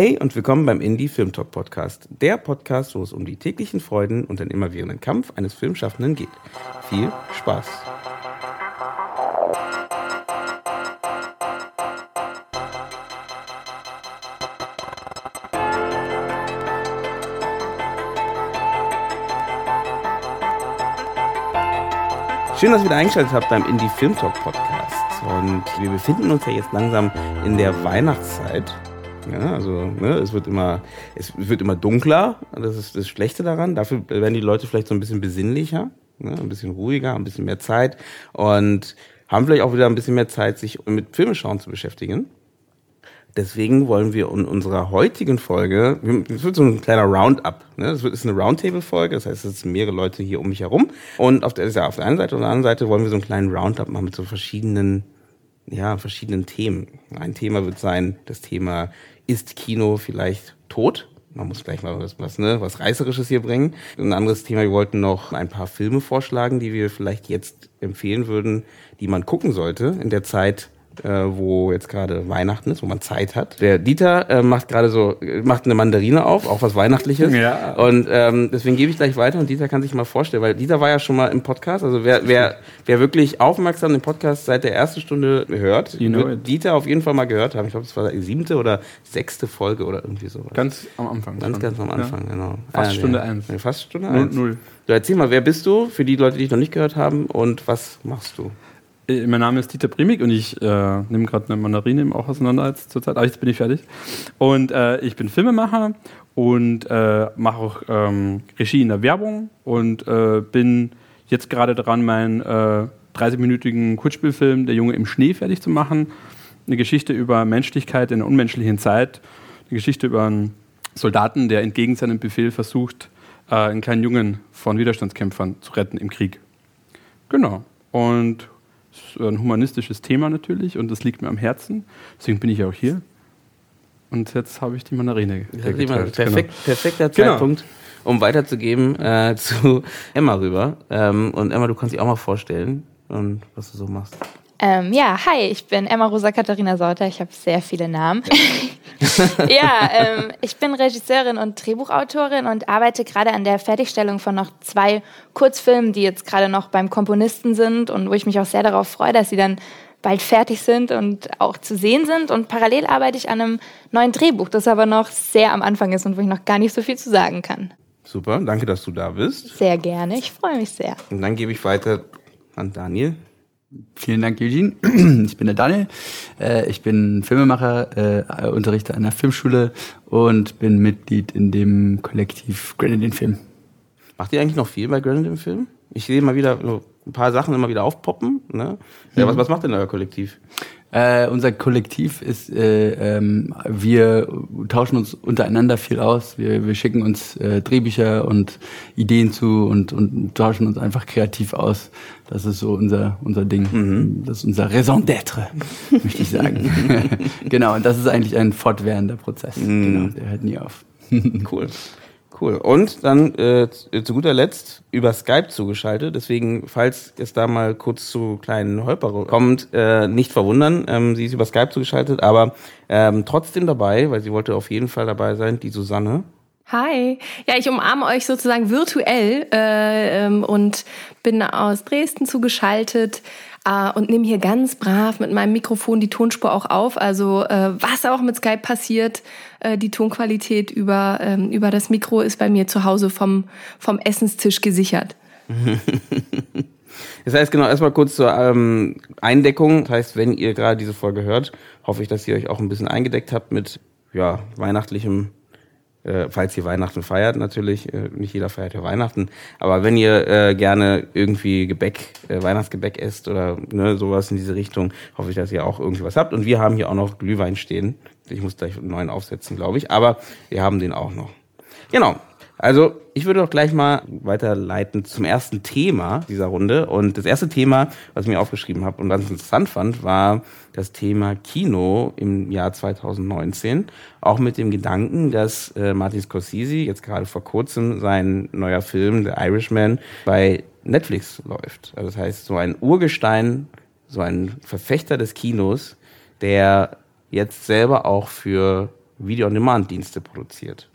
Hey und willkommen beim Indie Film Talk Podcast. Der Podcast, wo es um die täglichen Freuden und den immerwährenden Kampf eines Filmschaffenden geht. Viel Spaß! Schön, dass ihr wieder eingeschaltet habt beim Indie Film Talk Podcast. Und wir befinden uns ja jetzt langsam in der Weihnachtszeit. Ja, also ne, es wird immer, es wird immer dunkler. Das ist das Schlechte daran. Dafür werden die Leute vielleicht so ein bisschen besinnlicher, ne, ein bisschen ruhiger, ein bisschen mehr Zeit und haben vielleicht auch wieder ein bisschen mehr Zeit, sich mit Filmeschauen zu beschäftigen. Deswegen wollen wir in unserer heutigen Folge, es wird so ein kleiner Roundup, ne? Das ist eine Roundtable-Folge, das heißt, es sind mehrere Leute hier um mich herum. Und auf der, auf der einen Seite und der anderen Seite wollen wir so einen kleinen Roundup machen mit so verschiedenen, ja, verschiedenen Themen. Ein Thema wird sein, das Thema, ist Kino vielleicht tot? Man muss gleich mal was, was, ne, was Reißerisches hier bringen. Ein anderes Thema, wir wollten noch ein paar Filme vorschlagen, die wir vielleicht jetzt empfehlen würden, die man gucken sollte in der Zeit, äh, wo jetzt gerade Weihnachten ist, wo man Zeit hat. Der Dieter äh, macht gerade so, macht eine Mandarine auf, auch was Weihnachtliches. Ja. Und ähm, deswegen gebe ich gleich weiter und Dieter kann sich mal vorstellen, weil Dieter war ja schon mal im Podcast. Also wer, wer, wer wirklich aufmerksam den Podcast seit der ersten Stunde hört, you know wird it. Dieter auf jeden Fall mal gehört haben. Ich glaube, das war die siebte oder sechste Folge oder irgendwie sowas. Ganz am Anfang. Ganz, schon. ganz am Anfang, ja. genau. Fast ah, Stunde eins. fast Stunde eins. Null. So, erzähl mal, wer bist du für die Leute, die dich noch nicht gehört haben und was machst du? Äh, mein Name ist Dieter Primig und ich äh, nehme gerade eine Mandarine auch auseinander jetzt zurzeit. Aber jetzt bin ich fertig. Und äh, ich bin Filmemacher und äh, mache auch ähm, Regie in der Werbung und äh, bin jetzt gerade dran, meinen 30-minütigen äh, Kurzspielfilm Der Junge im Schnee fertig zu machen. Eine Geschichte über Menschlichkeit in einer unmenschlichen Zeit. Eine Geschichte über einen Soldaten, der entgegen seinem Befehl versucht, einen kleinen Jungen von Widerstandskämpfern zu retten im Krieg. Genau. Und ein humanistisches Thema natürlich und das liegt mir am Herzen. Deswegen bin ich ja auch hier. Und jetzt habe ich die Mandarine geteilt. Perfekt, genau. Perfekter genau. Zeitpunkt, genau. um weiterzugeben äh, zu Emma rüber. Ähm, und Emma, du kannst dich auch mal vorstellen, und was du so machst. Ähm, ja, hi, ich bin Emma Rosa Katharina Sauter. Ich habe sehr viele Namen. Ja, ähm, ich bin Regisseurin und Drehbuchautorin und arbeite gerade an der Fertigstellung von noch zwei Kurzfilmen, die jetzt gerade noch beim Komponisten sind und wo ich mich auch sehr darauf freue, dass sie dann bald fertig sind und auch zu sehen sind. Und parallel arbeite ich an einem neuen Drehbuch, das aber noch sehr am Anfang ist und wo ich noch gar nicht so viel zu sagen kann. Super, danke, dass du da bist. Sehr gerne, ich freue mich sehr. Und dann gebe ich weiter an Daniel. Vielen Dank, Eugene. Ich bin der Daniel. Äh, ich bin Filmemacher, äh, unterrichte an der Filmschule und bin Mitglied in dem Kollektiv Grenadine Film. Macht ihr eigentlich noch viel bei Grenadine Film? Ich sehe mal wieder ein paar Sachen immer wieder aufpoppen. Ne? Ja, was, was macht denn euer Kollektiv? Äh, unser Kollektiv ist, äh, ähm, wir tauschen uns untereinander viel aus. Wir, wir schicken uns äh, Drehbücher und Ideen zu und, und tauschen uns einfach kreativ aus. Das ist so unser, unser Ding. Mhm. Das ist unser Raison d'être, möchte ich sagen. genau, und das ist eigentlich ein fortwährender Prozess. Mhm. Genau, der hört nie auf. cool. Cool. Und dann äh, zu guter Letzt über Skype zugeschaltet. Deswegen, falls es da mal kurz zu kleinen Holper kommt, äh, nicht verwundern. Ähm, sie ist über Skype zugeschaltet, aber ähm, trotzdem dabei, weil sie wollte auf jeden Fall dabei sein, die Susanne. Hi. Ja, ich umarme euch sozusagen virtuell äh, ähm, und bin aus Dresden zugeschaltet äh, und nehme hier ganz brav mit meinem Mikrofon die Tonspur auch auf. Also äh, was auch mit Skype passiert, äh, die Tonqualität über, ähm, über das Mikro ist bei mir zu Hause vom, vom Essenstisch gesichert. Das heißt, genau, erstmal kurz zur ähm, Eindeckung. Das heißt, wenn ihr gerade diese Folge hört, hoffe ich, dass ihr euch auch ein bisschen eingedeckt habt mit ja, weihnachtlichem äh, falls ihr Weihnachten feiert natürlich, äh, nicht jeder feiert ja Weihnachten, aber wenn ihr äh, gerne irgendwie Gebäck, äh, Weihnachtsgebäck esst oder ne, sowas in diese Richtung, hoffe ich, dass ihr auch irgendwie was habt. Und wir haben hier auch noch Glühwein stehen. Ich muss gleich einen neuen aufsetzen, glaube ich, aber wir haben den auch noch. Genau, also, ich würde doch gleich mal weiterleiten zum ersten Thema dieser Runde. Und das erste Thema, was ich mir aufgeschrieben habe und ich interessant fand, war das Thema Kino im Jahr 2019. Auch mit dem Gedanken, dass äh, Martin Scorsese jetzt gerade vor kurzem sein neuer Film, The Irishman, bei Netflix läuft. Also das heißt, so ein Urgestein, so ein Verfechter des Kinos, der jetzt selber auch für Video-on-Demand-Dienste produziert.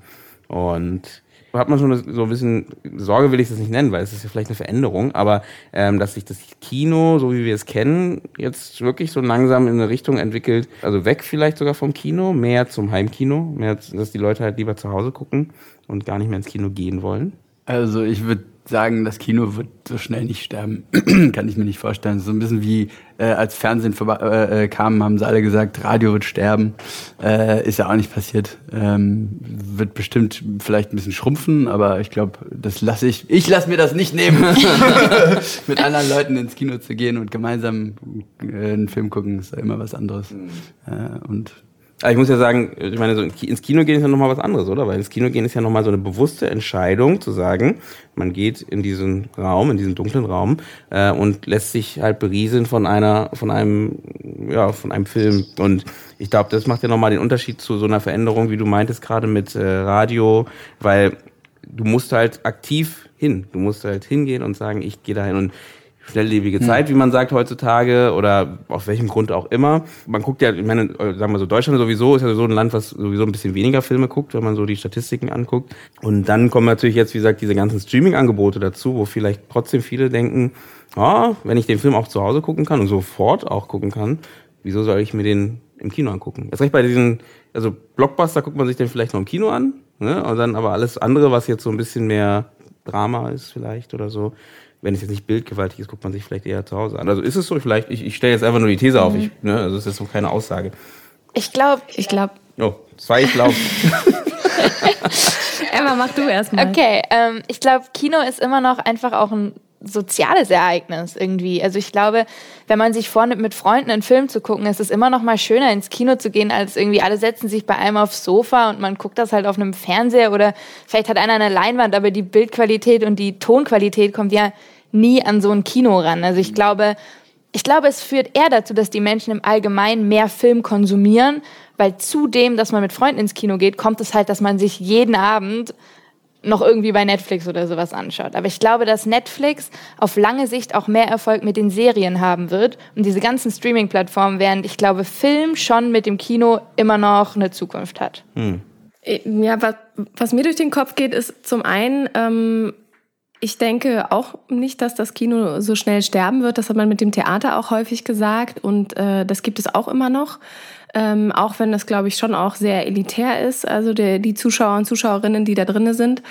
Und hat man schon so ein bisschen, Sorge will ich das nicht nennen, weil es ist ja vielleicht eine Veränderung, aber ähm, dass sich das Kino, so wie wir es kennen, jetzt wirklich so langsam in eine Richtung entwickelt, also weg vielleicht sogar vom Kino, mehr zum Heimkino, mehr, dass die Leute halt lieber zu Hause gucken und gar nicht mehr ins Kino gehen wollen. Also ich würde sagen, das Kino wird so schnell nicht sterben. Kann ich mir nicht vorstellen. So ein bisschen wie äh, als Fernsehen äh, äh, kam, haben sie alle gesagt, Radio wird sterben. Äh, ist ja auch nicht passiert. Ähm, wird bestimmt vielleicht ein bisschen schrumpfen, aber ich glaube, das lasse ich. Ich lasse mir das nicht nehmen, mit anderen Leuten ins Kino zu gehen und gemeinsam äh, einen Film gucken, ist ja immer was anderes. Mhm. Äh, und aber ich muss ja sagen, ich meine, so ins Kino gehen ist ja nochmal was anderes, oder? Weil ins Kino gehen ist ja nochmal so eine bewusste Entscheidung zu sagen, man geht in diesen Raum, in diesen dunklen Raum äh, und lässt sich halt berieseln von einer, von einem, ja, von einem Film. Und ich glaube, das macht ja nochmal den Unterschied zu so einer Veränderung, wie du meintest gerade mit äh, Radio, weil du musst halt aktiv hin. Du musst halt hingehen und sagen, ich gehe dahin. Und schnelllebige hm. Zeit, wie man sagt heutzutage, oder aus welchem Grund auch immer. Man guckt ja, ich meine, sagen wir so, Deutschland sowieso ist ja so ein Land, was sowieso ein bisschen weniger Filme guckt, wenn man so die Statistiken anguckt. Und dann kommen natürlich jetzt, wie gesagt, diese ganzen Streaming-Angebote dazu, wo vielleicht trotzdem viele denken, oh, wenn ich den Film auch zu Hause gucken kann und sofort auch gucken kann, wieso soll ich mir den im Kino angucken? Erst recht bei diesen, also Blockbuster guckt man sich den vielleicht noch im Kino an, ne? Und dann aber alles andere, was jetzt so ein bisschen mehr Drama ist vielleicht oder so, wenn es jetzt nicht bildgewaltig ist, guckt man sich vielleicht eher zu Hause an. Also ist es so, vielleicht, ich, ich stelle jetzt einfach nur die These mhm. auf, ich, ne, also es ist so keine Aussage. Ich glaube, ich glaube. Oh, zwei, ich glaube. Emma, mach du erstmal. Okay, ähm, ich glaube, Kino ist immer noch einfach auch ein soziales Ereignis irgendwie. Also ich glaube, wenn man sich vornimmt, mit Freunden einen Film zu gucken, ist es immer noch mal schöner, ins Kino zu gehen, als irgendwie alle setzen sich bei einem aufs Sofa und man guckt das halt auf einem Fernseher oder vielleicht hat einer eine Leinwand, aber die Bildqualität und die Tonqualität kommt ja nie an so ein Kino ran. Also ich glaube, ich glaube, es führt eher dazu, dass die Menschen im Allgemeinen mehr Film konsumieren, weil zudem, dass man mit Freunden ins Kino geht, kommt es halt, dass man sich jeden Abend noch irgendwie bei Netflix oder sowas anschaut. Aber ich glaube, dass Netflix auf lange Sicht auch mehr Erfolg mit den Serien haben wird und diese ganzen Streaming-Plattformen, während ich glaube, Film schon mit dem Kino immer noch eine Zukunft hat. Hm. Ja, was, was mir durch den Kopf geht, ist zum einen, ähm, ich denke auch nicht, dass das Kino so schnell sterben wird. Das hat man mit dem Theater auch häufig gesagt und äh, das gibt es auch immer noch. Ähm, auch wenn das, glaube ich, schon auch sehr elitär ist, also der, die Zuschauer und Zuschauerinnen, die da drinnen sind.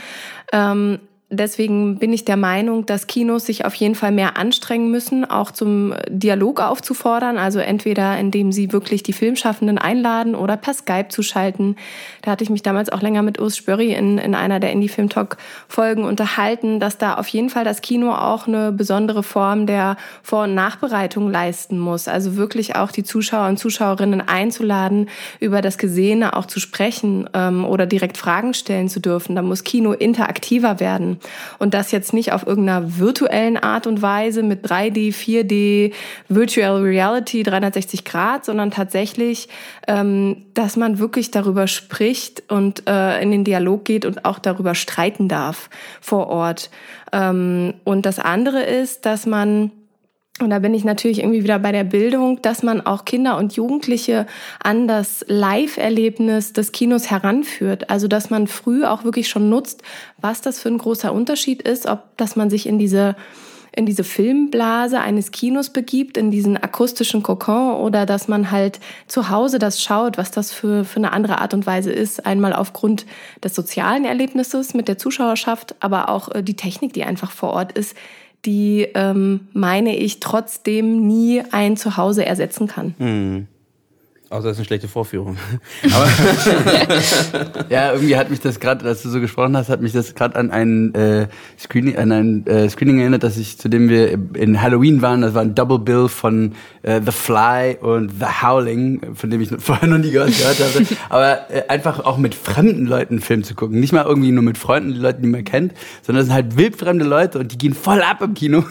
Ähm, deswegen bin ich der Meinung, dass Kinos sich auf jeden Fall mehr anstrengen müssen, auch zum Dialog aufzufordern. Also entweder indem sie wirklich die Filmschaffenden einladen oder per Skype zuschalten. Da hatte ich mich damals auch länger mit Urs Spörri in, in einer der Indie Film Talk Folgen unterhalten, dass da auf jeden Fall das Kino auch eine besondere Form der Vor- und Nachbereitung leisten muss. Also wirklich auch die Zuschauer und Zuschauerinnen einzuladen, über das Gesehene auch zu sprechen ähm, oder direkt Fragen stellen zu dürfen. Da muss Kino interaktiver werden. Und das jetzt nicht auf irgendeiner virtuellen Art und Weise mit 3D, 4D, Virtual Reality, 360 Grad, sondern tatsächlich, ähm, dass man wirklich darüber spricht und äh, in den Dialog geht und auch darüber streiten darf vor Ort. Ähm, und das andere ist, dass man und da bin ich natürlich irgendwie wieder bei der Bildung, dass man auch Kinder und Jugendliche an das Live-Erlebnis des Kinos heranführt. Also, dass man früh auch wirklich schon nutzt, was das für ein großer Unterschied ist, ob, dass man sich in diese, in diese Filmblase eines Kinos begibt, in diesen akustischen Kokon oder dass man halt zu Hause das schaut, was das für, für eine andere Art und Weise ist. Einmal aufgrund des sozialen Erlebnisses mit der Zuschauerschaft, aber auch äh, die Technik, die einfach vor Ort ist, die, ähm, meine ich, trotzdem nie ein Zuhause ersetzen kann. Hm. Außer es ist eine schlechte Vorführung. Aber ja, irgendwie hat mich das gerade, als du so gesprochen hast, hat mich das gerade an ein äh, Screening, an ein äh, Screening erinnert, dass ich, zu dem wir in Halloween waren. Das war ein Double Bill von äh, The Fly und The Howling, von dem ich vorher noch nie gehört, gehört habe. Aber äh, einfach auch mit fremden Leuten einen Film zu gucken. Nicht mal irgendwie nur mit Freunden, die Leute, die man kennt, sondern es sind halt wildfremde Leute und die gehen voll ab im Kino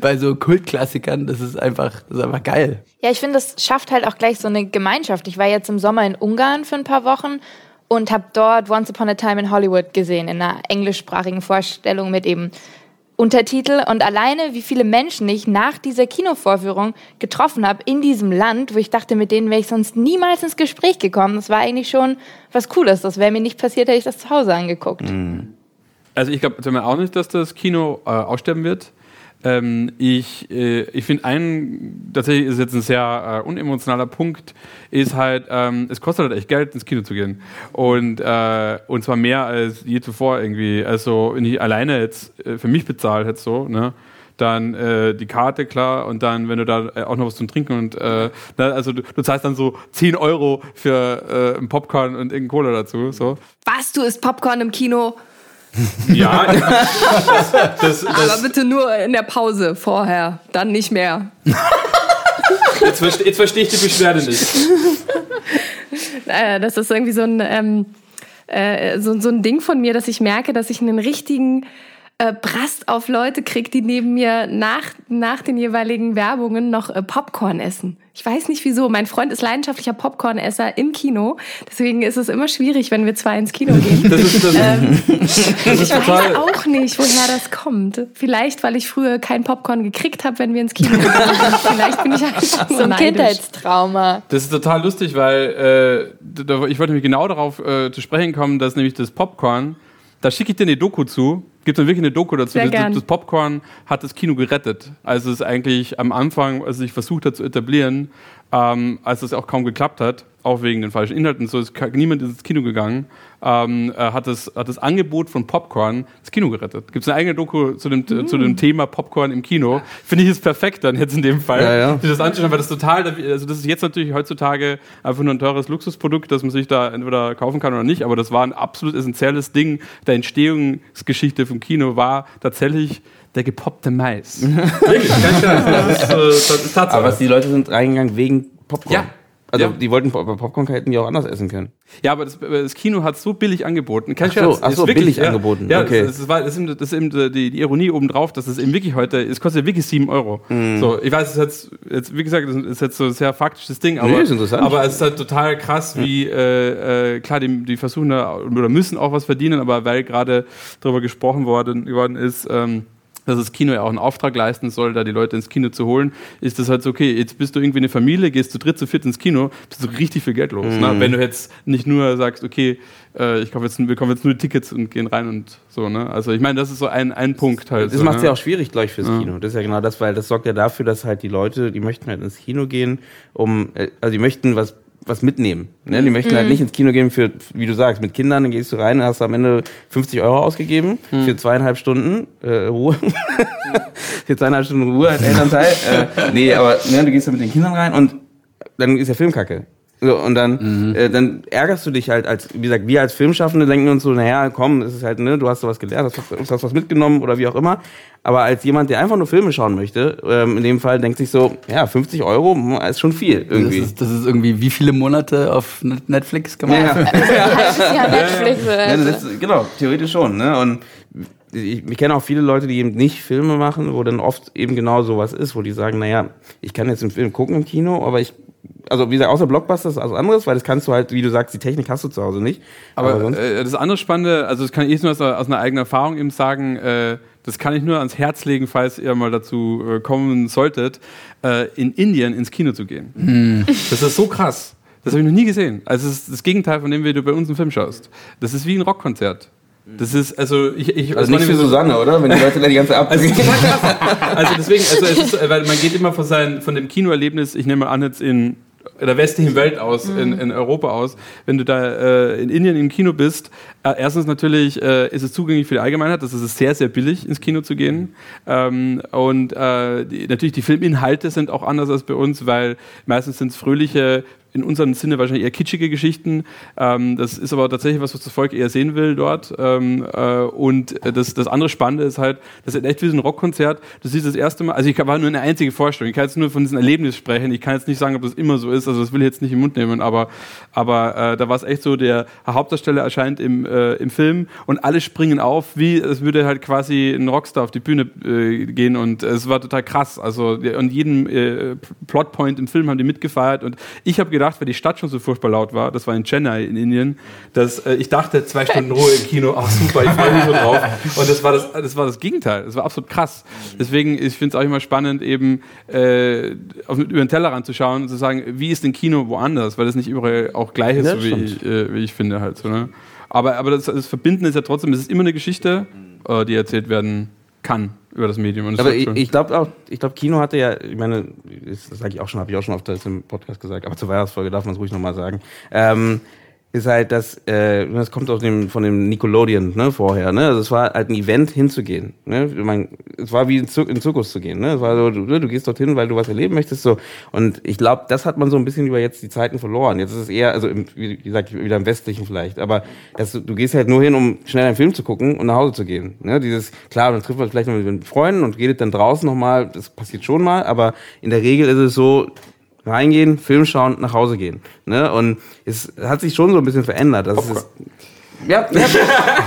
bei so Kultklassikern. Das ist einfach, das ist einfach geil. Ja, ich finde, das schafft halt auch gleich so eine Gemeinschaft. Ich war jetzt im Sommer in Ungarn für ein paar Wochen und habe dort Once Upon a Time in Hollywood gesehen, in einer englischsprachigen Vorstellung mit eben Untertitel und alleine, wie viele Menschen ich nach dieser Kinovorführung getroffen habe in diesem Land, wo ich dachte, mit denen wäre ich sonst niemals ins Gespräch gekommen. Das war eigentlich schon was Cooles. Das wäre mir nicht passiert, hätte ich das zu Hause angeguckt. Also ich glaube auch nicht, dass das Kino äh, aussterben wird. Ähm, ich äh, ich finde einen, tatsächlich ist jetzt ein sehr äh, unemotionaler Punkt, ist halt, ähm, es kostet halt echt Geld, ins Kino zu gehen. Und, äh, und zwar mehr als je zuvor irgendwie. Also, wenn ich alleine jetzt äh, für mich bezahle, jetzt so, ne? Dann äh, die Karte, klar, und dann, wenn du da äh, auch noch was zum Trinken und äh, na, also du, du zahlst dann so 10 Euro für äh, ein Popcorn und irgendein Cola dazu. So. Was, du isst Popcorn im Kino? Ja, das, das, Aber bitte nur in der Pause vorher, dann nicht mehr. jetzt, verste- jetzt verstehe ich die Beschwerde nicht. Äh, das ist irgendwie so ein, ähm, äh, so, so ein Ding von mir, dass ich merke, dass ich einen richtigen äh, Brast auf Leute kriege, die neben mir nach, nach den jeweiligen Werbungen noch äh, Popcorn essen. Ich weiß nicht wieso. Mein Freund ist leidenschaftlicher Popcornesser im Kino. Deswegen ist es immer schwierig, wenn wir zwei ins Kino gehen. Das ist, das, Ähm, das ist ich total. weiß auch nicht, woher das kommt. Vielleicht, weil ich früher kein Popcorn gekriegt habe, wenn wir ins Kino gegangen sind. Vielleicht bin ich einfach so, ein neidisch. Kindheitstrauma. Das ist total lustig, weil äh, ich wollte nämlich genau darauf äh, zu sprechen kommen, dass nämlich das Popcorn, da schicke ich dir eine Doku zu, gibt dann wirklich eine Doku dazu. Das, das Popcorn hat das Kino gerettet. Also es ist eigentlich am Anfang, als es sich versucht hat zu etablieren, ähm, als es auch kaum geklappt hat, auch wegen den falschen Inhalten, so ist niemand ins Kino gegangen, ähm, äh, hat, das, hat das Angebot von Popcorn das Kino gerettet. Gibt es eine eigene Doku zu dem, Mm. zu dem Thema Popcorn im Kino? Finde ich es perfekt dann jetzt in dem Fall, Ja, ja. sich das anzuschauen, weil das total, also das ist jetzt natürlich heutzutage einfach nur ein teures Luxusprodukt, das man sich da entweder kaufen kann oder nicht, aber das war ein absolut essentielles Ding der Entstehungsgeschichte vom Kino, war tatsächlich der gepoppte Mais. Wirklich, ganz klar. Das ist, äh, das ist Tatsache. Aber die Leute sind reingegangen wegen Popcorn. Ja. Also Ja. die wollten Popcorn hätten die auch anders essen können. Ja, aber das, das Kino hat so billig angeboten. Ach so, ach so, wirklich, billig ja, angeboten, Ja, okay. das, das, war, das, ist eben, das ist eben die, die Ironie obendrauf, dass es eben wirklich heute, es kostet wirklich 7 Euro. Mhm. So, ich weiß, es ist jetzt, jetzt, wie gesagt, das ist jetzt so ein sehr faktisches Ding, aber, Nee, aber es ist halt total krass, wie, äh, äh, klar, die, die versuchen da oder müssen auch was verdienen, aber weil gerade darüber gesprochen worden, geworden ist, ähm, dass das Kino ja auch einen Auftrag leisten soll, da die Leute ins Kino zu holen, ist das halt so, okay, jetzt bist du irgendwie eine Familie, gehst zu dritt, zu viert ins Kino, bist du richtig viel Geld los. Ne? Wenn du jetzt nicht nur sagst, okay, äh, ich kaufe jetzt, wir kaufen jetzt nur Tickets und gehen rein und so, ne? Also ich meine, das ist so ein, ein Punkt halt. Das so, macht es ne? ja auch schwierig, glaube ich, fürs Kino. Das ist ja genau das, weil das sorgt ja dafür, dass halt die Leute, die möchten halt ins Kino gehen, um, äh, also die möchten was was mitnehmen. Ne? Die möchten halt nicht ins Kino gehen für, wie du sagst, mit Kindern, dann gehst du rein, hast am Ende 50 Euro ausgegeben für zweieinhalb Stunden äh, Ruhe. für zweieinhalb Stunden Ruhe als Elternteil. äh, nee, aber ne, du gehst da mit den Kindern rein und dann ist der Film kacke. So, und dann, äh, dann ärgerst du dich halt als, wie gesagt, wir als Filmschaffende denken uns so, naja, komm, es ist halt, ne, du hast sowas gelernt, hast, was- hast was mitgenommen oder wie auch immer. Aber als jemand, der einfach nur Filme schauen möchte, ähm, in dem Fall denkt sich so, ja, 50 Euro hm, ist schon viel Das irgendwie. ist, das ist irgendwie wie viele Monate auf Net- Netflix man ja, ja. Jahr Netflix. Ja, das ist, genau, theoretisch schon. Ne? Und ich, ich kenne auch viele Leute, die eben nicht Filme machen, wo dann oft eben genau sowas ist, wo die sagen, naja, ich kann jetzt einen Film gucken im Kino, aber ich, also wie gesagt, außer Blockbuster ist was anderes, weil das kannst du halt, wie du sagst, die Technik hast du zu Hause nicht. Aber, sonst, äh, das andere Spannende, also das kann ich nur aus, aus einer eigenen Erfahrung eben sagen, äh, das kann ich nur ans Herz legen, falls ihr mal dazu äh, kommen solltet, äh, in Indien ins Kino zu gehen. Das ist so krass. Das habe ich noch nie gesehen. Also es ist das Gegenteil von dem, wie du bei uns einen Film schaust. Das ist wie ein Rockkonzert. Das ist, also ich, ich also nicht für Susanne, oder? Wenn die Leute da die ganze Zeit also, also deswegen, also es ist, weil man geht immer von, sein, von dem Kinoerlebnis, ich nehme an, jetzt in der westlichen Welt aus, in, in Europa aus. Wenn du da äh, in Indien im Kino bist, erstens natürlich äh, ist es zugänglich für die Allgemeinheit, das ist sehr, sehr billig, ins Kino zu gehen. Ähm, und äh, die, natürlich die Filminhalte sind auch anders als bei uns, weil meistens sind es fröhliche, in unserem Sinne wahrscheinlich eher kitschige Geschichten. Ähm, das ist aber tatsächlich was, was das Volk eher sehen will dort. Ähm, äh, und das, das andere Spannende ist halt, das ist echt wie so ein Rockkonzert. Das ist das erste Mal, also ich war nur eine einzige Vorstellung. Ich kann jetzt nur von diesem Erlebnis sprechen. Ich kann jetzt nicht sagen, ob das immer so ist. Also das will ich jetzt nicht im Mund nehmen. Aber, aber äh, da war es echt so, der Hauptdarsteller erscheint im, äh, äh, im Film und alle springen auf, wie es würde halt quasi ein Rockstar auf die Bühne äh, gehen und es war total krass. Also und jeden äh, Plotpoint im Film haben die mitgefeiert und ich habe gedacht, weil die Stadt schon so furchtbar laut war, das war in Chennai in Indien, dass äh, ich dachte, zwei Stunden Ruhe im Kino, ach super, ich freue mich so drauf. Und das war das, das war das Gegenteil. Das war absolut krass. Deswegen, ich finde es auch immer spannend, eben äh, auf, über den Tellerrand zu schauen und zu sagen, wie ist denn Kino woanders, weil das nicht überall auch gleich ist, Ja, so wie ich, äh, wie ich finde halt. So, ne? Aber, aber das, das Verbinden ist ja trotzdem, es ist immer eine Geschichte, äh, die erzählt werden kann über das Medium. Und das Aber ist ich, ich glaube auch, ich glaube, Kino hatte ja, ich meine, das sage ich auch schon, habe ich auch schon oft im Podcast gesagt, aber zur Weihnachtsfolge darf man es ruhig nochmal sagen. Ähm, ist halt, dass, äh, das kommt aus dem, von dem Nickelodeon, ne, vorher, ne, also es war halt ein Event hinzugehen, ne, ich mein, es war wie in, Zir in den Zirkus zu gehen, ne, es war so, du, du gehst dorthin, weil du was erleben möchtest, so, und ich glaube, das hat man so ein bisschen über jetzt die Zeiten verloren, jetzt ist es eher, also im, wie gesagt, wieder im Westlichen vielleicht, aber das, du gehst halt nur hin, um schnell einen Film zu gucken und nach Hause zu gehen, ne, dieses, klar, dann trifft man vielleicht noch mit Freunden und redet dann draußen nochmal, das passiert schon mal, aber in der Regel ist es so, reingehen, Film schauen, nach Hause gehen. Ne? Und es hat sich schon so ein bisschen verändert. Das ist, ja, ja,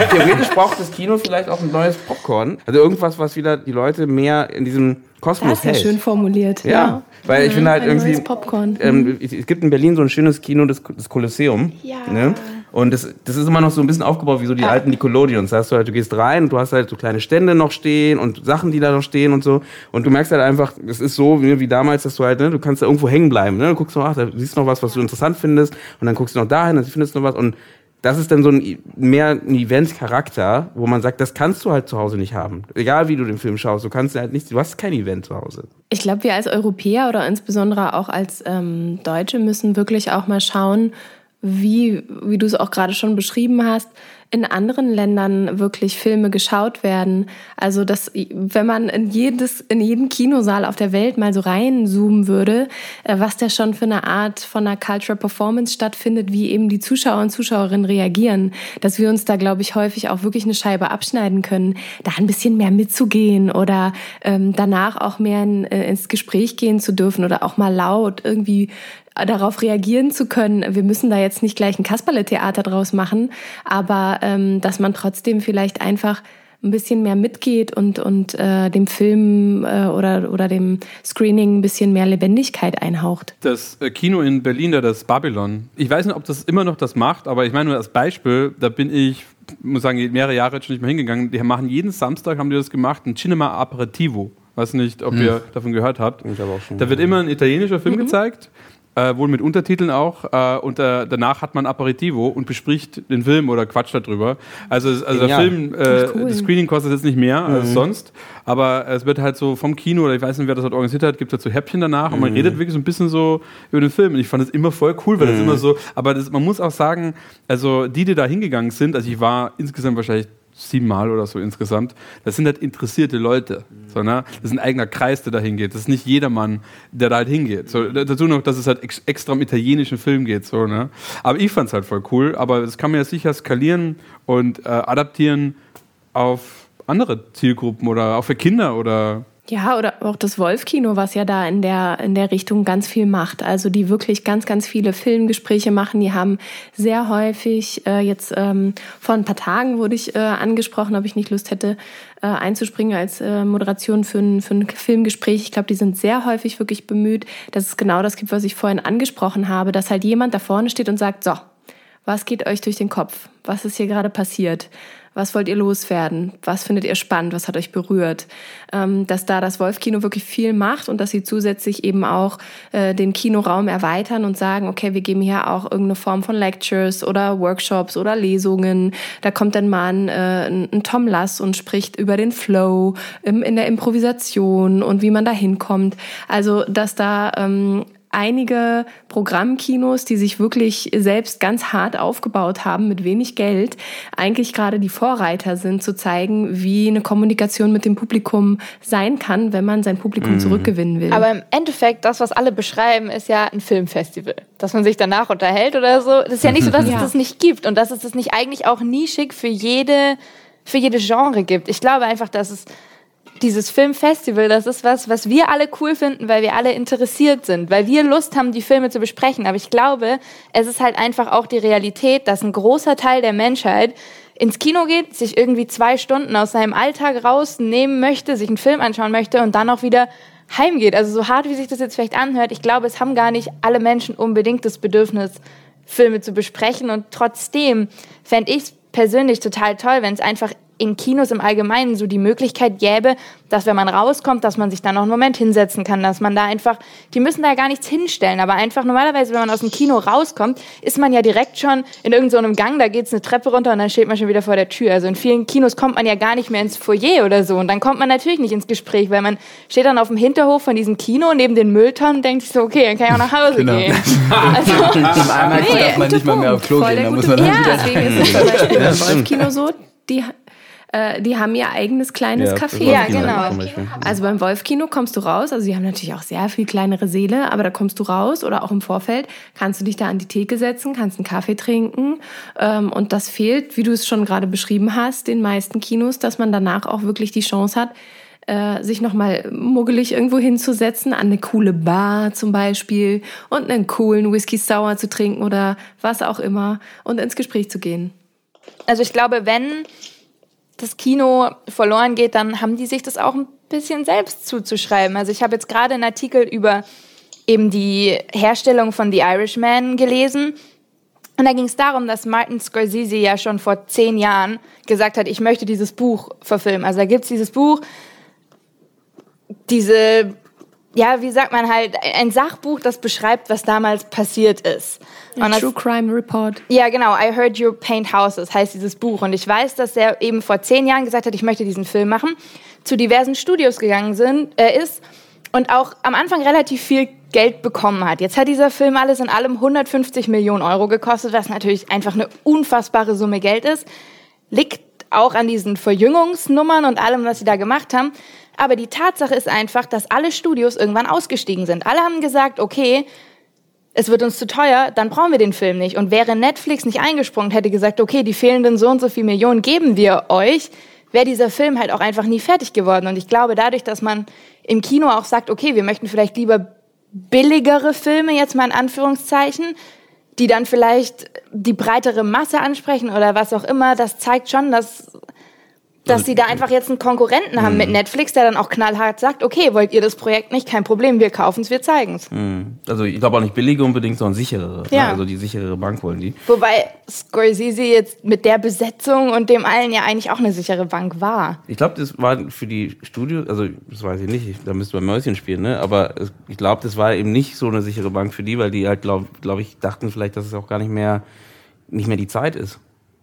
theoretisch braucht das Kino vielleicht auch ein neues Popcorn. Also irgendwas, was wieder die Leute mehr in diesem Kosmos Das ist ja hält. schön formuliert. Ja, weil ich finde halt ein irgendwie, neues Popcorn. ähm, es es gibt in Berlin so ein schönes Kino, das, das Kolosseum. Ja. Ne? Und das, das ist immer noch so ein bisschen aufgebaut wie so die alten Nickelodeons. Da hast du halt, du gehst rein und du hast halt so kleine Stände noch stehen und Sachen, die da noch stehen und so. Und du merkst halt einfach, es ist so wie, wie damals, dass du halt, ne, du kannst da irgendwo hängen bleiben. Ne? Du guckst noch, ach, da siehst du noch was, was du interessant findest. Und dann guckst du noch dahin, dann findest du noch was. Und das ist dann so ein mehr ein Event-Charakter, wo man sagt, das kannst du halt zu Hause nicht haben. Egal wie du den Film schaust, du kannst halt nicht, du hast kein Event zu Hause. Ich glaube, wir als Europäer oder insbesondere auch als ähm, Deutsche müssen wirklich auch mal schauen, wie, wie du es auch gerade schon beschrieben hast, in anderen Ländern wirklich Filme geschaut werden. Also, dass, wenn man in, jedes, in jeden Kinosaal auf der Welt mal so reinzoomen würde, äh, was da schon für eine Art von einer Cultural Performance stattfindet, wie eben die Zuschauer und Zuschauerinnen reagieren, dass wir uns da, glaube ich, häufig auch wirklich eine Scheibe abschneiden können, da ein bisschen mehr mitzugehen oder ähm, danach auch mehr in, äh, ins Gespräch gehen zu dürfen oder auch mal laut irgendwie darauf reagieren zu können. Wir müssen da jetzt nicht gleich ein Kasperle-Theater draus machen, aber ähm, dass man trotzdem vielleicht einfach ein bisschen mehr mitgeht und, und äh, dem Film äh, oder, oder dem Screening ein bisschen mehr Lebendigkeit einhaucht. Das äh, Kino in Berlin, da das Babylon. Ich weiß nicht, ob das immer noch das macht, aber ich meine nur als Beispiel, da bin ich, muss sagen, mehrere Jahre jetzt schon nicht mehr hingegangen. Die machen jeden Samstag, haben die das gemacht, ein Cinema Aperitivo. Weiß nicht, ob ihr davon gehört habt. Ich habe auch schon. Da wird immer ein italienischer Film gezeigt, äh, wohl mit Untertiteln auch. Äh, und äh, danach hat man Aperitivo und bespricht den Film oder quatscht darüber. Also, also der. Film, äh, cool. das Screening kostet jetzt nicht mehr als sonst, aber es wird halt so vom Kino oder ich weiß nicht, wer das halt organisiert hat, gibt es halt so Häppchen danach und man redet wirklich so ein bisschen so über den Film. Und ich fand das immer voll cool, weil das immer so, aber das, man muss auch sagen, also die, die da hingegangen sind, also ich war insgesamt wahrscheinlich siebenmal oder so insgesamt. Das sind halt interessierte Leute. So, ne? Das ist ein eigener Kreis, der da hingeht. Das ist nicht jedermann, der da halt hingeht. So, da- dazu noch, dass es halt ex extra um italienischen Film geht. So, ne? Aber ich fand's halt voll cool. Aber das kann man ja sicher skalieren und äh, adaptieren auf andere Zielgruppen oder auch für Kinder oder Ja, oder auch das Wolf-Kino, was ja da in der, in der Richtung ganz viel macht. Also die wirklich ganz, ganz viele Filmgespräche machen. Die haben sehr häufig, äh, jetzt ähm, vor ein paar Tagen wurde ich äh, angesprochen, ob ich nicht Lust hätte, äh, einzuspringen als äh, Moderation für ein, für ein Filmgespräch. Ich glaube, die sind sehr häufig wirklich bemüht, dass es genau das gibt, was ich vorhin angesprochen habe, dass halt jemand da vorne steht und sagt, so, was geht euch durch den Kopf? Was ist hier gerade passiert? Was wollt ihr loswerden? Was findet ihr spannend? Was hat euch berührt? Ähm, dass da das Wolf-Kino wirklich viel macht und dass sie zusätzlich eben auch äh, den Kinoraum erweitern und sagen, okay, wir geben hier auch irgendeine Form von Lectures oder Workshops oder Lesungen. Da kommt dann mal ein, äh, ein Tom Lass und spricht über den Flow im, in der Improvisation und wie man da hinkommt. Also, dass da ähm, einige Programmkinos, die sich wirklich selbst ganz hart aufgebaut haben mit wenig Geld, eigentlich gerade die Vorreiter sind, zu zeigen, wie eine Kommunikation mit dem Publikum sein kann, wenn man sein Publikum zurückgewinnen will. Aber im Endeffekt, das, was alle beschreiben, ist ja ein Filmfestival. Dass man sich danach unterhält oder so. Das ist ja nicht so, dass es Ja. das nicht gibt und dass es das nicht eigentlich auch nischig für jede, für jede Genre gibt. Ich glaube einfach, dass es dieses Filmfestival, das ist was, was wir alle cool finden, weil wir alle interessiert sind, weil wir Lust haben, die Filme zu besprechen. Aber ich glaube, es ist halt einfach auch die Realität, dass ein großer Teil der Menschheit ins Kino geht, sich irgendwie zwei Stunden aus seinem Alltag rausnehmen möchte, sich einen Film anschauen möchte und dann auch wieder heimgeht. Also so hart, wie sich das jetzt vielleicht anhört, ich glaube, es haben gar nicht alle Menschen unbedingt das Bedürfnis, Filme zu besprechen. Und trotzdem fände ich es persönlich total toll, wenn es einfach in Kinos im Allgemeinen so die Möglichkeit gäbe, dass wenn man rauskommt, dass man sich dann noch einen Moment hinsetzen kann, dass man da einfach, die müssen da ja gar nichts hinstellen, aber einfach normalerweise, wenn man aus dem Kino rauskommt, ist man ja direkt schon in irgendeinem so Gang, da geht's eine Treppe runter und dann steht man schon wieder vor der Tür. Also in vielen Kinos kommt man ja gar nicht mehr ins Foyer oder so und dann kommt man natürlich nicht ins Gespräch, weil man steht dann auf dem Hinterhof von diesem Kino neben den Mülltonnen und denkt sich so, okay, dann kann ich auch nach Hause Genau. gehen. Also, Im IMAX Nee, darf man nicht mal mehr auf. Klo Voll gehen, der da muss man dann wieder... Deswegen ist es zum Beispiel Ja, stimmt. Wolfkino so, die, äh, die haben ihr eigenes kleines Ja, Café. Ja, genau. Also beim Wolfkino kommst du raus, also die haben natürlich auch sehr viel kleinere Säle, aber da kommst du raus oder auch im Vorfeld kannst du dich da an die Theke setzen, kannst einen Kaffee trinken ähm, und das fehlt, wie du es schon gerade beschrieben hast, den meisten Kinos, dass man danach auch wirklich die Chance hat, äh, sich nochmal muggelig irgendwo hinzusetzen, an eine coole Bar zum Beispiel und einen coolen Whisky Sour zu trinken oder was auch immer und ins Gespräch zu gehen. Also ich glaube, wenn das Kino verloren geht, dann haben die sich das auch ein bisschen selbst zuzuschreiben. Also ich habe jetzt gerade einen Artikel über eben die Herstellung von The Irishman gelesen. Und da ging es darum, dass Martin Scorsese ja schon vor zehn Jahren gesagt hat, ich möchte dieses Buch verfilmen. Also da gibt's dieses Buch, diese, ja, wie sagt man halt, ein Sachbuch, das beschreibt, was damals passiert ist. Und das, True Crime Report. ja, genau. I Heard You Paint Houses heißt dieses Buch. Und ich weiß, dass er eben vor zehn Jahren gesagt hat, ich möchte diesen Film machen, zu diversen Studios gegangen sind, äh, ist und auch am Anfang relativ viel Geld bekommen hat. Jetzt hat dieser Film alles in allem 150 Millionen Euro gekostet, was natürlich einfach eine unfassbare Summe Geld ist. Liegt auch an diesen Verjüngungsnummern und allem, was sie da gemacht haben. Aber die Tatsache ist einfach, dass alle Studios irgendwann ausgestiegen sind. Alle haben gesagt, okay, es wird uns zu teuer, dann brauchen wir den Film nicht. Und wäre Netflix nicht eingesprungen, hätte gesagt, okay, die fehlenden so und so viel Millionen geben wir euch, wäre dieser Film halt auch einfach nie fertig geworden. Und ich glaube, dadurch, dass man im Kino auch sagt, okay, wir möchten vielleicht lieber billigere Filme, jetzt mal in Anführungszeichen, die dann vielleicht die breitere Masse ansprechen oder was auch immer, das zeigt schon, dass dass sie da einfach jetzt einen Konkurrenten haben mit Netflix, der dann auch knallhart sagt, okay, wollt ihr das Projekt nicht? Kein Problem, wir kaufen es, wir zeigen es. Also ich glaube auch nicht billige unbedingt, sondern sicherere. Ja. Ne? Also die sichere Bank wollen die. Wobei Scorsese jetzt mit der Besetzung und dem allen ja eigentlich auch eine sichere Bank war. Ich glaube, das war für die Studios, also das weiß ich nicht, ich, da müsste man Mäuschen spielen, ne? Aber es, ich glaube, das war eben nicht so eine sichere Bank für die, weil die halt, glaube glaub ich, dachten vielleicht, dass es auch gar nicht mehr, nicht mehr die Zeit ist.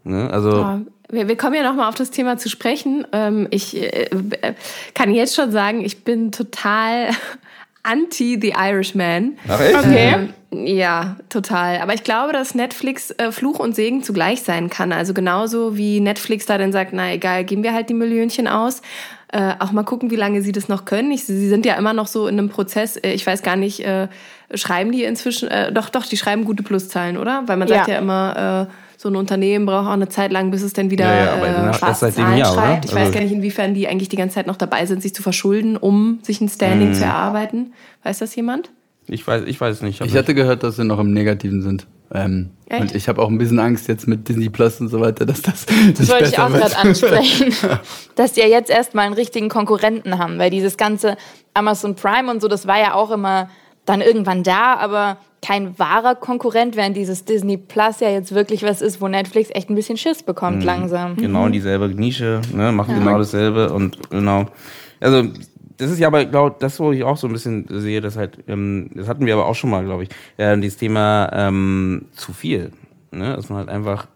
Ne? Also Ja, wir, wir kommen ja noch mal auf das Thema zu sprechen. Ähm, ich äh, äh, kann jetzt schon sagen, ich bin total anti The Irishman. Ach echt? Okay. Ähm, ja, total. Aber ich glaube, dass Netflix äh, Fluch und Segen zugleich sein kann. Also genauso wie Netflix da dann sagt, na egal, geben wir halt die Millionchen aus. Äh, auch mal gucken, wie lange sie das noch können. Ich, sie sind ja immer noch so in einem Prozess. Äh, ich weiß gar nicht, äh, schreiben die inzwischen? Äh, doch, doch, die schreiben gute Pluszahlen, oder? Weil man sagt Ja. ja, immer, äh, so ein Unternehmen braucht auch eine Zeit lang, bis es dann wieder Ja, ja, aber äh, schwarze seit dem Zahlen Jahr, oder? schreibt. Ich weiß Also- gar nicht, inwiefern die eigentlich die ganze Zeit noch dabei sind, sich zu verschulden, um sich ein Standing Mhm. zu erarbeiten. Weiß das jemand? ich weiß, ich weiß es nicht. Ich hatte gehört, dass sie noch im Negativen sind. Ähm, Echt? und ich habe auch ein bisschen Angst jetzt mit Disney Plus und so weiter, dass das, Das wollte ich auch gerade ansprechen. dass die ja jetzt erstmal einen richtigen Konkurrenten haben, weil dieses ganze Amazon Prime und so, das war ja auch immer dann irgendwann da, aber kein wahrer Konkurrent, während dieses Disney Plus ja jetzt wirklich was ist, wo Netflix echt ein bisschen Schiss bekommt langsam. Genau in dieselbe Nische, ne, machen genau dasselbe und genau. Also das ist ja aber, glaube das, wo ich auch so ein bisschen sehe, dass halt, ähm, das hatten wir aber auch schon mal, glaube ich, äh, dieses Thema ähm, zu viel. Ne? Dass man halt einfach,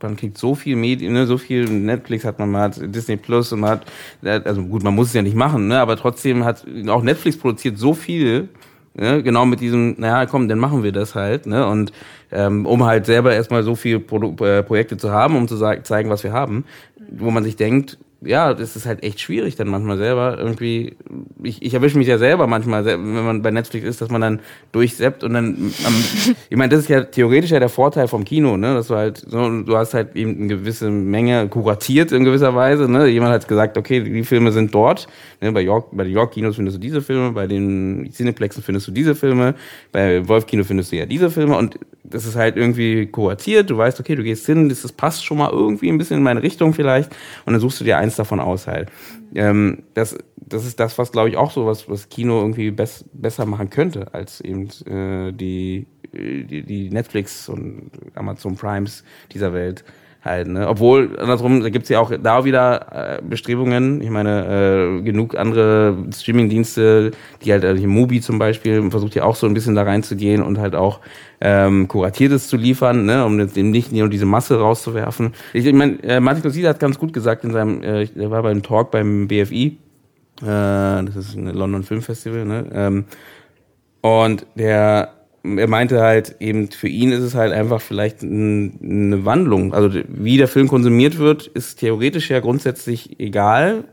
man kriegt so viel Medien, ne, so viel Netflix hat man, man hat Disney Plus und man hat, äh, also gut, man muss es ja nicht machen, ne, aber trotzdem hat auch Netflix produziert so viel, Ne, genau mit diesem, naja, komm, dann machen wir das halt, ne? Und ähm, um halt selber erstmal so viele Produ äh, Projekte zu haben, um zu zeigen, was wir haben, wo man sich denkt, ja, das ist halt echt schwierig dann manchmal selber irgendwie. Ich, ich erwische mich ja selber manchmal, wenn man bei Netflix ist, dass man dann durchseppt und dann am, ich meine, das ist ja theoretisch ja der Vorteil vom Kino, ne? Dass du halt so, du hast halt eben eine gewisse Menge kuratiert in gewisser Weise, ne? Jemand hat gesagt, okay, die Filme sind dort, ne? Bei York, bei den York Kinos findest du diese Filme, bei den Cineplexen findest du diese Filme, bei Wolf Kino findest du ja diese Filme und das ist halt irgendwie kuratiert, du weißt, okay, du gehst hin, das, das passt schon mal irgendwie ein bisschen in meine Richtung vielleicht und dann suchst du dir eins davon aus halt. Ähm, das, das ist das, was glaube ich auch so, was, was Kino irgendwie bess, besser machen könnte, als eben äh, die, die, die Netflix und Amazon Primes dieser Welt halt. Ne? Obwohl, andersrum, da gibt's ja auch da wieder äh, Bestrebungen. Ich meine, äh, genug andere Streaming-Dienste, die halt, also Mubi zum Beispiel, versucht ja auch so ein bisschen da reinzugehen und halt auch ähm, Kuratiertes zu liefern, ne? um dem nicht nur diese Masse rauszuwerfen. Ich, ich meine, äh, Martin Cossida hat ganz gut gesagt in seinem, äh, er war beim Talk beim BFI, äh, das ist ein London Film Festival, ne? Ähm, und der er meinte halt eben, für ihn ist es halt einfach vielleicht eine Wandlung. Also wie der Film konsumiert wird, ist theoretisch ja grundsätzlich egal,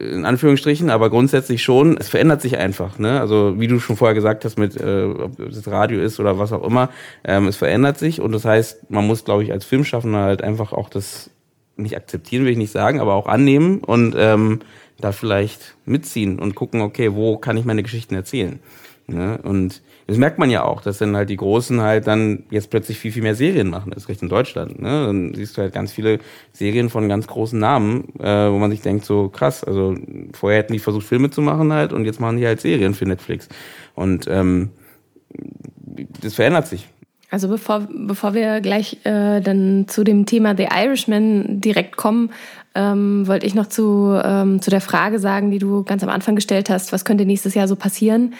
in Anführungsstrichen, aber grundsätzlich schon. Es verändert sich einfach. Ne? Also wie du schon vorher gesagt hast, mit äh, ob das Radio ist oder was auch immer, ähm, es verändert sich und das heißt, man muss, glaube ich, als Filmschaffender halt einfach auch das nicht akzeptieren, will ich nicht sagen, aber auch annehmen und ähm, da vielleicht mitziehen und gucken, okay, wo kann ich meine Geschichten erzählen? Ne? Und das merkt man ja auch, dass dann halt die Großen halt dann jetzt plötzlich viel, viel mehr Serien machen, das ist recht in Deutschland. Ne? Dann siehst du halt ganz viele Serien von ganz großen Namen, äh, wo man sich denkt, so krass, also vorher hätten die versucht, Filme zu machen halt und jetzt machen die halt Serien für Netflix. Und ähm, das verändert sich. Also bevor, bevor wir gleich äh, dann zu dem Thema The Irishman direkt kommen, ähm, wollte ich noch zu, ähm, zu der Frage sagen, die du ganz am Anfang gestellt hast, was könnte nächstes Jahr so passieren?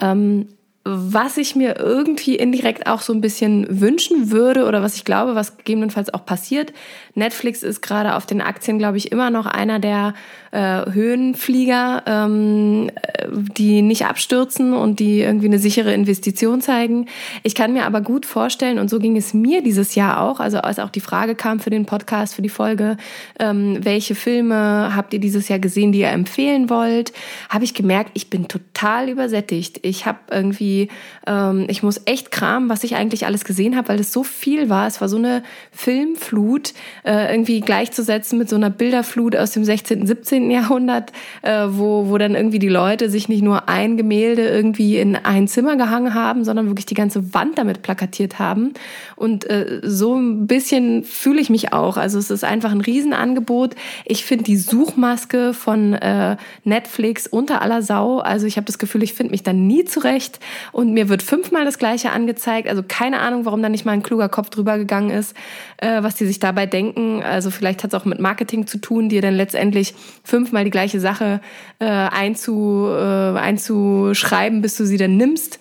Ähm, was ich mir irgendwie indirekt auch so ein bisschen wünschen würde oder was ich glaube, was gegebenenfalls auch passiert. Netflix ist gerade auf den Aktien, glaube ich, immer noch einer der äh, Höhenflieger, ähm, die nicht abstürzen und die irgendwie eine sichere Investition zeigen. Ich kann mir aber gut vorstellen, und so ging es mir dieses Jahr auch, also als auch die Frage kam für den Podcast, für die Folge, ähm, welche Filme habt ihr dieses Jahr gesehen, die ihr empfehlen wollt, habe ich gemerkt, ich bin total übersättigt. Ich habe irgendwie, ähm, ich muss echt kramen, was ich eigentlich alles gesehen habe, weil es so viel war. Es war so eine Filmflut, äh, irgendwie gleichzusetzen mit so einer Bilderflut aus dem 16., 17 Jahrhundert, äh, wo, wo dann irgendwie die Leute sich nicht nur ein Gemälde irgendwie in ein Zimmer gehangen haben, sondern wirklich die ganze Wand damit plakatiert haben. Und äh, so ein bisschen fühle ich mich auch. Also es ist einfach ein Riesenangebot. Ich finde die Suchmaske von äh, Netflix unter aller Sau. Also ich habe das Gefühl, ich finde mich da nie zurecht und mir wird fünfmal das Gleiche angezeigt. Also keine Ahnung, warum da nicht mal ein kluger Kopf drüber gegangen ist, äh, was die sich dabei denken. Also vielleicht hat es auch mit Marketing zu tun, die dann letztendlich fünfmal die gleiche Sache äh, einzu, äh, einzuschreiben, bis du sie dann nimmst.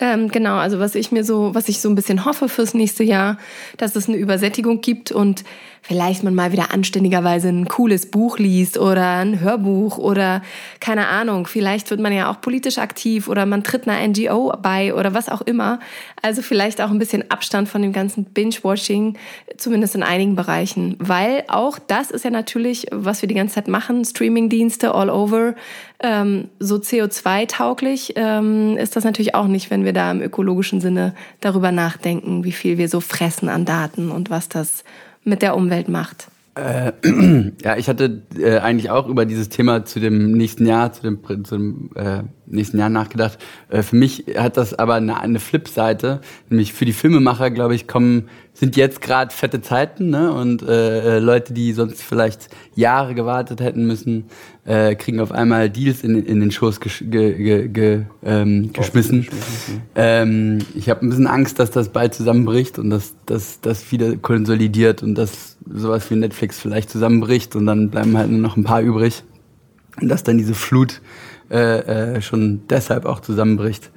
Ähm, genau, also was ich mir so, was ich so ein bisschen hoffe fürs nächste Jahr, dass es eine Übersättigung gibt und vielleicht man mal wieder anständigerweise ein cooles Buch liest oder ein Hörbuch oder keine Ahnung, vielleicht wird man ja auch politisch aktiv oder man tritt einer NGO bei oder was auch immer. Also vielleicht auch ein bisschen Abstand von dem ganzen Binge-Watching, zumindest in einigen Bereichen. Weil auch das ist ja natürlich, was wir die ganze Zeit machen, Streaming-Dienste all over, ähm, so CO2-tauglich ähm, ist das natürlich auch nicht, wenn wir da im ökologischen Sinne darüber nachdenken, wie viel wir so fressen an Daten und was das mit der Umwelt macht. Äh, ja, ich hatte äh, eigentlich auch über dieses Thema zu dem nächsten Jahr, zu dem, zu dem äh, nächsten Jahr nachgedacht. Äh, für mich hat das aber eine, eine Flip-Seite, nämlich für die Filmemacher, glaube ich, kommen sind jetzt gerade fette Zeiten, ne? Und äh, äh, Leute, die sonst vielleicht Jahre gewartet hätten müssen, äh, kriegen auf einmal Deals in, in den Schoß gesch ge, ge, ge, ähm, geschmissen. Ähm, ich habe ein bisschen Angst, dass das bald zusammenbricht und dass das dass wieder konsolidiert und dass sowas wie Netflix vielleicht zusammenbricht und dann bleiben halt nur noch ein paar übrig und dass dann diese Flut äh, äh, schon deshalb auch zusammenbricht.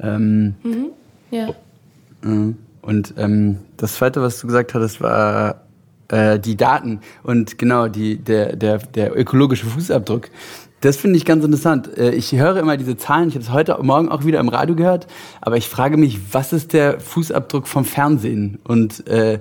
Ähm, mhm. Ja. Äh, und ähm, das Zweite, was du gesagt hattest, war äh, die Daten und genau die, der, der, der ökologische Fußabdruck. Das finde ich ganz interessant. Äh, ich höre immer diese Zahlen, ich habe es heute Morgen auch wieder im Radio gehört, aber ich frage mich, was ist der Fußabdruck vom Fernsehen? Und äh,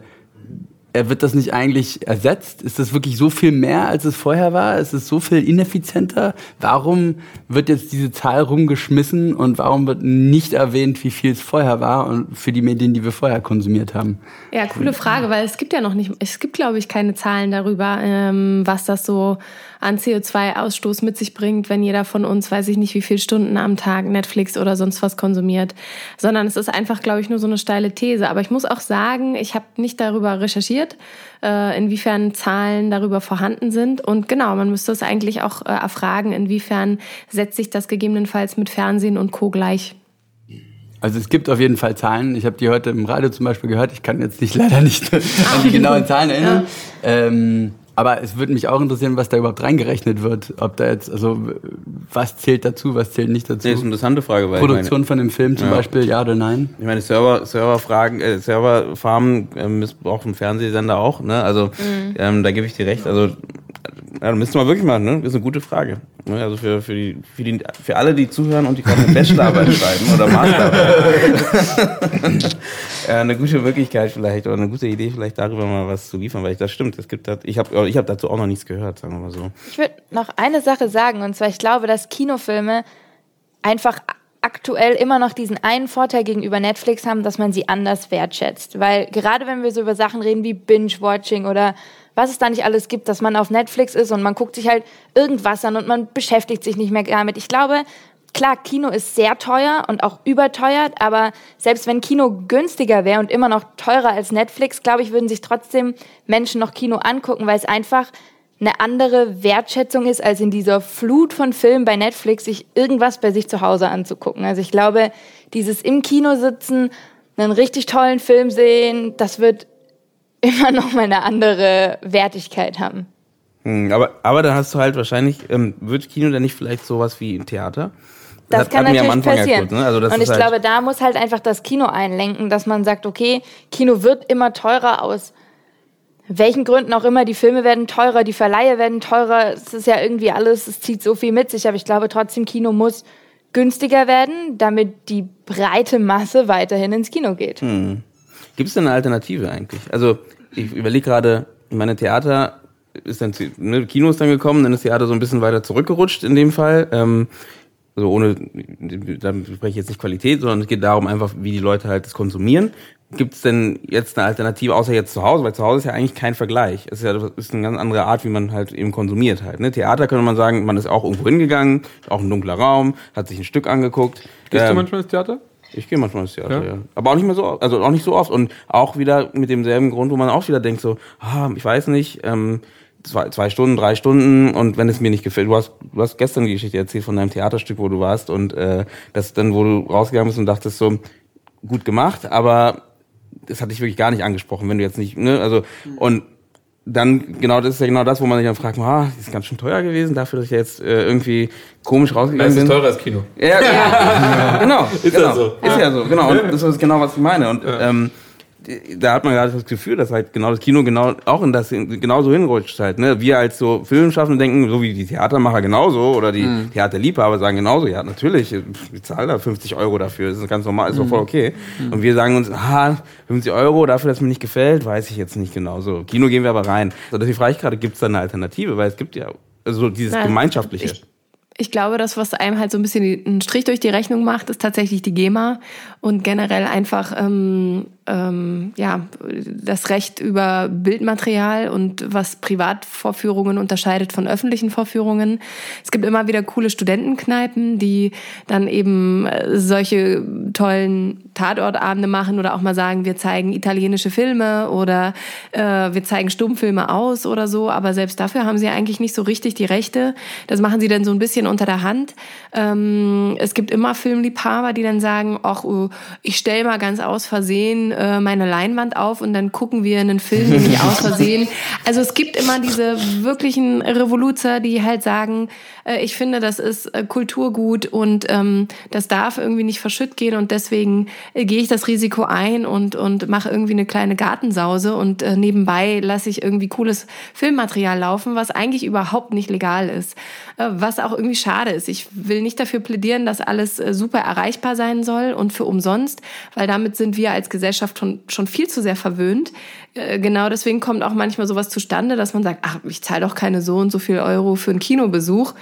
er wird das nicht eigentlich ersetzt? Ist das wirklich so viel mehr, als es vorher war? Ist es so viel ineffizienter? Warum wird jetzt diese Zahl rumgeschmissen und warum wird nicht erwähnt, wie viel es vorher war und für die Medien, die wir vorher konsumiert haben? Ja, coole Frage, weil es gibt ja noch nicht, es gibt glaube ich keine Zahlen darüber, ähm, was das so an CO2-Ausstoß mit sich bringt, wenn jeder von uns, weiß ich nicht, wie viele Stunden am Tag Netflix oder sonst was konsumiert, sondern es ist einfach, glaube ich, nur so eine steile These. Aber ich muss auch sagen, ich habe nicht darüber recherchiert, äh, inwiefern Zahlen darüber vorhanden sind. Und genau, man müsste es eigentlich auch äh, erfragen, inwiefern setzt sich das gegebenenfalls mit Fernsehen und Co. gleich. Also es gibt auf jeden Fall Zahlen. Ich habe die heute im Radio zum Beispiel gehört. Ich kann jetzt nicht leider nicht an die genauen Zahlen erinnern. Ja. Ähm, aber es würde mich auch interessieren, was da überhaupt reingerechnet wird. Ob da jetzt, also was zählt dazu, was zählt nicht dazu? Das ist eine interessante Frage. Weil Produktion meine, von dem Film zum ja. Beispiel, ja oder nein? Ich meine, Server, Serverfragen, äh, Serverfarmen äh, missbrauchen Fernsehsender auch. Ne? Also mhm. ähm, da gebe ich dir recht. Also ja, müssten wir wirklich machen, ne? Das ist eine gute Frage. Ne? Also für, für, die, für, die, für alle, die zuhören und die gerade eine Bachelorarbeit schreiben oder Masterarbeit. ja, eine gute Möglichkeit vielleicht oder eine gute Idee vielleicht darüber mal was zu liefern, weil ich das stimmt. Es gibt das, ich habe ich hab dazu auch noch nichts gehört, sagen wir mal so. Ich würde noch eine Sache sagen und zwar, ich glaube, dass Kinofilme einfach aktuell immer noch diesen einen Vorteil gegenüber Netflix haben, dass man sie anders wertschätzt. Weil gerade wenn wir so über Sachen reden wie Binge-Watching oder was es da nicht alles gibt, dass man auf Netflix ist und man guckt sich halt irgendwas an und man beschäftigt sich nicht mehr damit. Ich glaube, klar, Kino ist sehr teuer und auch überteuert, aber selbst wenn Kino günstiger wäre und immer noch teurer als Netflix, glaube ich, würden sich trotzdem Menschen noch Kino angucken, weil es einfach eine andere Wertschätzung ist, als in dieser Flut von Filmen bei Netflix sich irgendwas bei sich zu Hause anzugucken. Also ich glaube, dieses im Kino sitzen, einen richtig tollen Film sehen, das wird immer noch mal eine andere Wertigkeit haben. Hm, aber, aber da hast du halt wahrscheinlich, ähm, wird Kino denn nicht vielleicht sowas wie ein Theater? Das, das kann natürlich passieren. Kurz, ne? also und ich halt glaube, da muss halt einfach das Kino einlenken, dass man sagt, okay, Kino wird immer teurer aus welchen Gründen auch immer. Die Filme werden teurer, die Verleihe werden teurer. Es ist ja irgendwie alles, es zieht so viel mit sich. Aber ich glaube trotzdem, Kino muss günstiger werden, damit die breite Masse weiterhin ins Kino geht. Hm. Gibt es denn eine Alternative eigentlich? Also ich überlege gerade, meine Theater ist dann, ne, Kino ist dann gekommen, dann ist Theater so ein bisschen weiter zurückgerutscht in dem Fall. Ähm, also ohne, da spreche ich jetzt nicht Qualität, sondern es geht darum einfach, wie die Leute halt das konsumieren. Gibt es denn jetzt eine Alternative, außer jetzt zu Hause? Weil zu Hause ist ja eigentlich kein Vergleich. Es ist ja ist eine ganz andere Art, wie man halt eben konsumiert halt. Ne? Theater könnte man sagen, man ist auch irgendwo hingegangen, auch ein dunkler Raum, hat sich ein Stück angeguckt. Gehst ähm, du manchmal ins Theater? Ich gehe manchmal ins Theater, ja. ja. Aber auch nicht mehr so, also auch nicht so oft. Und auch wieder mit demselben Grund, wo man auch wieder denkt, so, ah, ich weiß nicht, ähm, zwei, zwei Stunden, drei Stunden und wenn es mir nicht gefällt, du hast, du hast gestern die Geschichte erzählt von deinem Theaterstück, wo du warst und äh, das dann, wo du rausgegangen bist und dachtest so, gut gemacht, aber das hat dich wirklich gar nicht angesprochen, wenn du jetzt nicht, ne, also und dann, genau, das ist ja genau das, wo man sich dann fragt, ah, das ist ganz schön teuer gewesen, dafür, dass ich jetzt äh, irgendwie komisch rausgegangen bin. Das ist teurer als Kino. Ja, ja. genau. Ist genau. ja so. Ist ja so, genau. Und das ist genau, was ich meine. Und ja. ähm, da hat man gerade das Gefühl, dass halt genau das Kino genau auch in das genauso hinrutscht halt. Ne? Wir als so Filmschaffende denken, so wie die Theatermacher genauso oder die mhm. Theaterliebhaber sagen genauso, ja natürlich, ich zahle da 50 Euro dafür, das ist ganz normal, ist doch voll mhm. okay. Mhm. Und wir sagen uns, ah, 50 Euro dafür, dass mir nicht gefällt, weiß ich jetzt nicht genau. So, Kino gehen wir aber rein. So, deswegen frage ich gerade, gibt es da eine Alternative? Weil es gibt ja also dieses Nein, Gemeinschaftliche. Ich, ich glaube, das, was einem halt so ein bisschen einen Strich durch die Rechnung macht, ist tatsächlich die GEMA und generell einfach ähm, ähm, ja, das Recht über Bildmaterial und was Privatvorführungen unterscheidet von öffentlichen Vorführungen. Es gibt immer wieder coole Studentenkneipen, die dann eben äh, solche tollen Tatortabende machen oder auch mal sagen, wir zeigen italienische Filme oder äh, wir zeigen Stummfilme aus oder so. Aber selbst dafür haben sie eigentlich nicht so richtig die Rechte. Das machen sie dann so ein bisschen unter der Hand. Ähm, es gibt immer Filmliebhaber, die dann sagen, ach, oh, ich stelle mal ganz aus Versehen äh, meine Leinwand auf und dann gucken wir einen Film, den ich aus Versehen. Also es gibt immer diese wirklichen Revoluzer, die halt sagen, äh, ich finde, das ist äh, Kulturgut und ähm, das darf irgendwie nicht verschütt gehen und deswegen äh, gehe ich das Risiko ein und, und mache irgendwie eine kleine Gartensause und äh, nebenbei lasse ich irgendwie cooles Filmmaterial laufen, was eigentlich überhaupt nicht legal ist. Äh, was auch irgendwie schade ist. Ich will nicht dafür plädieren, dass alles äh, super erreichbar sein soll und für umsonst, weil damit sind wir als Gesellschaft Gesellschaft schon, schon viel zu sehr verwöhnt. Äh, genau deswegen kommt auch manchmal sowas zustande, dass man sagt, ach, ich zahle doch keine so und so viel Euro für einen Kinobesuch,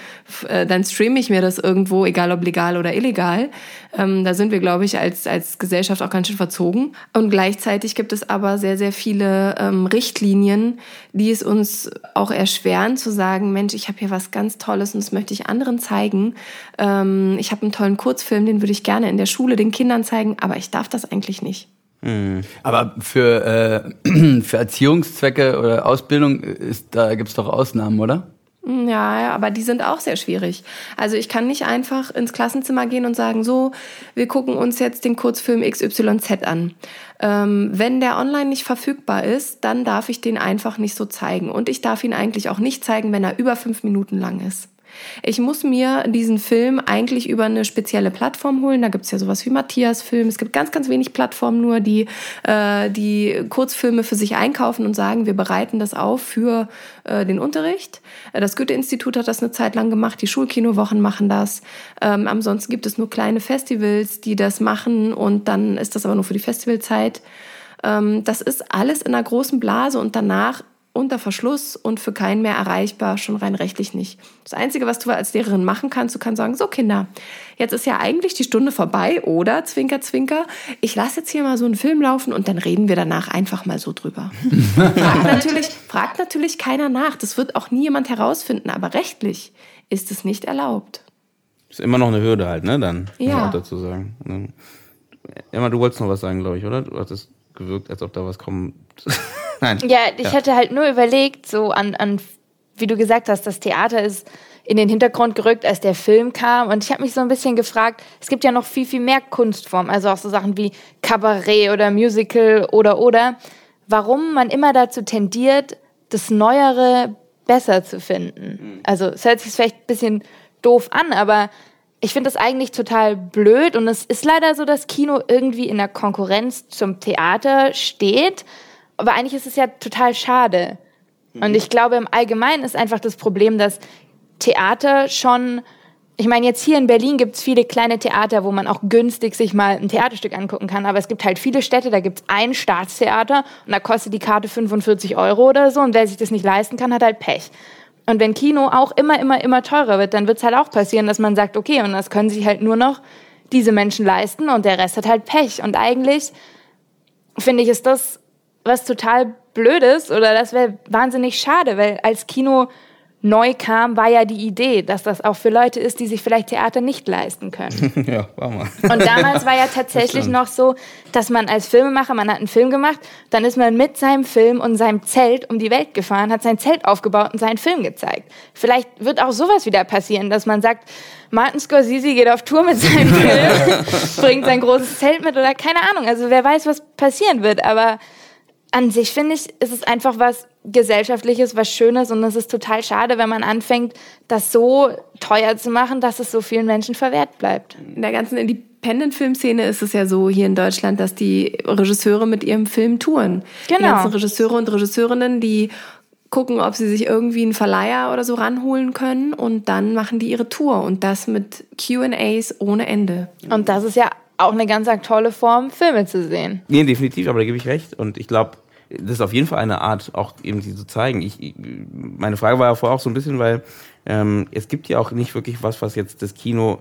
äh, dann streame ich mir das irgendwo, egal ob legal oder illegal. Ähm, da sind wir, glaube ich, als, als Gesellschaft auch ganz schön verzogen. Und gleichzeitig gibt es aber sehr, sehr viele ähm, Richtlinien, die es uns auch erschweren zu sagen, Mensch, ich habe hier was ganz Tolles und das möchte ich anderen zeigen. Ähm, ich habe einen tollen Kurzfilm, den würde ich gerne in der Schule den Kindern zeigen, aber ich darf das eigentlich nicht. Mhm. Aber für, äh, für Erziehungszwecke oder Ausbildung ist, da gibt es doch Ausnahmen, oder? Ja, aber die sind auch sehr schwierig. Also ich kann nicht einfach ins Klassenzimmer gehen und sagen, so, wir gucken uns jetzt den Kurzfilm XYZ an. Ähm, wenn der online nicht verfügbar ist, dann darf ich den einfach nicht so zeigen. Und ich darf ihn eigentlich auch nicht zeigen, wenn er über fünf Minuten lang ist. Ich muss mir diesen Film eigentlich über eine spezielle Plattform holen. Da gibt es ja sowas wie Matthias Film. Es gibt ganz, ganz wenig Plattformen nur, die äh, die Kurzfilme für sich einkaufen und sagen, wir bereiten das auf für äh, den Unterricht. Das Goethe-Institut hat das eine Zeit lang gemacht. Die Schulkinowochen machen das. Ähm, ansonsten gibt es nur kleine Festivals, die das machen und dann ist das aber nur für die Festivalzeit. Ähm, das ist alles in einer großen Blase und danach unter Verschluss und für keinen mehr erreichbar, schon rein rechtlich nicht. Das Einzige, was du als Lehrerin machen kannst, du kannst sagen, so Kinder, jetzt ist ja eigentlich die Stunde vorbei oder, Zwinker, Zwinker, ich lasse jetzt hier mal so einen Film laufen und dann reden wir danach einfach mal so drüber. fragt, natürlich, fragt natürlich keiner nach, das wird auch nie jemand herausfinden, aber rechtlich ist es nicht erlaubt. Ist immer noch eine Hürde halt, ne, dann, ja. dazu sagen. Emma, du wolltest noch was sagen, glaube ich, oder? Du hattest gewirkt, als ob da was kommt. Nein. Ja, ich ja. hatte halt nur überlegt, so an, an, wie du gesagt hast, das Theater ist in den Hintergrund gerückt, als der Film kam. Und ich habe mich so ein bisschen gefragt, es gibt ja noch viel, viel mehr Kunstformen, also auch so Sachen wie Kabarett oder Musical oder oder, warum man immer dazu tendiert, das Neuere besser zu finden. Mhm. Also es hört sich vielleicht ein bisschen doof an, aber ich finde das eigentlich total blöd und es ist leider so, dass Kino irgendwie in der Konkurrenz zum Theater steht aber eigentlich ist es ja total schade. Und ich glaube, im Allgemeinen ist einfach das Problem, dass Theater schon, ich meine, jetzt hier in Berlin gibt es viele kleine Theater, wo man auch günstig sich mal ein Theaterstück angucken kann. Aber es gibt halt viele Städte, da gibt es ein Staatstheater und da kostet die Karte 45 Euro oder so. Und wer sich das nicht leisten kann, hat halt Pech. Und wenn Kino auch immer, immer, immer teurer wird, dann wird es halt auch passieren, dass man sagt, okay, und das können sich halt nur noch diese Menschen leisten und der Rest hat halt Pech. Und eigentlich finde ich, ist das was total Blödes oder das wäre wahnsinnig schade, weil als Kino neu kam, war ja die Idee, dass das auch für Leute ist, die sich vielleicht Theater nicht leisten können. ja, war mal. Und damals war ja tatsächlich noch so, dass man als Filmemacher, man hat einen Film gemacht, dann ist man mit seinem Film und seinem Zelt um die Welt gefahren, hat sein Zelt aufgebaut und seinen Film gezeigt. Vielleicht wird auch sowas wieder passieren, dass man sagt, Martin Scorsese geht auf Tour mit seinem Film, bringt sein großes Zelt mit oder keine Ahnung. Also wer weiß, was passieren wird, aber an sich finde ich, ist es einfach was Gesellschaftliches, was Schönes und es ist total schade, wenn man anfängt, das so teuer zu machen, dass es so vielen Menschen verwehrt bleibt. In der ganzen Independent-Filmszene ist es ja so hier in Deutschland, dass die Regisseure mit ihrem Film touren. Genau. Die ganzen Regisseure und Regisseurinnen, die gucken, ob sie sich irgendwie einen Verleiher oder so ranholen können und dann machen die ihre Tour und das mit Q&As ohne Ende. Und das ist ja auch eine ganz tolle Form, Filme zu sehen. Nee, definitiv, aber da gebe ich recht. Und ich glaube, das ist auf jeden Fall eine Art, auch eben sie zu zeigen. Ich, meine Frage war ja vorher auch so ein bisschen, weil ähm, es gibt ja auch nicht wirklich was, was jetzt das Kino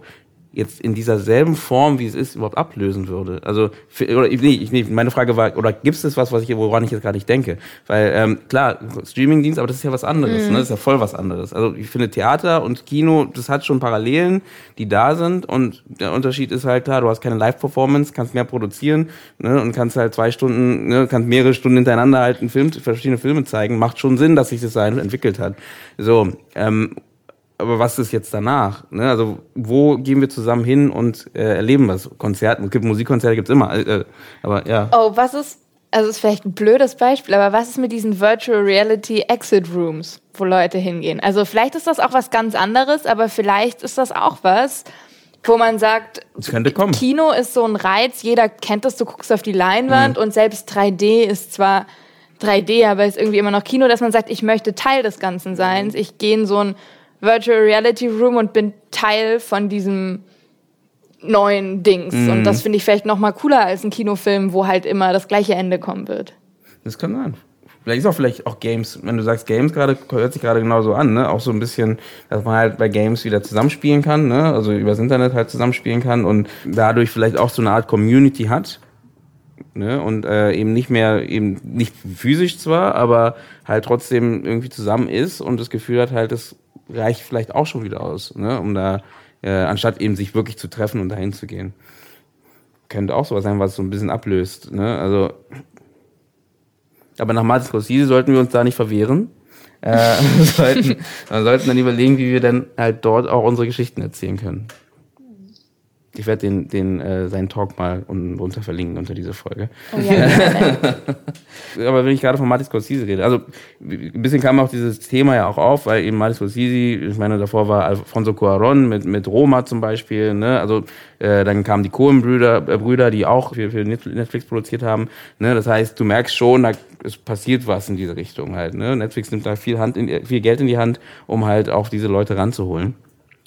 jetzt in dieser selben Form, wie es ist, überhaupt ablösen würde. Also, für, oder nee, ich, nee, meine Frage war, oder gibt es was, was ich, woran ich jetzt gar nicht denke? Weil, ähm, klar, Streamingdienst, aber das ist ja was anderes, mhm. ne? Das ist ja voll was anderes. Also ich finde Theater und Kino, das hat schon Parallelen, die da sind und der Unterschied ist halt klar, du hast keine Live-Performance, kannst mehr produzieren, ne? Und kannst halt zwei Stunden, ne, kannst mehrere Stunden hintereinander halt einen Film, verschiedene Filme zeigen. Macht schon Sinn, dass sich das da entwickelt hat. So, ähm, aber was ist jetzt danach? Ne? Also wo gehen wir zusammen hin und äh, erleben was? Konzerte, es gibt Musikkonzerte, gibt's immer. Äh, aber ja. Oh, was ist? Also ist vielleicht ein blödes Beispiel, aber was ist mit diesen Virtual Reality Exit Rooms, wo Leute hingehen? Also vielleicht ist das auch was ganz anderes, aber vielleicht ist das auch was, wo man sagt, es könnte kommen. Kino ist so ein Reiz, jeder kennt das, du guckst auf die Leinwand mhm. und selbst 3D ist zwar 3D, aber ist irgendwie immer noch Kino, dass man sagt, ich möchte Teil des Ganzen sein. Ich gehe in so ein Virtual Reality Room und bin Teil von diesem neuen Dings. Mhm. Und das finde ich vielleicht noch mal cooler als ein Kinofilm, wo halt immer das gleiche Ende kommen wird. Das kann sein. Vielleicht ist auch vielleicht auch Games, wenn du sagst Games gerade, hört sich gerade genauso an, ne? Auch so ein bisschen, dass man halt bei Games wieder zusammenspielen kann, ne? Also übers Internet halt zusammenspielen kann und dadurch vielleicht auch so eine Art Community hat. Ne? Und äh, eben nicht mehr, eben nicht physisch zwar, aber halt trotzdem irgendwie zusammen ist und das Gefühl hat, halt, das reicht vielleicht auch schon wieder aus, ne? Um da, äh, anstatt eben sich wirklich zu treffen und dahin zu gehen. Könnte auch sowas sein, was so ein bisschen ablöst, ne? Also aber nach Martin Scorsese sollten wir uns da nicht verwehren. Äh, sollten, wir sollten dann überlegen, wie wir dann halt dort auch unsere Geschichten erzählen können. Ich werde den, den, äh, seinen Talk mal unten drunter verlinken unter diese Folge. Oh ja. Aber wenn ich gerade von Martin Scorsese rede, also ein bisschen kam auch dieses Thema ja auch auf, weil eben Martin Scorsese, ich meine, davor war Alfonso Cuarón mit, mit Roma zum Beispiel, ne? also äh, dann kamen die Coen-Brüder, äh, Brüder, die auch für, für Netflix produziert haben, ne? das heißt, du merkst schon, da es passiert was in diese Richtung halt, ne? Netflix nimmt da viel, Hand in, viel Geld in die Hand, um halt auch diese Leute ranzuholen.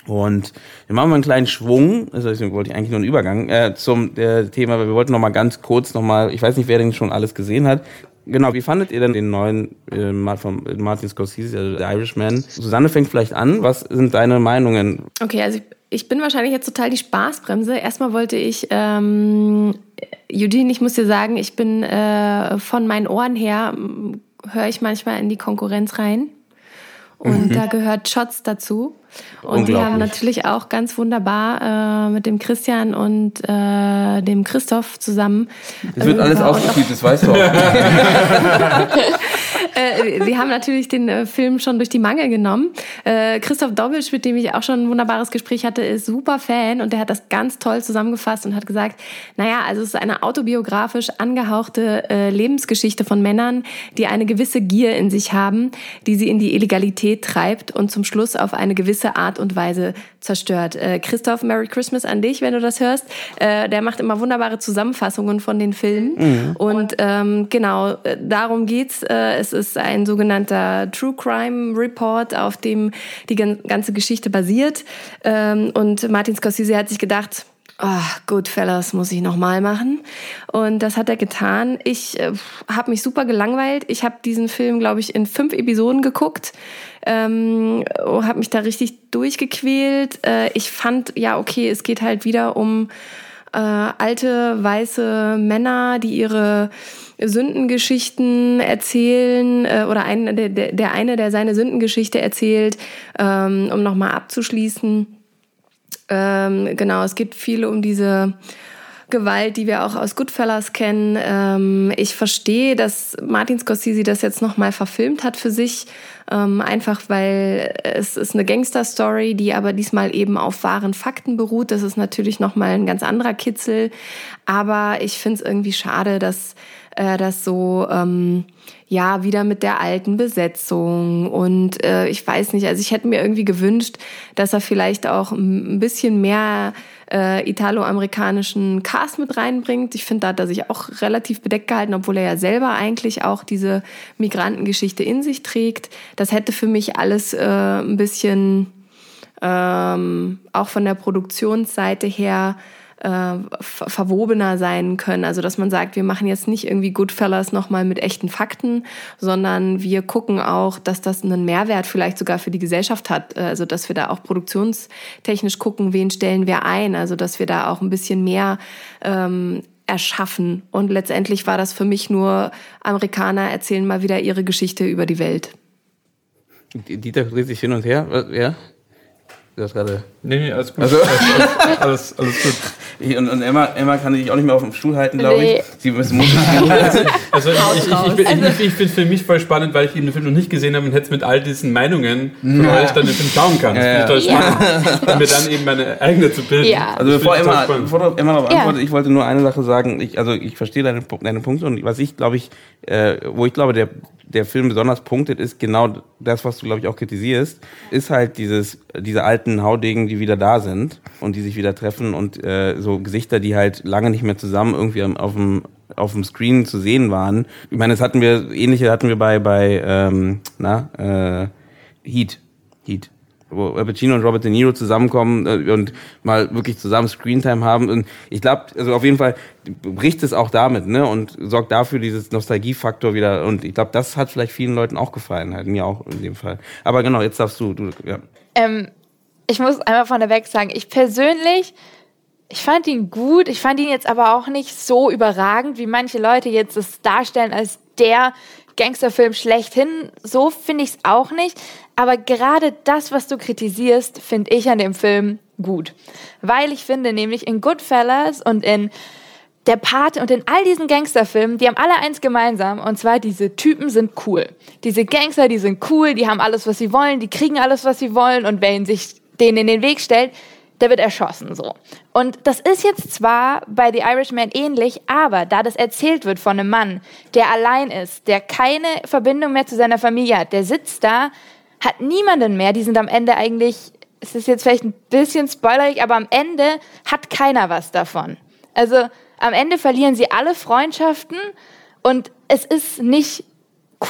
Und wir machen mal einen kleinen Schwung, also deswegen wollte ich eigentlich nur einen Übergang äh, zum äh, Thema, weil wir wollten noch mal ganz kurz noch mal, ich weiß nicht, wer denn schon alles gesehen hat. Genau, wie fandet ihr denn den neuen äh, von Martin Scorsese, also The Irishman? Susanne fängt vielleicht an. Was sind deine Meinungen? Okay, also ich, ich bin wahrscheinlich jetzt total die Spaßbremse. Erstmal wollte ich, ähm, Eugene, ich muss dir sagen, ich bin äh, von meinen Ohren her, höre ich manchmal in die Konkurrenz rein. Und mhm. da gehört Shots dazu. Und wir haben natürlich auch ganz wunderbar äh, mit dem Christian und äh, dem Christoph zusammen. Es wird alles ausgespielt, das weißt du auch. äh, sie haben natürlich den äh, Film schon durch die Mangel genommen. Äh, Christoph Dobisch, mit dem ich auch schon ein wunderbares Gespräch hatte, ist super Fan und der hat das ganz toll zusammengefasst und hat gesagt, naja, also es ist eine autobiografisch angehauchte äh, Lebensgeschichte von Männern, die eine gewisse Gier in sich haben, die sie in die Illegalität treibt und zum Schluss auf eine gewisse Art und Weise zerstört. Äh, Christoph, Merry Christmas an dich, wenn du das hörst. Äh, der macht immer wunderbare Zusammenfassungen von den Filmen. Mhm. Und ähm, genau, äh, darum geht's. Äh, es ist ein sogenannter True Crime Report, auf dem die ganze Geschichte basiert. Ähm, und Martin Scorsese hat sich gedacht, Oh, Goodfellas muss ich nochmal machen. Und das hat er getan. Ich äh, habe mich super gelangweilt. Ich habe diesen Film, glaube ich, in fünf Episoden geguckt. Ähm, habe mich da richtig durchgequält. Äh, ich fand, ja, okay, es geht halt wieder um äh, alte weiße Männer, die ihre Sündengeschichten erzählen äh, oder ein, der, der eine, der seine Sündengeschichte erzählt, ähm, um nochmal abzuschließen. Ähm, genau, es geht viel um diese Gewalt, die wir auch aus Goodfellas kennen. Ähm, ich verstehe, dass Martin Scorsese das jetzt nochmal verfilmt hat für sich, ähm, einfach weil es ist eine Gangster-Story, die aber diesmal eben auf wahren Fakten beruht. Das ist natürlich nochmal ein ganz anderer Kitzel, aber ich finde es irgendwie schade, dass äh, das so ähm, ja wieder mit der alten Besetzung und äh, ich weiß nicht, also ich hätte mir irgendwie gewünscht, dass er vielleicht auch ein bisschen mehr äh, italo-amerikanischen Cast mit reinbringt. Ich finde, da hat er sich auch relativ bedeckt gehalten, obwohl er ja selber eigentlich auch diese Migrantengeschichte in sich trägt. Das hätte für mich alles äh, ein bisschen ähm, auch von der Produktionsseite her äh, verwobener sein können. Also dass man sagt, wir machen jetzt nicht irgendwie Goodfellas nochmal mit echten Fakten, sondern wir gucken auch, dass das einen Mehrwert vielleicht sogar für die Gesellschaft hat. Also dass wir da auch produktionstechnisch gucken, wen stellen wir ein. Also dass wir da auch ein bisschen mehr ähm, erschaffen. Und letztendlich war das für mich nur, Amerikaner erzählen mal wieder ihre Geschichte über die Welt. Dieter dreht sich hin und her. Ja? Du hast gerade. Nee, nee, alles gut. Also, alles, alles, alles gut. Ich, und, und Emma, Emma kann sich auch nicht mehr auf dem Stuhl halten, glaube nee. ich. Sie muss, muss also, also ich, ich, ich, bin, ich, ich finde es für mich voll spannend, weil ich den Film noch nicht gesehen habe und jetzt mit all diesen Meinungen von ja. euch dann den Film schauen kann. Das ja, finde ich toll spannend. Ja. Und mir dann eben meine eigene zu bilden. Ja. Also bevor Emma, bevor Emma noch antwortet, ich wollte nur eine Sache sagen. Ich, also ich verstehe deine, deine Punkte und was ich glaube ich, äh, wo ich glaube, der der Film besonders punktet, ist genau das, was du, glaube ich, auch kritisierst, ist halt dieses, diese alten Haudegen, die wieder da sind und die sich wieder treffen und äh, so Gesichter, die halt lange nicht mehr zusammen irgendwie auf dem auf dem Screen zu sehen waren. Ich meine, das hatten wir, ähnliche hatten wir bei, bei ähm, na, äh, Heat. Heat. Wo Al Pacino und Robert De Niro zusammenkommen äh, und mal wirklich zusammen Screentime haben. Und ich glaube, also auf jeden Fall bricht es auch damit, ne? Und sorgt dafür dieses Nostalgiefaktor wieder. Und ich glaube, das hat vielleicht vielen Leuten auch gefallen, halt mir auch in dem Fall. Aber genau, jetzt darfst du, du ja. Ähm, ich muss einmal vorneweg sagen, ich persönlich, ich fand ihn gut. Ich fand ihn jetzt aber auch nicht so überragend, wie manche Leute jetzt es darstellen als der Gangsterfilm schlechthin. So finde ich es auch nicht. Aber gerade das, was du kritisierst, finde ich an dem Film gut. Weil ich finde nämlich in Goodfellas und in der Pate und in all diesen Gangsterfilmen, die haben alle eins gemeinsam, und zwar diese Typen sind cool. Diese Gangster, die sind cool, die haben alles, was sie wollen, die kriegen alles, was sie wollen, und wer sich denen in den Weg stellt, der wird erschossen, so. Und das ist jetzt zwar bei The Irishman ähnlich, aber da das erzählt wird von einem Mann, der allein ist, der keine Verbindung mehr zu seiner Familie hat, der sitzt da, hat niemanden mehr, die sind am Ende eigentlich, es ist jetzt vielleicht ein bisschen spoilerig, aber am Ende hat keiner was davon. Also am Ende verlieren sie alle Freundschaften und es ist nicht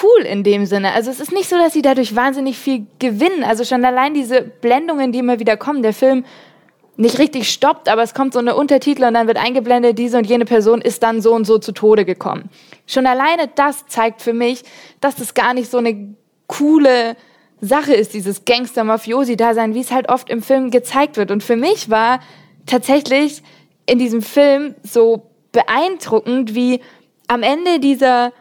cool in dem Sinne. Also es ist nicht so, dass sie dadurch wahnsinnig viel gewinnen. Also schon allein diese Blendungen, die immer wieder kommen, der Film nicht richtig stoppt, aber es kommt so eine Untertitel und dann wird eingeblendet, diese und jene Person ist dann so und so zu Tode gekommen. Schon alleine das zeigt für mich, dass das gar nicht so eine coole Sache ist, dieses Gangster-Mafiosi-Dasein, wie es halt oft im Film gezeigt wird. Und für mich war tatsächlich in diesem Film so beeindruckend, wie am Ende dieser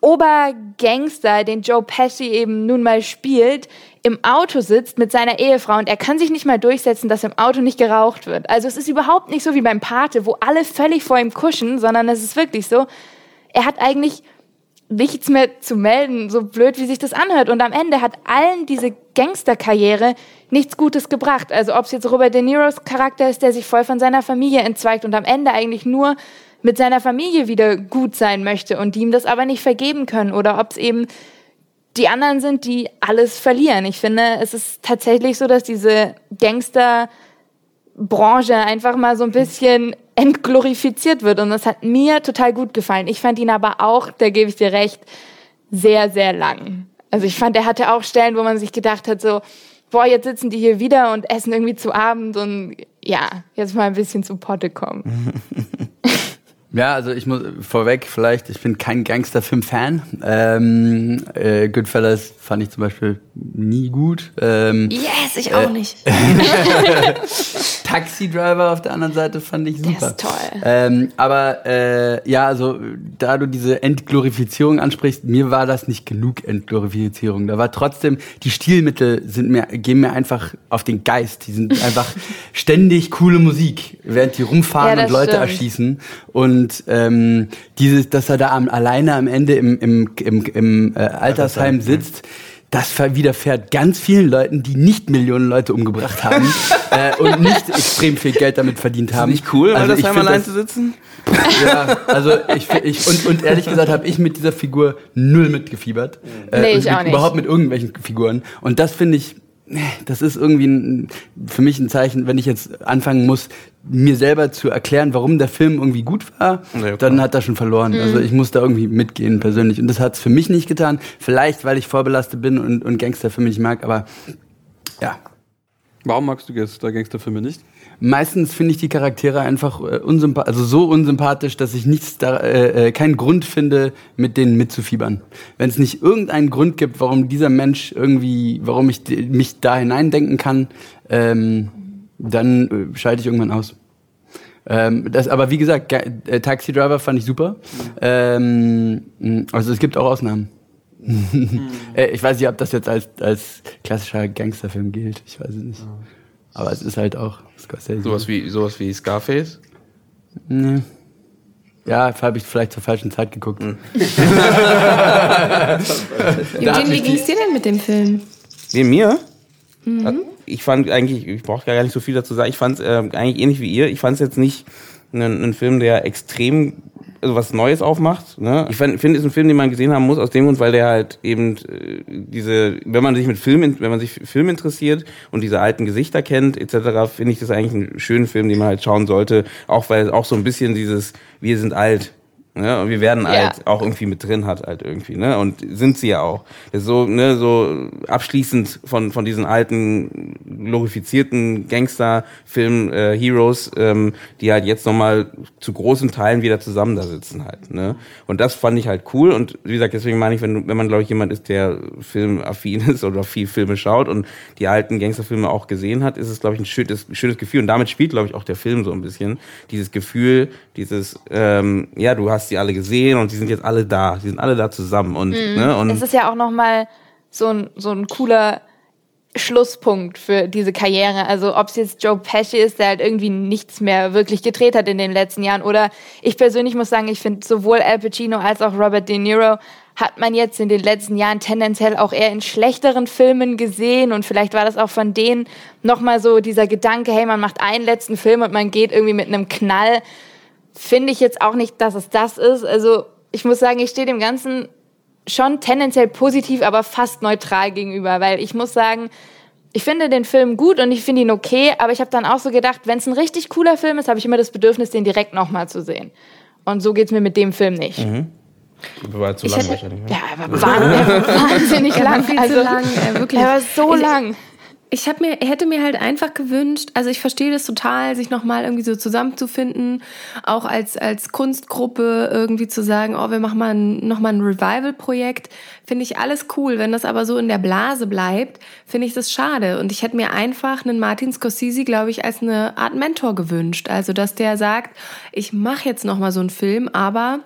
Obergangster, den Joe Pesci eben nun mal spielt, im Auto sitzt mit seiner Ehefrau und er kann sich nicht mal durchsetzen, dass im Auto nicht geraucht wird. Also es ist überhaupt nicht so wie beim Pate, wo alle völlig vor ihm kuschen, sondern es ist wirklich so, er hat eigentlich nichts mehr zu melden, so blöd wie sich das anhört. Und am Ende hat allen diese Gangsterkarriere nichts Gutes gebracht. Also ob es jetzt Robert De Niros Charakter ist, der sich voll von seiner Familie entzweigt und am Ende eigentlich nur mit seiner Familie wieder gut sein möchte und die ihm das aber nicht vergeben können oder ob es eben die anderen sind, die alles verlieren. Ich finde, es ist tatsächlich so, dass diese Gangsterbranche einfach mal so ein bisschen entglorifiziert wird und das hat mir total gut gefallen. Ich fand ihn aber auch, da gebe ich dir recht, sehr, sehr lang. Also ich fand, er hatte auch Stellen, wo man sich gedacht hat, so, boah, jetzt sitzen die hier wieder und essen irgendwie zu Abend und ja, jetzt mal ein bisschen zu Potte kommen. Ja, also ich muss vorweg vielleicht, ich bin kein Gangsterfilm-Fan. Ähm, äh, Goodfellas fand ich zum Beispiel nie gut. Ähm, yes, ich auch äh, nicht. Taxi Driver auf der anderen Seite fand ich super. Der ist toll. Ähm, aber äh, ja, also da du diese Entglorifizierung ansprichst, mir war das nicht genug Entglorifizierung. Da war trotzdem, die Stilmittel sind mir, gehen mir einfach auf den Geist. Die sind einfach ständig coole Musik, während die rumfahren ja, und Leute stimmt. erschießen. Und ähm, dieses, dass er da am, alleine am Ende im, im, im, im äh, Altersheim sitzt das widerfährt ganz vielen Leuten, die nicht Millionen Leute umgebracht haben äh, und nicht extrem viel Geld damit verdient haben. Ist nicht cool, also das einmal allein zu sitzen? ja, also ich, ich und, und ehrlich gesagt habe ich mit dieser Figur null mitgefiebert. Äh, nee, ich auch nicht. Überhaupt mit irgendwelchen Figuren. Und das finde ich das ist irgendwie ein, für mich ein Zeichen, wenn ich jetzt anfangen muss, mir selber zu erklären, warum der Film irgendwie gut war, ja, dann hat er schon verloren. Mhm. Also ich muss da irgendwie mitgehen persönlich. Und das hat es für mich nicht getan. Vielleicht, weil ich vorbelastet bin und, und Gangsterfilme nicht mag, aber ja. Warum magst du jetzt da Gangsterfilme nicht? Meistens finde ich die Charaktere einfach äh, unsympathisch, also so unsympathisch, dass ich nichts da, äh, äh, keinen Grund finde, mit denen mitzufiebern. Wenn es nicht irgendeinen Grund gibt, warum dieser Mensch irgendwie, warum ich mich da hineindenken kann, ähm, dann äh, schalte ich irgendwann aus. Ähm, das, aber wie gesagt, äh, Taxi Driver fand ich super. Ähm, also es gibt auch Ausnahmen. äh, ich weiß nicht, ob das jetzt als, als klassischer Gangsterfilm gilt. Ich weiß es nicht. Aber es ist halt auch Scorsese. Sowas wie, sowas wie Scarface? Nee. Ja, habe ich vielleicht zur falschen Zeit geguckt. Eugene, wie ging es dir denn mit dem Film? Wie mir? Mhm. Ich fand eigentlich, ich brauche gar nicht so viel dazu sagen, ich fand es äh, eigentlich ähnlich wie ihr. Ich fand es jetzt nicht ein Film, der extrem also was Neues aufmacht. Ne? Ich finde, es ist ein Film, den man gesehen haben muss, aus dem Grund, weil der halt eben äh, diese, wenn man sich mit Film, wenn man sich für Film interessiert und diese alten Gesichter kennt, etc., finde ich das eigentlich einen schönen Film, den man halt schauen sollte. Auch weil auch so ein bisschen dieses, wir sind alt Ne? Und wir werden Ja. halt auch irgendwie mit drin hat halt irgendwie, ne? Und sind sie ja auch. Das ist so, ne, so abschließend von, von diesen alten, glorifizierten Gangsterfilm äh, Heroes, ähm, die halt jetzt nochmal zu großen Teilen wieder zusammen da sitzen halt, ne? Und das fand ich halt cool. Und wie gesagt, deswegen meine ich, wenn, du- wenn man, glaube ich, jemand ist, der filmaffin ist oder viel Filme schaut und die alten Gangsterfilme auch gesehen hat, ist es, glaube ich, ein schönes, schönes Gefühl. Und damit spielt, glaube ich, auch der Film so ein bisschen. Dieses Gefühl, dieses, ähm, ja, du hast die alle gesehen und die sind jetzt alle da. Die sind alle da zusammen. Und, ne, und Es ist ja auch nochmal so ein, so ein cooler Schlusspunkt für diese Karriere. Also ob es jetzt Joe Pesci ist, der halt irgendwie nichts mehr wirklich gedreht hat in den letzten Jahren. Oder ich persönlich muss sagen, ich finde sowohl Al Pacino als auch Robert De Niro hat man jetzt in den letzten Jahren tendenziell auch eher in schlechteren Filmen gesehen. Und vielleicht war das auch von denen nochmal so dieser Gedanke, hey, man macht einen letzten Film und man geht irgendwie mit einem Knall. Finde ich jetzt auch nicht, dass es das ist. Also ich muss sagen, ich stehe dem Ganzen schon tendenziell positiv, aber fast neutral gegenüber, weil ich muss sagen, ich finde den Film gut und ich finde ihn okay, aber ich habe dann auch so gedacht, wenn es ein richtig cooler Film ist, habe ich immer das Bedürfnis, den direkt nochmal zu sehen. Und so geht's mir mit dem Film nicht. war zu Ich lang hätte- wahrscheinlich. ne? Ja, wahnsinnig Er war lang. viel also, zu lang, äh, wirklich. Er war so Ich- lang. Ich hab mir, hätte mir halt einfach gewünscht, also ich verstehe das total, sich nochmal irgendwie so zusammenzufinden, auch als, als Kunstgruppe irgendwie zu sagen, oh, wir machen mal ein, nochmal ein Revival-Projekt, finde ich alles cool. Wenn das aber so in der Blase bleibt, finde ich das schade. Und ich hätte mir einfach einen Martin Scorsese, glaube ich, als eine Art Mentor gewünscht. Also, dass der sagt, ich mache jetzt nochmal so einen Film, aber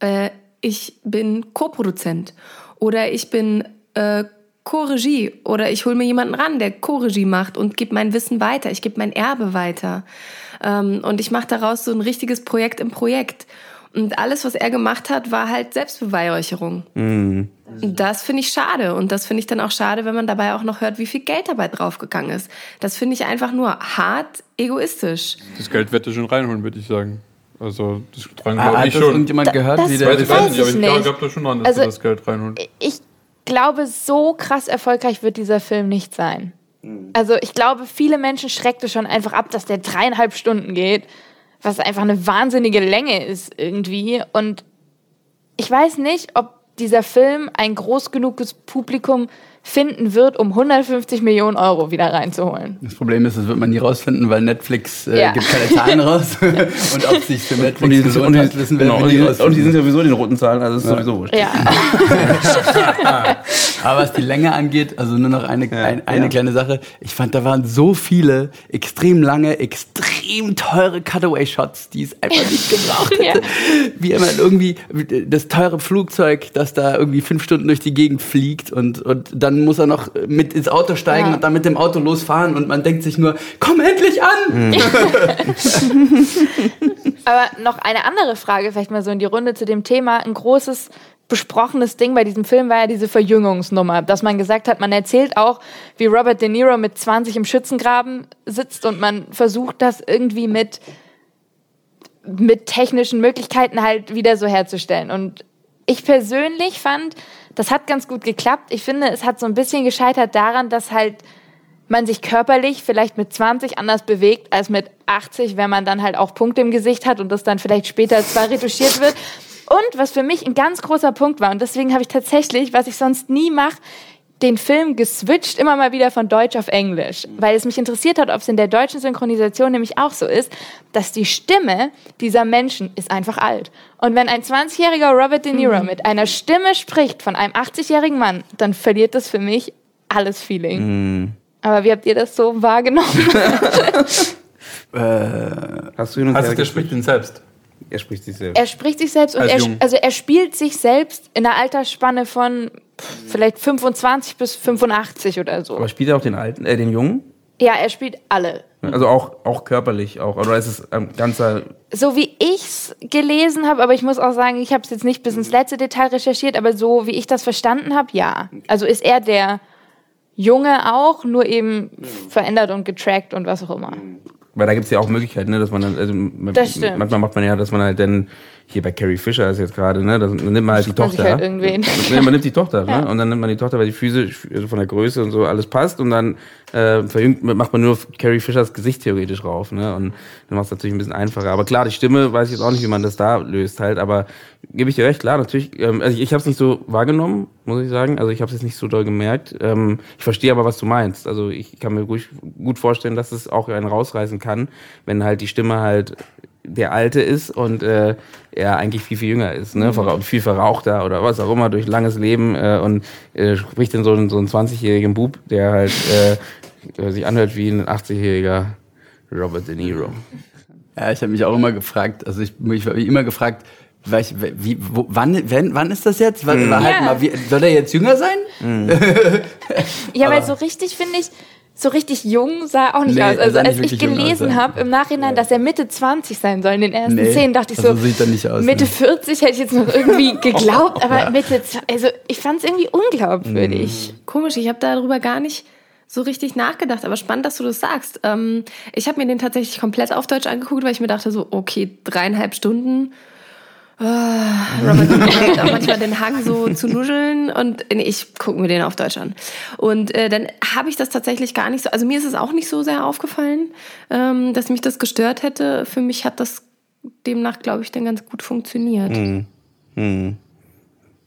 äh, ich bin Co-Produzent oder ich bin äh, Co-Regie oder ich hole mir jemanden ran, der Co-Regie macht und gebe mein Wissen weiter, ich gebe mein Erbe weiter. Ähm, und ich mache daraus so ein richtiges Projekt im Projekt. Und alles, was er gemacht hat, war halt Selbstbeweihräucherung. Und das finde ich schade. Und das finde ich dann auch schade, wenn man dabei auch noch hört, wie viel Geld dabei draufgegangen ist. Das finde ich einfach nur hart egoistisch. Das Geld wird er schon reinholen, würde ich sagen. Also, das tragen Ah, glaube hat ich das schon. irgendjemand gehört, das wie Ich der weiß, ich weiß weiß nicht, aber ich ich nicht. glaube da schon an, dass Also- das Geld reinholt. ich glaube, so krass erfolgreich wird dieser Film nicht sein. Also ich glaube, viele Menschen schreckt es schon einfach ab, dass der dreieinhalb Stunden geht, was einfach eine wahnsinnige Länge ist irgendwie. Und ich weiß nicht, ob dieser Film ein groß genuges Publikum finden wird, um 150 Millionen Euro wieder reinzuholen. Das Problem ist, das wird man nie rausfinden, weil Netflix äh, Ja. gibt keine Zahlen raus. und ob es sich für Netflix Und die, sind, gelohnt und, hat, die, wissen wir genau, und, nie die, und die sind sowieso in den roten Zahlen, also ist sowieso wurscht. Ja, Aber was die Länge angeht, also nur noch eine, ein, eine ja. kleine Sache. Ich fand, da waren so viele extrem lange, extrem teure Cutaway-Shots, die es einfach nicht gebraucht hätte. Wie immer irgendwie das teure Flugzeug, das da irgendwie fünf Stunden durch die Gegend fliegt und, und dann muss er noch mit ins Auto steigen Ja. und dann mit dem Auto losfahren und man denkt sich nur, komm endlich an! Aber noch eine andere Frage, vielleicht mal so in die Runde zu dem Thema. Ein großes besprochenes Ding bei diesem Film war ja diese Verjüngungsnummer, dass man gesagt hat, man erzählt auch, wie Robert De Niro mit 20 im Schützengraben sitzt und man versucht das irgendwie mit, mit technischen Möglichkeiten halt wieder so herzustellen. Und ich persönlich fand, das hat ganz gut geklappt. Ich finde, es hat so ein bisschen gescheitert daran, dass halt man sich körperlich vielleicht mit 20 anders bewegt als mit 80, wenn man dann halt auch Punkte im Gesicht hat und das dann vielleicht später zwar retuschiert wird. Und was für mich ein ganz großer Punkt war, und deswegen habe ich tatsächlich, was ich sonst nie mache, den Film geswitcht immer mal wieder von Deutsch auf Englisch, weil es mich interessiert hat, ob es in der deutschen Synchronisation nämlich auch so ist, dass die Stimme dieser Menschen ist einfach alt. Und wenn ein 20-jähriger Robert De Niro mit einer Stimme spricht von einem 80-jährigen Mann, dann verliert das für mich alles Feeling. Aber wie habt ihr das so wahrgenommen? Hast du ihn uns Also, der spricht ihn selbst. Er spricht sich selbst. er spricht sich selbst und Als er, also er spielt sich selbst in einer Altersspanne von pff, vielleicht 25 bis 85 oder so. Aber spielt er auch den alten, äh, den Jungen? Ja, er spielt alle. Also auch, auch körperlich auch. Oder ist es ein ganzer. so wie ich's gelesen habe, aber ich muss auch sagen, ich habe es jetzt nicht bis ins letzte Detail recherchiert, aber so wie ich das verstanden habe, ja. Also ist er der Junge auch, nur eben verändert und getrackt und was auch immer. Weil da gibt es ja auch Möglichkeiten, ne, dass man dann, also manchmal macht man ja, dass man halt dann, hier bei Carrie Fisher ist jetzt gerade, ne, dann nimmt man halt die Tochter. halt irgendwen. Nee, man nimmt die Tochter, Ja. ne? Und dann nimmt man die Tochter, weil die Füße also von der Größe und so alles passt und dann äh, verjüngt, macht man nur Carrie Fishers Gesicht theoretisch rauf, ne? Und dann macht es natürlich ein bisschen einfacher. Aber klar, die Stimme weiß ich jetzt auch nicht, wie man das da löst halt, aber gebe ich dir recht, klar, natürlich, ähm, also ich, ich habe es nicht so wahrgenommen, muss ich sagen. Also ich habe es jetzt nicht so doll gemerkt. Ähm, ich verstehe aber, was du meinst. Also ich kann mir gut, gut vorstellen, dass es auch einen rausreißen kann, wenn halt die Stimme halt der Alte ist und äh, er eigentlich viel, viel jünger ist, ne? Verra viel verrauchter oder was auch immer durch langes Leben äh, und äh, spricht dann so einen, so einen 20-jährigen Bub, der halt äh, sich anhört wie ein 80-jähriger Robert De Niro. Ja, ich habe mich auch immer gefragt, also ich, ich habe mich immer gefragt, welch, wie, wo, wann, wenn, wann ist das jetzt? Wann, halt Ja. mal, wie, soll er jetzt jünger sein? Ja, weil so richtig finde ich, so richtig jung sah er auch nicht Nee, aus. Also als ich gelesen ja. habe im Nachhinein, dass er Mitte 20 sein soll in den ersten Nee, Szenen, dachte ich also so, sieht er nicht aus, Mitte ne? 40 hätte ich jetzt noch irgendwie geglaubt, aber Mitte, zw- also ich fand es irgendwie unglaubwürdig. Komisch, ich habe darüber gar nicht so richtig nachgedacht, aber spannend, dass du das sagst. Ähm, ich habe mir den tatsächlich komplett auf Deutsch angeguckt, weil ich mir dachte so, okay, dreieinhalb Stunden. Ah, Robert hat auch manchmal den Hang so zu nuscheln und ich gucke mir den auf Deutsch an. Und äh, dann habe ich das tatsächlich gar nicht so, also mir ist es auch nicht so sehr aufgefallen, ähm, dass mich das gestört hätte. Für mich hat das demnach, glaube ich, dann ganz gut funktioniert. Mhm. Hm.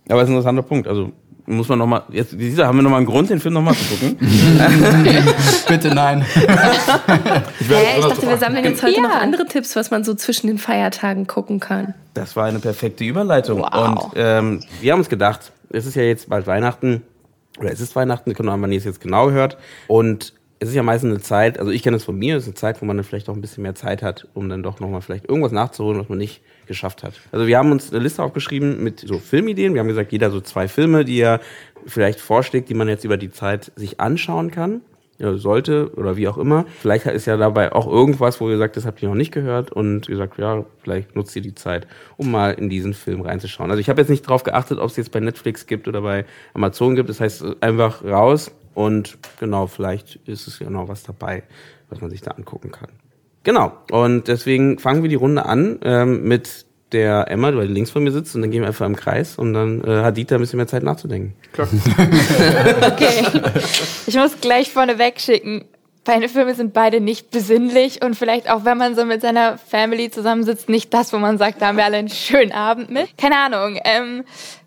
Aber das ist ein interessanter Punkt. Also muss man noch mal jetzt dieser haben wir noch mal einen Grund den Film noch mal zu gucken. Bitte nein. Hä, ich dachte, wir sammeln jetzt heute Ja. noch andere Tipps, was man so zwischen den Feiertagen gucken kann. Das war eine perfekte Überleitung. Wow. Und ähm, wir haben uns gedacht, es ist ja jetzt bald Weihnachten, oder es ist Weihnachten, können wir wann ihr es jetzt genau hört. Und es ist ja meistens eine Zeit, also ich kenne es von mir, es ist eine Zeit, wo man dann vielleicht auch ein bisschen mehr Zeit hat, um dann doch nochmal vielleicht irgendwas nachzuholen, was man nicht geschafft hat. Also wir haben uns eine Liste aufgeschrieben mit so Filmideen. Wir haben gesagt, jeder so zwei Filme, die er vielleicht vorschlägt, die man jetzt über die Zeit sich anschauen kann ja, sollte oder wie auch immer. Vielleicht ist ja dabei auch irgendwas, wo ihr sagt, das habt ihr noch nicht gehört und ihr sagt, ja, vielleicht nutzt ihr die Zeit, um mal in diesen Film reinzuschauen. Also ich habe jetzt nicht darauf geachtet, ob es jetzt bei Netflix gibt oder bei Amazon gibt. Das heißt, einfach raus und genau, vielleicht ist es ja noch was dabei, was man sich da angucken kann. Genau, und deswegen fangen wir die Runde an ähm, mit der Emma, weil die links von mir sitzt und dann gehen wir einfach im Kreis und dann äh, hat Dieter ein bisschen mehr Zeit nachzudenken. Okay. Ich muss gleich vorneweg schicken. Meine Filme sind beide nicht besinnlich und vielleicht auch, wenn man so mit seiner Family zusammensitzt, nicht das, wo man sagt, da haben wir alle einen schönen Abend mit. Keine Ahnung. Ähm,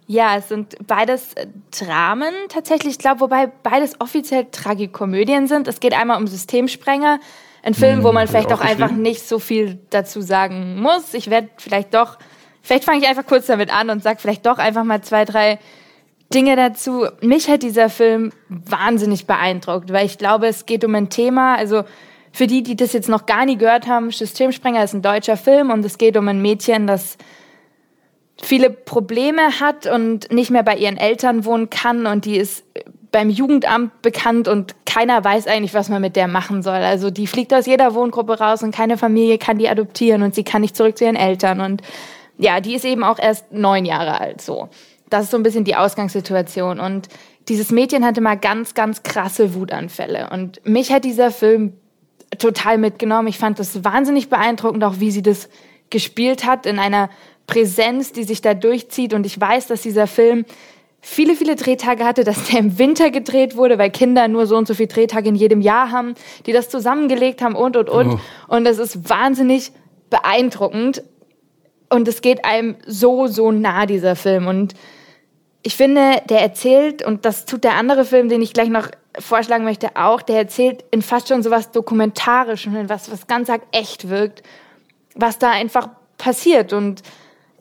ja, es sind beides äh, Dramen tatsächlich. Ich glaube, wobei beides offiziell Tragikomödien sind. Es geht einmal um Systemsprenger. Ein Film, wo man vielleicht ich auch auch einfach nicht so viel dazu sagen muss. Ich werde vielleicht doch, vielleicht fange ich einfach kurz damit an und sage vielleicht doch einfach mal zwei, drei Dinge dazu. Mich hat dieser Film wahnsinnig beeindruckt, weil ich glaube, es geht um ein Thema, also für die, die das jetzt noch gar nie gehört haben, Systemsprenger ist ein deutscher Film und es geht um ein Mädchen, das viele Probleme hat und nicht mehr bei ihren Eltern wohnen kann und die ist beim Jugendamt bekannt und keiner weiß eigentlich, was man mit der machen soll. Also die fliegt aus jeder Wohngruppe raus und keine Familie kann die adoptieren und sie kann nicht zurück zu ihren Eltern und ja, die ist eben auch erst neun Jahre alt, so. Das ist so ein bisschen die Ausgangssituation und dieses Mädchen hatte mal ganz, ganz krasse Wutanfälle und mich hat dieser Film total mitgenommen. Ich fand das wahnsinnig beeindruckend, auch wie sie das gespielt hat in einer Präsenz, die sich da durchzieht. Und ich weiß, dass dieser Film viele, viele Drehtage hatte, dass der im Winter gedreht wurde, weil Kinder nur so und so viele Drehtage in jedem Jahr haben, die das zusammengelegt haben und, und, und. Und es ist wahnsinnig beeindruckend. Und es geht einem so, so nah, dieser Film. Und ich finde, der erzählt, und das tut der andere Film, den ich gleich noch vorschlagen möchte, auch, der erzählt in fast schon so was Dokumentarischem, in was, was ganz arg echt wirkt, was da einfach passiert. Und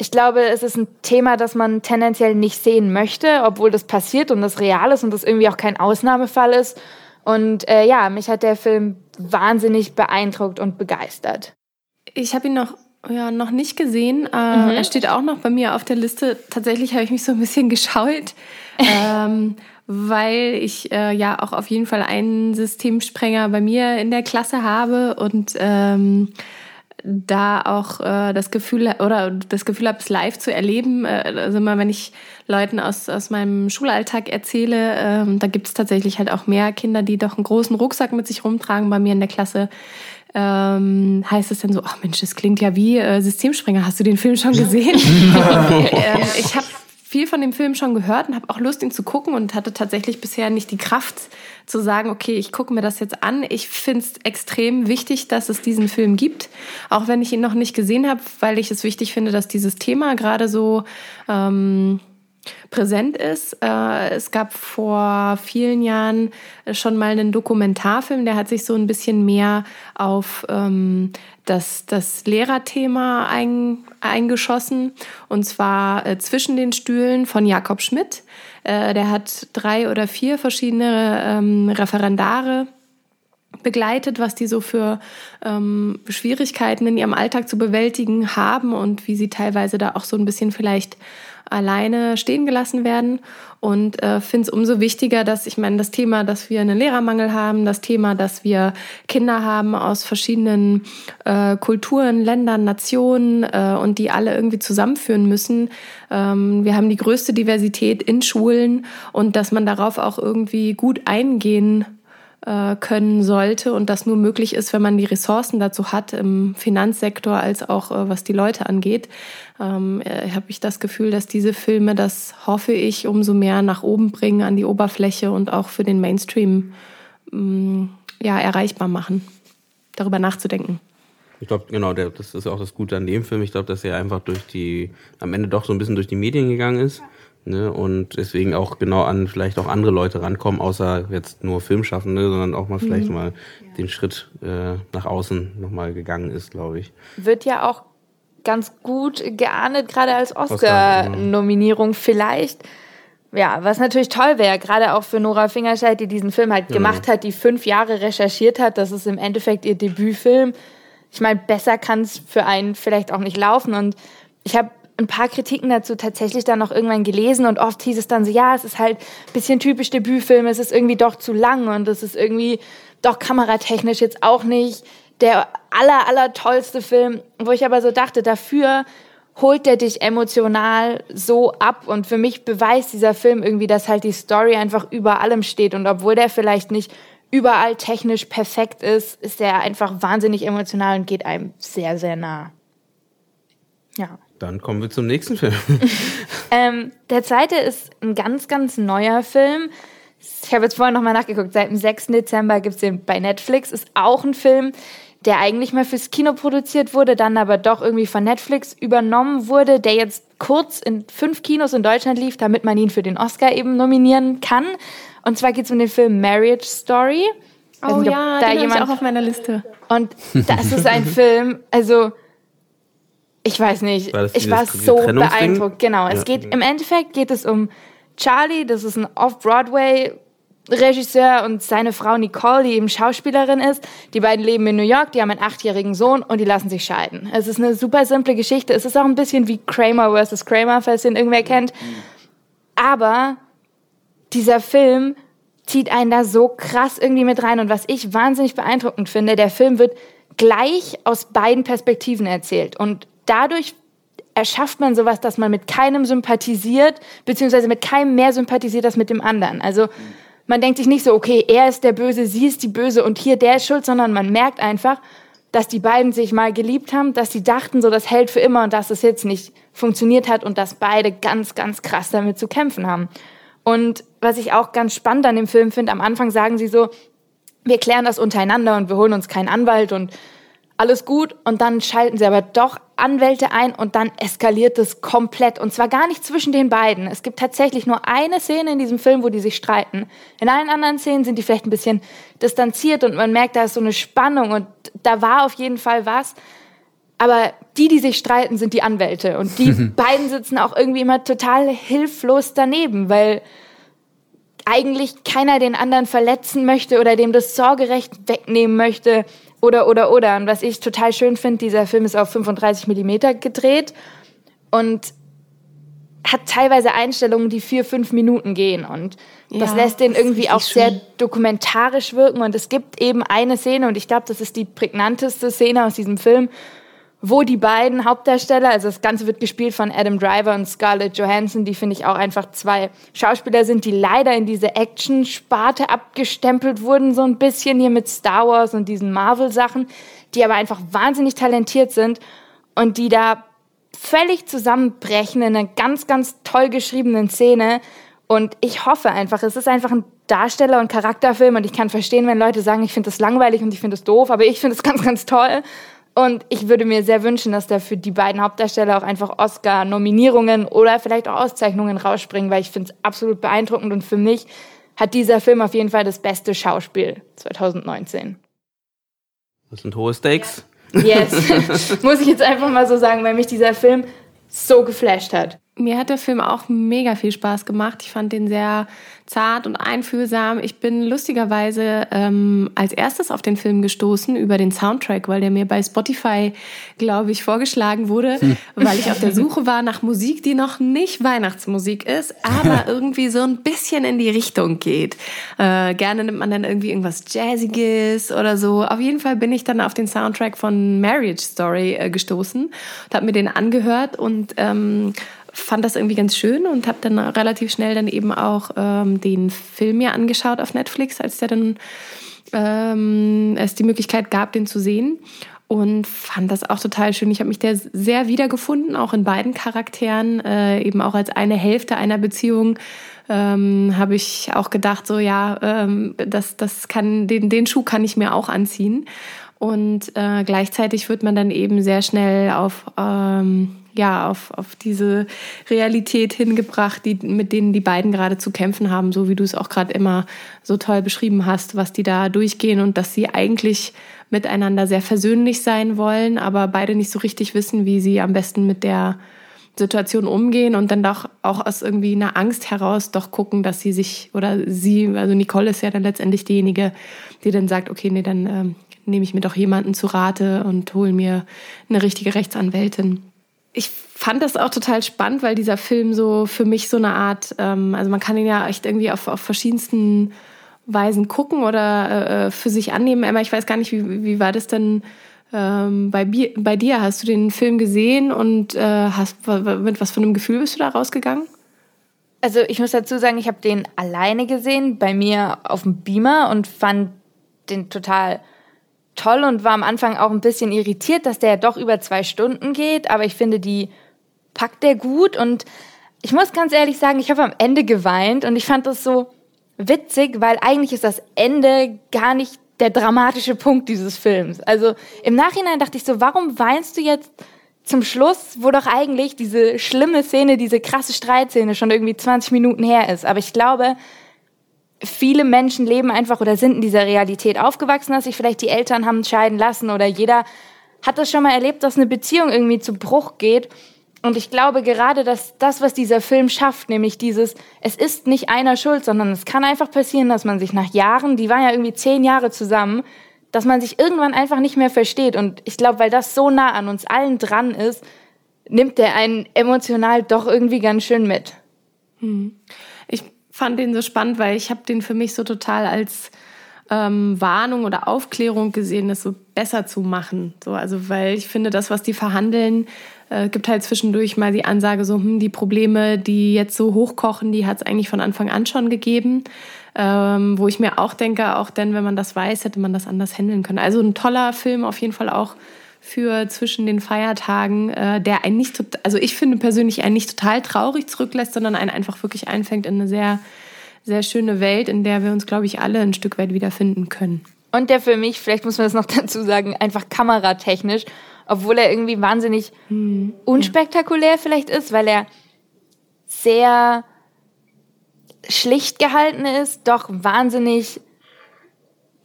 ich glaube, es ist ein Thema, das man tendenziell nicht sehen möchte, obwohl das passiert und das real ist und das irgendwie auch kein Ausnahmefall ist. Und äh, ja, mich hat der Film wahnsinnig beeindruckt und begeistert. Ich habe ihn noch, ja, noch nicht gesehen. Äh, Er steht auch noch bei mir auf der Liste. Tatsächlich habe ich mich so ein bisschen gescheut, ähm, weil ich äh, ja auch auf jeden Fall einen Systemsprenger bei mir in der Klasse habe und ähm, da auch äh, das Gefühl oder das Gefühl habe, es live zu erleben. Äh, also immer, wenn ich Leuten aus, aus meinem Schulalltag erzähle, ähm, da gibt es tatsächlich halt auch mehr Kinder, die doch einen großen Rucksack mit sich rumtragen bei mir in der Klasse. ähm, heißt es dann so, ach Mensch, das klingt ja wie äh, Systemspringer. Hast du den Film schon gesehen? ähm, ich habe viel von dem Film schon gehört und habe auch Lust, ihn zu gucken und hatte tatsächlich bisher nicht die Kraft zu sagen, okay, ich gucke mir das jetzt an. Ich finde es extrem wichtig, dass es diesen Film gibt, auch wenn ich ihn noch nicht gesehen habe, weil ich es wichtig finde, dass dieses Thema gerade so ähm, präsent ist. Äh, es gab vor vielen Jahren schon mal einen Dokumentarfilm, der hat sich so ein bisschen mehr auf ähm, das, das Lehrerthema ein, eingeschossen, und zwar äh, zwischen den Stühlen von Jakob Schmidt. Äh, der hat drei oder vier verschiedene ähm, Referendare begleitet, was die so für ähm, Schwierigkeiten in ihrem Alltag zu bewältigen haben und wie sie teilweise da auch so ein bisschen vielleicht alleine stehen gelassen werden. Und äh, finde es umso wichtiger, dass ich meine, das Thema, dass wir einen Lehrermangel haben, das Thema, dass wir Kinder haben aus verschiedenen äh, Kulturen, Ländern, Nationen äh, und die alle irgendwie zusammenführen müssen. Ähm, wir haben die größte Diversität in Schulen und dass man darauf auch irgendwie gut eingehen äh, können sollte und das nur möglich ist, wenn man die Ressourcen dazu hat, im Finanzsektor als auch äh, was die Leute angeht, ähm, äh, habe ich das Gefühl, dass diese Filme das, hoffe ich, umso mehr nach oben bringen an die Oberfläche und auch für den Mainstream mh, mm, ja, erreichbar machen, darüber nachzudenken. Ich glaube, genau, der, das ist auch das Gute an dem Film. Ich glaube, dass er einfach durch die, am Ende doch so ein bisschen durch die Medien gegangen ist. Ne, und deswegen auch genau an vielleicht auch andere Leute rankommen, außer jetzt nur Filmschaffende, sondern auch mal vielleicht mhm. mal ja. den Schritt äh, nach außen nochmal gegangen ist, glaube ich. Wird ja auch ganz gut geahndet, gerade als Oscar-Nominierung Oscar, vielleicht. Ja, was natürlich toll wäre, gerade auch für Nora Fingerscheid, die diesen Film halt ja. gemacht hat, die fünf Jahre recherchiert hat. Das ist im Endeffekt ihr Debütfilm. Ich meine, besser kann es für einen vielleicht auch nicht laufen. Und ich habe ein paar Kritiken dazu tatsächlich dann noch irgendwann gelesen und oft hieß es dann so, ja, es ist halt ein bisschen typisch Debütfilm, es ist irgendwie doch zu lang und es ist irgendwie doch kameratechnisch jetzt auch nicht der aller, aller tollste Film, wo ich aber so dachte, dafür holt der dich emotional so ab und für mich beweist dieser Film irgendwie, dass halt die Story einfach über allem steht und obwohl der vielleicht nicht überall technisch perfekt ist, ist der einfach wahnsinnig emotional und geht einem sehr, sehr nah. Ja. Dann kommen wir zum nächsten Film. ähm, der zweite ist ein ganz, ganz neuer Film. Ich habe jetzt vorhin nochmal nachgeguckt. Seit dem 6. Dezember gibt es den bei Netflix. Ist auch ein Film, der eigentlich mal fürs Kino produziert wurde, dann aber doch irgendwie von Netflix übernommen wurde, der jetzt kurz in fünf Kinos in Deutschland lief, damit man ihn für den Oscar eben nominieren kann. Und zwar geht es um den Film Marriage Story. Oh nicht, ja, da den jemand ich auch auf meiner Liste. Und das ist ein Film, also ich weiß nicht. War ich war so beeindruckt. Genau. Ja. Es geht im Endeffekt geht es um Charlie, das ist ein Off-Broadway Regisseur und seine Frau Nicole, die eben Schauspielerin ist. Die beiden leben in New York, die haben einen achtjährigen Sohn und die lassen sich scheiden. Es ist eine super simple Geschichte. Es ist auch ein bisschen wie Kramer vs. Kramer, falls den irgendwer kennt. Aber dieser Film zieht einen da so krass irgendwie mit rein. Und was ich wahnsinnig beeindruckend finde, der Film wird gleich aus beiden Perspektiven erzählt. Und dadurch erschafft man sowas, dass man mit keinem sympathisiert, beziehungsweise mit keinem mehr sympathisiert als mit dem anderen. Also man denkt sich nicht so, okay, er ist der Böse, sie ist die Böse und hier der ist schuld, sondern man merkt einfach, dass die beiden sich mal geliebt haben, dass sie dachten, so das hält für immer und dass es jetzt nicht funktioniert hat und dass beide ganz, ganz krass damit zu kämpfen haben. Und was ich auch ganz spannend an dem Film finde, am Anfang sagen sie so, wir klären das untereinander und wir holen uns keinen Anwalt und alles gut und dann schalten sie aber doch Anwälte ein und dann eskaliert es komplett und zwar gar nicht zwischen den beiden. Es gibt tatsächlich nur eine Szene in diesem Film, wo die sich streiten. In allen anderen Szenen sind die vielleicht ein bisschen distanziert und man merkt, da ist so eine Spannung und da war auf jeden Fall was. Aber die, die sich streiten, sind die Anwälte und die beiden sitzen auch irgendwie immer total hilflos daneben, weil eigentlich keiner den anderen verletzen möchte oder dem das Sorgerecht wegnehmen möchte. Oder, oder, oder. Und was ich total schön finde, dieser Film ist auf 35 Millimeter gedreht und hat teilweise Einstellungen, die vier, fünf Minuten gehen. Und das ja, lässt den irgendwie auch schön. sehr dokumentarisch wirken. Und es gibt eben eine Szene, und ich glaube, das ist die prägnanteste Szene aus diesem Film, wo die beiden Hauptdarsteller, also das Ganze wird gespielt von Adam Driver und Scarlett Johansson, die finde ich auch einfach zwei Schauspieler sind, die leider in diese Action-Sparte abgestempelt wurden, so ein bisschen hier mit Star Wars und diesen Marvel-Sachen, die aber einfach wahnsinnig talentiert sind und die da völlig zusammenbrechen in einer ganz, ganz toll geschriebenen Szene. Und ich hoffe einfach, es ist einfach ein Darsteller- und Charakterfilm und ich kann verstehen, wenn Leute sagen, ich finde das langweilig und ich finde es doof, aber ich finde es ganz, ganz toll. Und ich würde mir sehr wünschen, dass da für die beiden Hauptdarsteller auch einfach Oscar-Nominierungen oder vielleicht auch Auszeichnungen rausspringen, weil ich finde es absolut beeindruckend und für mich hat dieser Film auf jeden Fall das beste Schauspiel 2019. Das sind hohe Stakes. Yes, muss ich jetzt einfach mal so sagen, weil mich dieser Film so geflasht hat. Mir hat der Film auch mega viel Spaß gemacht. Ich fand den sehr zart und einfühlsam. Ich bin lustigerweise ähm, als erstes auf den Film gestoßen über den Soundtrack, weil der mir bei Spotify, glaube ich, vorgeschlagen wurde, hm. weil ich auf der Suche war nach Musik, die noch nicht Weihnachtsmusik ist, aber irgendwie so ein bisschen in die Richtung geht. Äh, gerne nimmt man dann irgendwie irgendwas Jazziges oder so. Auf jeden Fall bin ich dann auf den Soundtrack von Marriage Story äh, gestoßen und habe mir den angehört und ähm, fand das irgendwie ganz schön und habe dann relativ schnell dann eben auch ähm, den Film mir angeschaut auf Netflix, als der dann ähm, es die Möglichkeit gab, den zu sehen. Und fand das auch total schön. Ich habe mich da sehr wiedergefunden, auch in beiden Charakteren, äh, eben auch als eine Hälfte einer Beziehung. Ähm, habe ich auch gedacht, so ja, ähm, das, das kann, den, den Schuh kann ich mir auch anziehen. Und äh, gleichzeitig wird man dann eben sehr schnell auf ähm, ja, auf, auf diese Realität hingebracht, die, mit denen die beiden gerade zu kämpfen haben, so wie du es auch gerade immer so toll beschrieben hast, was die da durchgehen und dass sie eigentlich miteinander sehr versöhnlich sein wollen, aber beide nicht so richtig wissen, wie sie am besten mit der Situation umgehen und dann doch auch aus irgendwie einer Angst heraus doch gucken, dass sie sich oder sie, also Nicole ist ja dann letztendlich diejenige, die dann sagt, okay, nee, dann ähm, nehme ich mir doch jemanden zu Rate und hole mir eine richtige Rechtsanwältin ich fand das auch total spannend, weil dieser Film so für mich so eine Art, ähm, also man kann ihn ja echt irgendwie auf, auf verschiedensten Weisen gucken oder äh, für sich annehmen. Emma, ich weiß gar nicht, wie, wie war das denn ähm, bei, bei dir? Hast du den Film gesehen und äh, hast, mit was für einem Gefühl bist du da rausgegangen? Also ich muss dazu sagen, ich habe den alleine gesehen, bei mir auf dem Beamer und fand den total toll und war am Anfang auch ein bisschen irritiert, dass der ja doch über zwei Stunden geht, aber ich finde, die packt der gut und ich muss ganz ehrlich sagen, ich habe am Ende geweint und ich fand das so witzig, weil eigentlich ist das Ende gar nicht der dramatische Punkt dieses Films. Also im Nachhinein dachte ich so, warum weinst du jetzt zum Schluss, wo doch eigentlich diese schlimme Szene, diese krasse Streitszene schon irgendwie 20 Minuten her ist. Aber ich glaube, viele Menschen leben einfach oder sind in dieser Realität aufgewachsen, dass sich vielleicht die Eltern haben scheiden lassen oder jeder hat das schon mal erlebt, dass eine Beziehung irgendwie zu Bruch geht. Und ich glaube gerade, dass das, was dieser Film schafft, nämlich dieses, es ist nicht einer schuld, sondern es kann einfach passieren, dass man sich nach Jahren, die waren ja irgendwie zehn Jahre zusammen, dass man sich irgendwann einfach nicht mehr versteht. Und ich glaube, weil das so nah an uns allen dran ist, nimmt der einen emotional doch irgendwie ganz schön mit. Hm. Ich fand den so spannend, weil ich habe den für mich so total als ähm, Warnung oder Aufklärung gesehen, das so besser zu machen. So, also weil ich finde, das, was die verhandeln, äh, gibt halt zwischendurch mal die Ansage so, hm, die Probleme, die jetzt so hochkochen, die hat es eigentlich von Anfang an schon gegeben. Ähm, wo ich mir auch denke, auch denn, wenn man das weiß, hätte man das anders handeln können. Also ein toller Film auf jeden Fall auch für zwischen den Feiertagen, äh, der einen nicht, also ich finde persönlich einen nicht total traurig zurücklässt, sondern einen einfach wirklich einfängt in eine sehr, sehr schöne Welt, in der wir uns, glaube ich, alle ein Stück weit wiederfinden können. Und der für mich, vielleicht muss man das noch dazu sagen, einfach kameratechnisch, obwohl er irgendwie wahnsinnig hm, unspektakulär ja. vielleicht ist, weil er sehr schlicht gehalten ist, doch wahnsinnig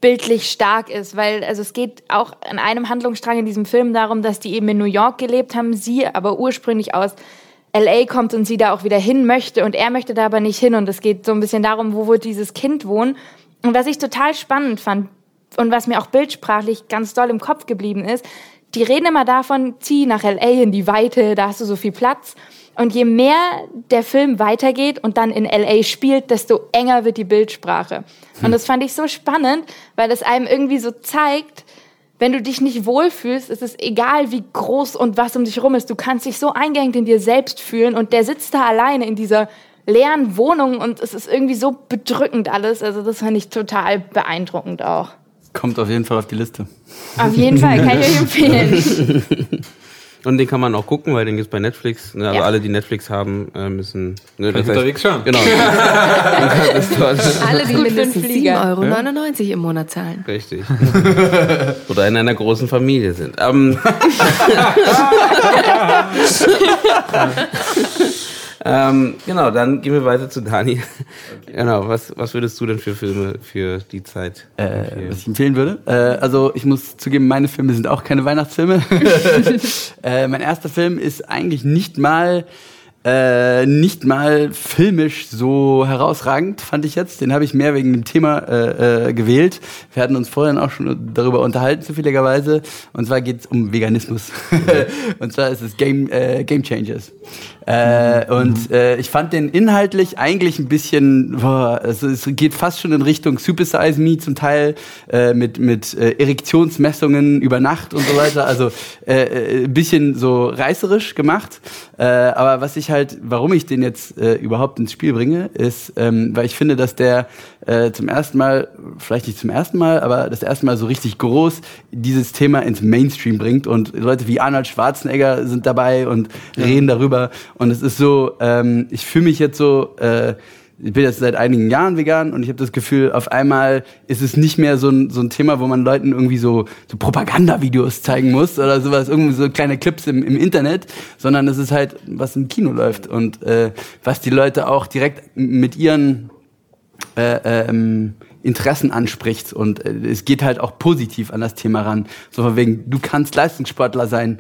bildlich stark ist, weil also es geht auch an einem Handlungsstrang in diesem Film darum, dass die eben in New York gelebt haben, sie aber ursprünglich aus LA kommt und sie da auch wieder hin möchte und er möchte da aber nicht hin und es geht so ein bisschen darum, wo wird dieses Kind wohnen. Und was ich total spannend fand und was mir auch bildsprachlich ganz doll im Kopf geblieben ist, die reden immer davon, zieh nach LA in die Weite, da hast du so viel Platz und je mehr der Film weitergeht und dann in LA spielt, desto enger wird die Bildsprache. Und das fand ich so spannend, weil es einem irgendwie so zeigt, wenn du dich nicht wohlfühlst, ist es egal, wie groß und was um dich rum ist. Du kannst dich so eingeengt in dir selbst fühlen und der sitzt da alleine in dieser leeren Wohnung und es ist irgendwie so bedrückend alles. Also das fand ich total beeindruckend auch. Kommt auf jeden Fall auf die Liste. Auf jeden Fall, kann ich euch empfehlen. Und den kann man auch gucken, weil den gibt's bei Netflix. Ne? Also Ja. alle, die Netflix haben, äh, müssen. Ne, ich unterwegs schauen. Genau. das. Alle, die mindestens einen Flieger. 7,99 Euro im Monat zahlen. Richtig. Oder in einer großen Familie sind. Ähm, ähm, genau, dann gehen wir weiter zu Dani. Genau, was, was würdest du denn für Filme für die Zeit? Äh, empfehlen? was ich empfehlen würde. Äh, also ich muss zugeben, meine Filme sind auch keine Weihnachtsfilme. äh, mein erster Film ist eigentlich nicht mal äh, nicht mal filmisch so herausragend, fand ich jetzt. Den habe ich mehr wegen dem Thema äh, äh, gewählt. Wir hatten uns vorhin auch schon darüber unterhalten, zufälligerweise. Und zwar geht es um Veganismus. und zwar ist es Game, äh, Game Changers. Äh, und äh, ich fand den inhaltlich eigentlich ein bisschen, boah, also es geht fast schon in Richtung Super Size Me zum Teil äh, mit mit äh, Erektionsmessungen über Nacht und so weiter. Also äh, äh, ein bisschen so reißerisch gemacht. Äh, aber was ich halt, warum ich den jetzt äh, überhaupt ins Spiel bringe, ist, ähm, weil ich finde, dass der äh, zum ersten Mal, vielleicht nicht zum ersten Mal, aber das erste Mal so richtig groß dieses Thema ins Mainstream bringt und Leute wie Arnold Schwarzenegger sind dabei und reden darüber und es ist so, ähm, ich fühle mich jetzt so, äh, ich bin jetzt seit einigen Jahren vegan und ich habe das Gefühl, auf einmal ist es nicht mehr so ein, so ein Thema, wo man Leuten irgendwie so, so Propagandavideos zeigen muss oder sowas, irgendwie so kleine Clips im, im Internet, sondern es ist halt, was im Kino läuft und äh, was die Leute auch direkt mit ihren äh, ähm, Interessen anspricht und äh, es geht halt auch positiv an das Thema ran. So von wegen, du kannst Leistungssportler sein,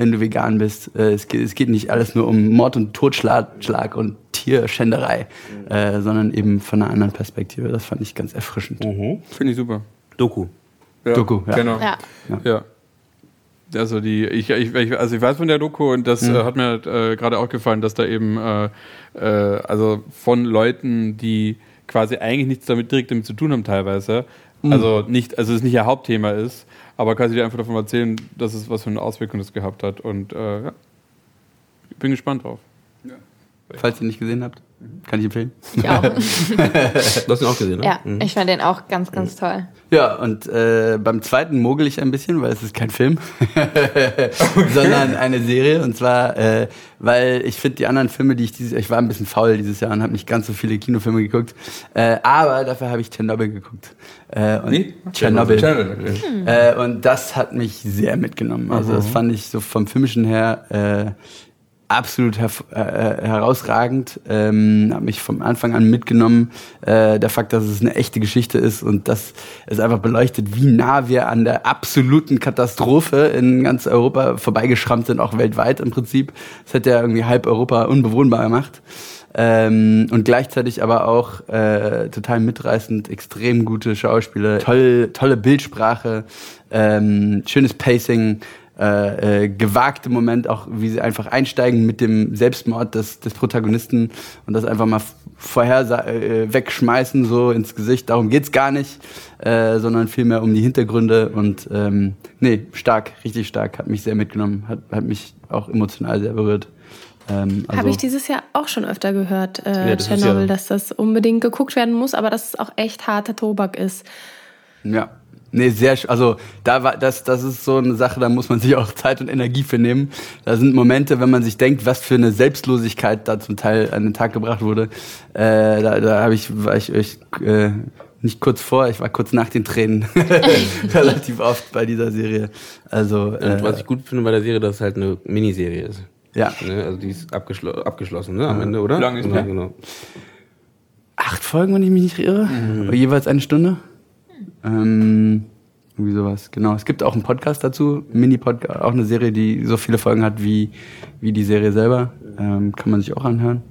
wenn du vegan bist. Äh, es, geht, es geht nicht alles nur um Mord und Totschlag Schlag und Tierschänderei, äh, sondern eben von einer anderen Perspektive. Das fand ich ganz erfrischend. Finde ich super. Doku. Ja, Doku, ja. Genau. Ja. Ja. Also die, ich, ich, also ich weiß von der Doku und das Mhm. äh, hat mir äh, gerade auch gefallen, dass da eben äh, äh, also von Leuten, die quasi eigentlich nichts damit direkt damit zu tun haben teilweise, Mhm. also nicht, also es nicht ihr Hauptthema ist, aber quasi dir einfach davon erzählen, dass es was für eine Auswirkung das gehabt hat und äh, ja, ich bin gespannt drauf. Falls ihr nicht gesehen habt, kann ich empfehlen. Ich auch. Du hast ihn auch gesehen, ne? Ja, Mhm. ich fand den auch ganz, ganz toll. Ja, und äh, beim zweiten mogel ich ein bisschen, weil es ist kein Film, sondern eine Serie. Und zwar, äh, weil ich finde, die anderen Filme, die ich dieses ich war ein bisschen faul dieses Jahr und habe nicht ganz so viele Kinofilme geguckt. Äh, aber dafür habe ich Tschernobyl geguckt. Äh, und Wie? Tschernobyl. Okay. Äh, und das hat mich sehr mitgenommen. Also das fand ich so vom Filmischen her äh, absolut herv- äh, herausragend. Ähm, hat mich vom Anfang an mitgenommen. Äh, der Fakt, dass es eine echte Geschichte ist und dass es einfach beleuchtet, wie nah wir an der absoluten Katastrophe in ganz Europa vorbeigeschrammt sind, auch weltweit im Prinzip. Das hat ja irgendwie halb Europa unbewohnbar gemacht. Ähm, und gleichzeitig aber auch äh, total mitreißend, extrem gute Schauspieler, toll, tolle Bildsprache, ähm, schönes Pacing, äh, äh, gewagte Moment, auch wie sie einfach einsteigen mit dem Selbstmord des, des Protagonisten und das einfach mal vorher äh, wegschmeißen, so ins Gesicht. Darum geht's gar nicht, äh, sondern vielmehr um die Hintergründe und ähm, nee, stark, richtig stark, hat mich sehr mitgenommen, hat, hat mich auch emotional sehr berührt. Ähm, also, Habe ich dieses Jahr auch schon öfter gehört, äh, Ja, das ist Tschernobyl, ja- dass das unbedingt geguckt werden muss, aber dass es auch echt harter Tobak ist. Ja. Nee, sehr, sch- also da war das, das ist so eine Sache, da muss man sich auch Zeit und Energie für nehmen. Da sind Momente, wenn man sich denkt, was für eine Selbstlosigkeit da zum Teil an den Tag gebracht wurde. Äh, da da habe ich, war ich, ich äh, nicht kurz vor, ich war kurz nach den Tränen relativ oft bei dieser Serie. Also Und äh, was ich gut finde bei der Serie, dass es halt eine Miniserie ist. ja, Ne? Also die ist abgeschlo abgeschlossen, ne? Am Ende, oder? Wie lang ist genau, die? genau. acht Folgen, wenn ich mich nicht irre, jeweils eine Stunde. Ähm, irgendwie sowas, genau. Es gibt auch einen Podcast dazu, Mini-Podcast, auch eine Serie, die so viele Folgen hat wie, wie die Serie selber. Ähm, kann man sich auch anhören.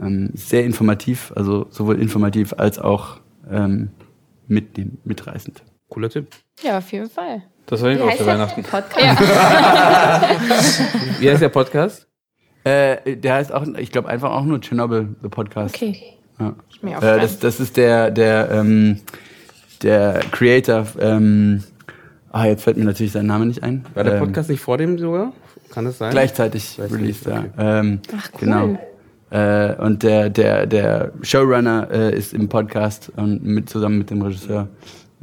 Ähm, sehr informativ, also sowohl informativ als auch ähm, mitnehmen, mitreißend. Cooler Tipp. Ja, auf jeden Fall. Das war ich auch für der Weihnachten. Podcast. Wie heißt der Podcast? Äh, der heißt auch, ich glaube einfach auch nur Chernobyl, the Podcast. Okay. Ja. Äh, das, das ist der, der, ähm, der Creator ähm, Ah, jetzt fällt mir natürlich sein Name nicht ein. War der Ähm, Podcast nicht vor dem sogar? Kann das sein? Gleichzeitig, Gleichzeitig, released, okay. ja. Ähm, Ach, cool. Genau. Äh, und der, der, der Showrunner äh, ist im Podcast und mit, zusammen mit dem Regisseur.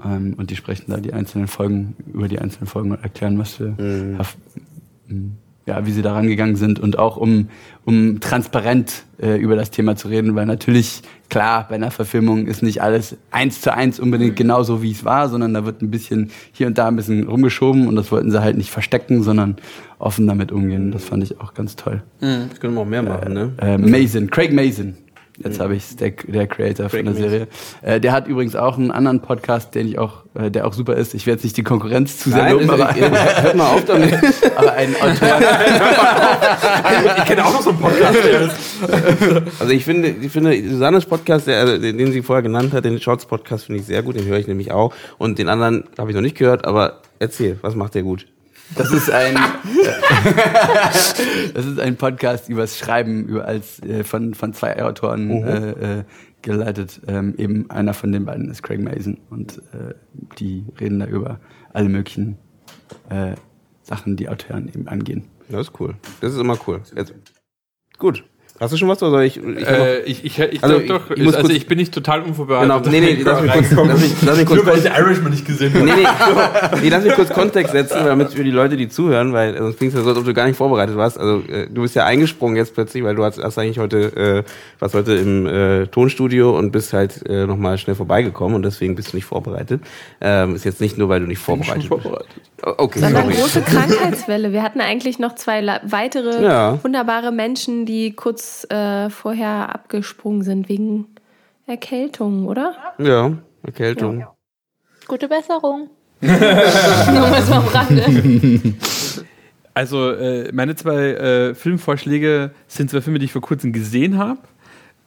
Ähm, und die sprechen da die einzelnen Folgen, über die einzelnen Folgen und erklären, was für, Mhm. Ja, wie sie da rangegangen sind und auch um, um transparent äh, über das Thema zu reden, weil natürlich, klar, bei einer Verfilmung ist nicht alles eins zu eins unbedingt genauso, wie es war, sondern da wird ein bisschen hier und da ein bisschen rumgeschoben und das wollten sie halt nicht verstecken, sondern offen damit umgehen. Das fand ich auch ganz toll. Das können wir auch mehr machen, ne? Äh, Mason, Craig Mason. Jetzt habe ich der, der Creator Craig von der Serie. Äh, der hat übrigens auch einen anderen Podcast, den ich auch, äh, der auch super ist. Ich werde jetzt nicht die Konkurrenz zu sehr Nein, loben, aber, hört mal auf damit. aber ein Autor. Ich kenne auch noch so einen Podcast, der ist. Also ich finde, ich finde Susannes Podcast, der, den, den sie vorher genannt hat, den Shorts Podcast finde ich sehr gut, den höre ich nämlich auch. Und den anderen habe ich noch nicht gehört, aber erzähl, was macht der gut? Das ist ein, das ist ein Podcast übers Schreiben, über als äh, von von zwei Autoren äh, äh, geleitet. Ähm, eben einer von den beiden ist Craig Mason und äh, die reden da über alle möglichen äh, Sachen, die Autoren eben angehen. Das ist cool. Das ist immer cool. Jetzt, gut. Hast du schon was oder soll ich? ich Äh, ich, ich, ich, Also, doch, ich- ich muss also kurz- ich bin nicht total unvorbereitet. Genau, nee, nee, lass mich kurz, lass mich, lass mich kurz, Nur weil ich Irishman nicht gesehen habe. nee, nee, nee, lass mich kurz Kontext setzen, damit für die Leute, die zuhören, weil sonst klingt es ja so, als ob du gar nicht vorbereitet warst. Also äh, du bist ja eingesprungen jetzt plötzlich, weil du hast, hast eigentlich heute, äh, warst heute im äh, Tonstudio und bist halt äh, nochmal schnell vorbeigekommen und deswegen bist du nicht vorbereitet. Ähm, ist jetzt nicht nur, weil du nicht vorbereitet bist. Okay, Sondern sorry. große Krankheitswelle. Wir hatten eigentlich noch zwei weitere Ja. wunderbare Menschen, die kurz äh, vorher abgesprungen sind wegen Erkältung, oder? Ja, Erkältung. Gute Besserung. Nur mal so am Rande. Also, äh, meine zwei äh, Filmvorschläge sind zwei Filme, die ich vor kurzem gesehen habe,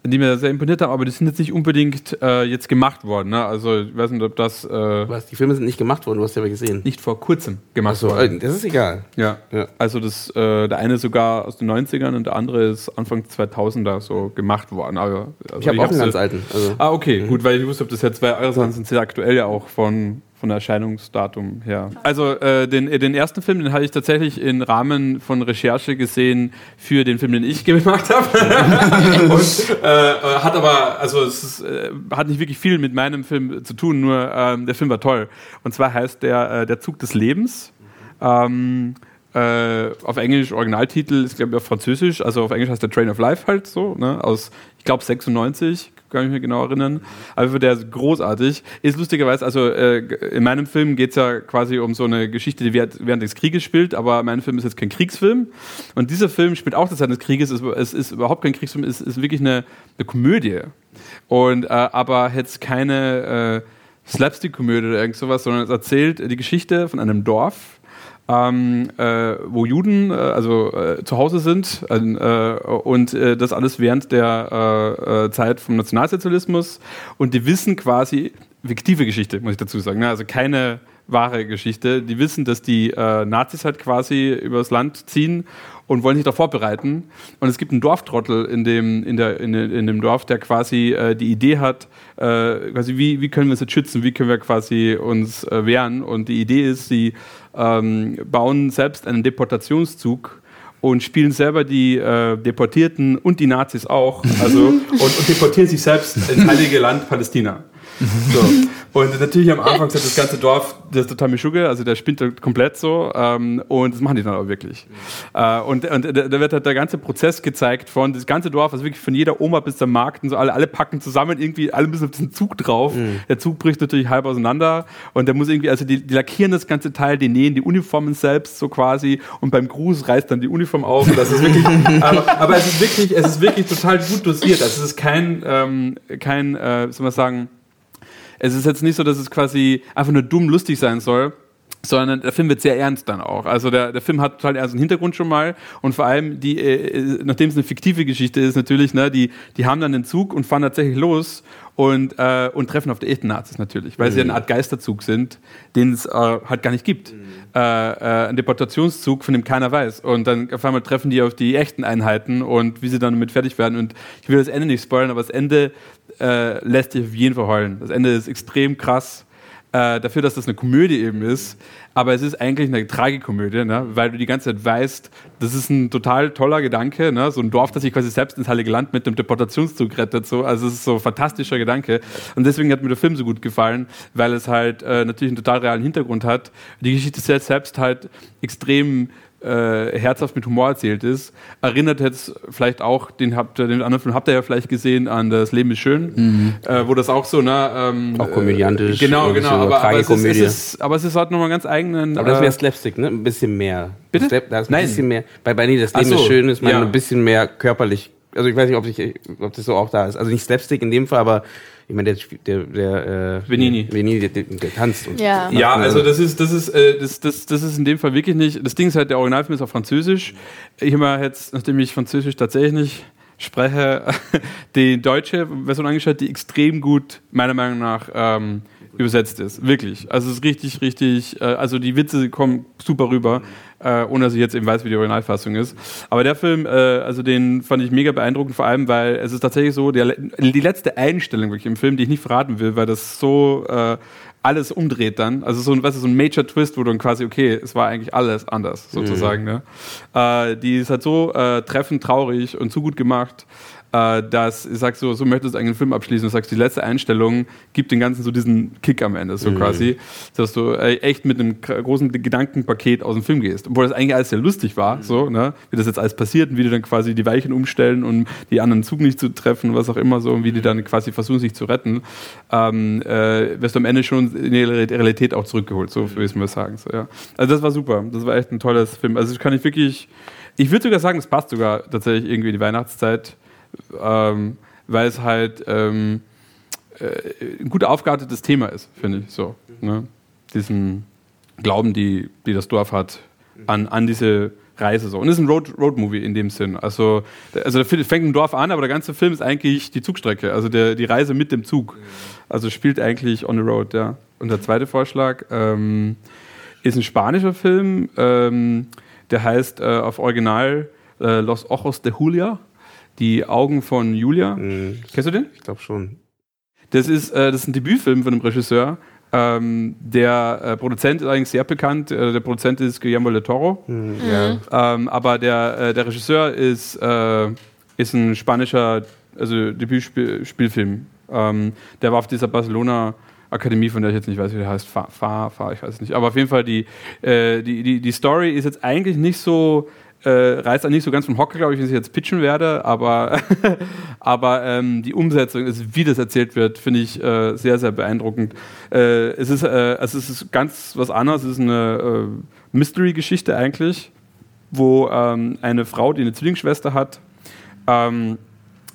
die mir sehr imponiert haben, aber die sind jetzt nicht unbedingt äh, jetzt gemacht worden. Ne? Also, ich weiß nicht, ob das äh, Was, die Filme sind nicht gemacht worden, du hast ja aber gesehen. nicht vor kurzem gemacht So, worden. das ist egal. Ja. Ja. Also, das, äh, der eine sogar aus den 90ern und der andere ist Anfang 2000er so gemacht worden. Aber, also Ich habe auch einen ganz alten. Also, Ah, okay, gut, weil ich wusste, ob das ja zwei eure Sachen sind, sehr aktuell ja auch von, von Erscheinungsdatum her. Also äh, den, äh, den ersten Film, den hatte ich tatsächlich im Rahmen von Recherche gesehen für den Film, den ich gemacht habe. Und äh, äh, hat aber, also es ist, äh, hat nicht wirklich viel mit meinem Film zu tun, nur ähm, der Film war toll. Und zwar heißt der äh, Der Zug des Lebens. Ähm, äh, auf Englisch Originaltitel ist, glaube ich, auf Französisch, also auf Englisch heißt der Train of Life halt so, ne? aus, ich glaube, 96, kann ich mich genau erinnern. Aber der ist großartig. Ist lustigerweise, also äh, in meinem Film geht es ja quasi um so eine Geschichte, die während, des Krieges spielt, aber mein Film ist jetzt kein Kriegsfilm. Und dieser Film spielt auch zur Zeit des Krieges, es, es ist überhaupt kein Kriegsfilm, es ist wirklich eine, eine Komödie. Und äh, aber jetzt keine äh, Slapstick-Komödie oder irgend sowas, sondern es erzählt die Geschichte von einem Dorf, ähm, äh, wo Juden äh, also äh, zu Hause sind äh, und äh, das alles während der äh, Zeit vom Nationalsozialismus. Und die wissen quasi fiktive Geschichte muss ich dazu sagen ne? also keine wahre Geschichte. Die wissen dass die Nazis halt quasi übers Land ziehen und wollen sich darauf vorbereiten. Und es gibt einen Dorftrottel in dem in der in, in dem Dorf der quasi die Idee hat quasi wie wie können wir uns jetzt schützen? Wie können wir quasi uns wehren? Und die Idee ist sie ähm, bauen selbst einen Deportationszug und spielen selber die äh, Deportierten und die Nazis auch. Also, und, und deportieren sich selbst ins heilige Land Palästina. So. Und natürlich am Anfang sagt das ganze Dorf, das ist total Mischugge, also der spinnt da komplett so ähm, und das machen die dann auch wirklich. Äh, und und da wird halt der ganze Prozess gezeigt von das ganze Dorf, also wirklich von jeder Oma bis zum Markt und so, alle, alle packen zusammen irgendwie, alle müssen auf diesen Zug drauf. Der Zug bricht natürlich halb auseinander und der muss irgendwie, also die, die lackieren das ganze Teil, die nähen die Uniformen selbst so quasi und beim Gruß reißt dann die Uniform auf. Und das ist wirklich, aber, aber es ist wirklich, es ist wirklich total gut dosiert. Also es ist kein, ähm, kein, äh, wie soll man sagen, es ist jetzt nicht so, dass es quasi einfach nur dumm lustig sein soll, sondern der Film wird sehr ernst dann auch. Also der, der Film hat total ernsten Hintergrund schon mal und vor allem, die, äh, nachdem es eine fiktive Geschichte ist natürlich, ne, die, die haben dann den Zug und fahren tatsächlich los und, äh, und treffen auf die echten Nazis natürlich, weil sie eine Art Geisterzug sind, den es äh, halt gar nicht gibt. Äh, äh, ein Deportationszug, von dem keiner weiß. Und dann auf einmal treffen die auf die echten Einheiten und wie sie dann damit fertig werden. Und ich will das Ende nicht spoilern, aber das Ende äh, lässt dich auf jeden Fall heulen. Das Ende ist extrem krass. äh, dafür, dass das eine Komödie eben ist. Aber es ist eigentlich eine Tragikomödie, ne? weil du die ganze Zeit weißt, das ist ein total toller Gedanke, ne? so ein Dorf, das sich quasi selbst ins Heilige Land mit dem Deportationszug rettet. So. Also es ist so ein fantastischer Gedanke. Und deswegen hat mir der Film so gut gefallen, weil es halt äh, natürlich einen total realen Hintergrund hat. Die Geschichte selbst halt extrem äh, herzhaft mit Humor erzählt ist. Erinnert jetzt vielleicht auch, den, habt, den anderen Film habt ihr ja vielleicht gesehen, an Das Leben ist schön, mhm. äh, wo das auch so, ne? Ähm, auch komödiantisch. Äh, genau, genau. Aber, aber, es ist, es ist, aber es ist halt nochmal ganz eigenen. Aber das wäre äh, Slapstick, ne? Ein bisschen mehr. Bitte? Slap, da ist ein Nein. bisschen mehr. Bei, bei Nee, Das Leben so, ist schön, ist man ja. ein bisschen mehr körperlich. Also ich weiß nicht, ob, ich, ob das so auch da ist. Also nicht Slapstick in dem Fall, aber ich meine, der, der, der äh, Venini, Venini der, der, der tanzt. Und ja. ja, also das ist, das ist, äh, das, das, das ist in dem Fall wirklich nicht. Das Ding ist halt, der Originalfilm ist auf Französisch. Ich habe jetzt, nachdem ich Französisch tatsächlich nicht spreche, die deutsche Version angeschaut, die extrem gut meiner Meinung nach ähm, übersetzt ist. Wirklich. Also es ist richtig, richtig, äh, also die Witze kommen super rüber, äh, ohne dass ich jetzt eben weiß, wie die Originalfassung ist. Aber der Film, äh, also den fand ich mega beeindruckend, vor allem, weil es ist tatsächlich so, der, die letzte Einstellung wirklich im Film, die ich nicht verraten will, weil das so äh, alles umdreht dann. Also so ein, weißt du, so ein Major Twist, wo du dann quasi, okay, es war eigentlich alles anders, sozusagen. Mhm. Ne? Äh, die ist halt so äh, treffend traurig und zu gut gemacht dass ich sag so, so möchtest du einen Film abschließen, du sagst, die letzte Einstellung gibt den Ganzen so diesen Kick am Ende, so mhm. quasi, dass du äh, echt mit einem großen Gedankenpaket aus dem Film gehst. Obwohl das eigentlich alles sehr lustig war, mhm. so, ne? wie das jetzt alles passiert und wie die dann quasi die Weichen umstellen und die anderen Zug nicht zu treffen, was auch immer so, und wie die dann quasi versuchen, sich zu retten, ähm, äh, wirst du am Ende schon in die Realität auch zurückgeholt, so würde ich mal sagen. So, ja. Also das war super, das war echt ein tolles Film. Also das kann ich wirklich, ich würde sogar sagen, es passt sogar tatsächlich irgendwie in die Weihnachtszeit ähm, weil es halt ähm, äh, ein gut aufgeartetes Thema ist, finde ich so. Ne? Diesen Glauben, die, die das Dorf hat, an, an diese Reise so. Und es ist ein Road, Road in dem Sinn. Also, also der fängt ein Dorf an, aber der ganze Film ist eigentlich die Zugstrecke, also der, die Reise mit dem Zug. Also spielt eigentlich on the road, ja. Und der zweite Vorschlag ähm, ist ein spanischer Film, ähm, der heißt äh, auf Original äh, Los Ojos de Julia. Die Augen von Julia. Mhm. Kennst du den? Ich glaube schon. Das ist, äh, das ist ein Debütfilm von einem Regisseur. Ähm, der äh, Produzent ist eigentlich sehr bekannt. Äh, der Produzent ist Guillermo del Toro. Mhm. Ja. Ähm, aber der, äh, der Regisseur ist, äh, ist ein spanischer also Debütspielfilm. Ähm, der war auf dieser Barcelona Akademie, von der ich jetzt nicht weiß, wie der heißt. Fahr, Fahr, Fahr ich weiß es nicht. Aber auf jeden Fall, die, äh, die, die, die Story ist jetzt eigentlich nicht so äh, reißt dann nicht so ganz vom Hocker, glaube ich, wie ich jetzt pitchen werde, aber, aber ähm, die Umsetzung, also wie das erzählt wird, finde ich äh, sehr, sehr beeindruckend. Äh, es, ist, äh, also es ist ganz was anderes, es ist eine äh, Mystery-Geschichte eigentlich, wo ähm, eine Frau, die eine Zwillingsschwester hat, ähm,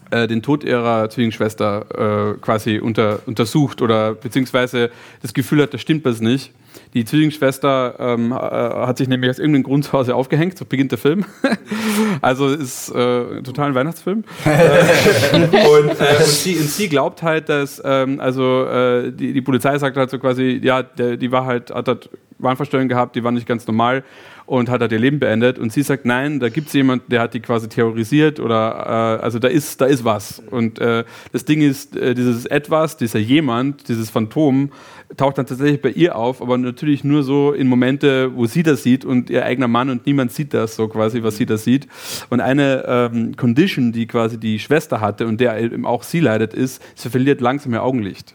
äh, den Tod ihrer Zwillingsschwester quasi unter, untersucht oder beziehungsweise das Gefühl hat, da stimmt was nicht die Zwillingsschwester ähm, äh, hat sich nämlich aus irgendeinem Grund zu Hause aufgehängt, so beginnt der Film. also ist äh, total ein Weihnachtsfilm. Äh, und, äh, und, sie, und, sie, glaubt halt, dass, ähm, also äh, die, die Polizei sagt halt so quasi, ja, der, die war halt, hat halt Wahnvorstellungen gehabt, die waren nicht ganz normal und hat halt ihr Leben beendet. Und sie sagt, nein, da gibt es jemanden, der hat die quasi terrorisiert oder äh, also da ist, da ist was. Und äh, das Ding ist, äh, dieses Etwas, dieser jemand, dieses Phantom, taucht dann tatsächlich bei ihr auf, aber natürlich nur so in Momente, wo sie das sieht und ihr eigener Mann und niemand sieht das so quasi, was sie da sieht. Und eine ähm, Condition, die quasi die Schwester hatte und der eben auch sie leidet, ist, sie verliert langsam ihr Augenlicht.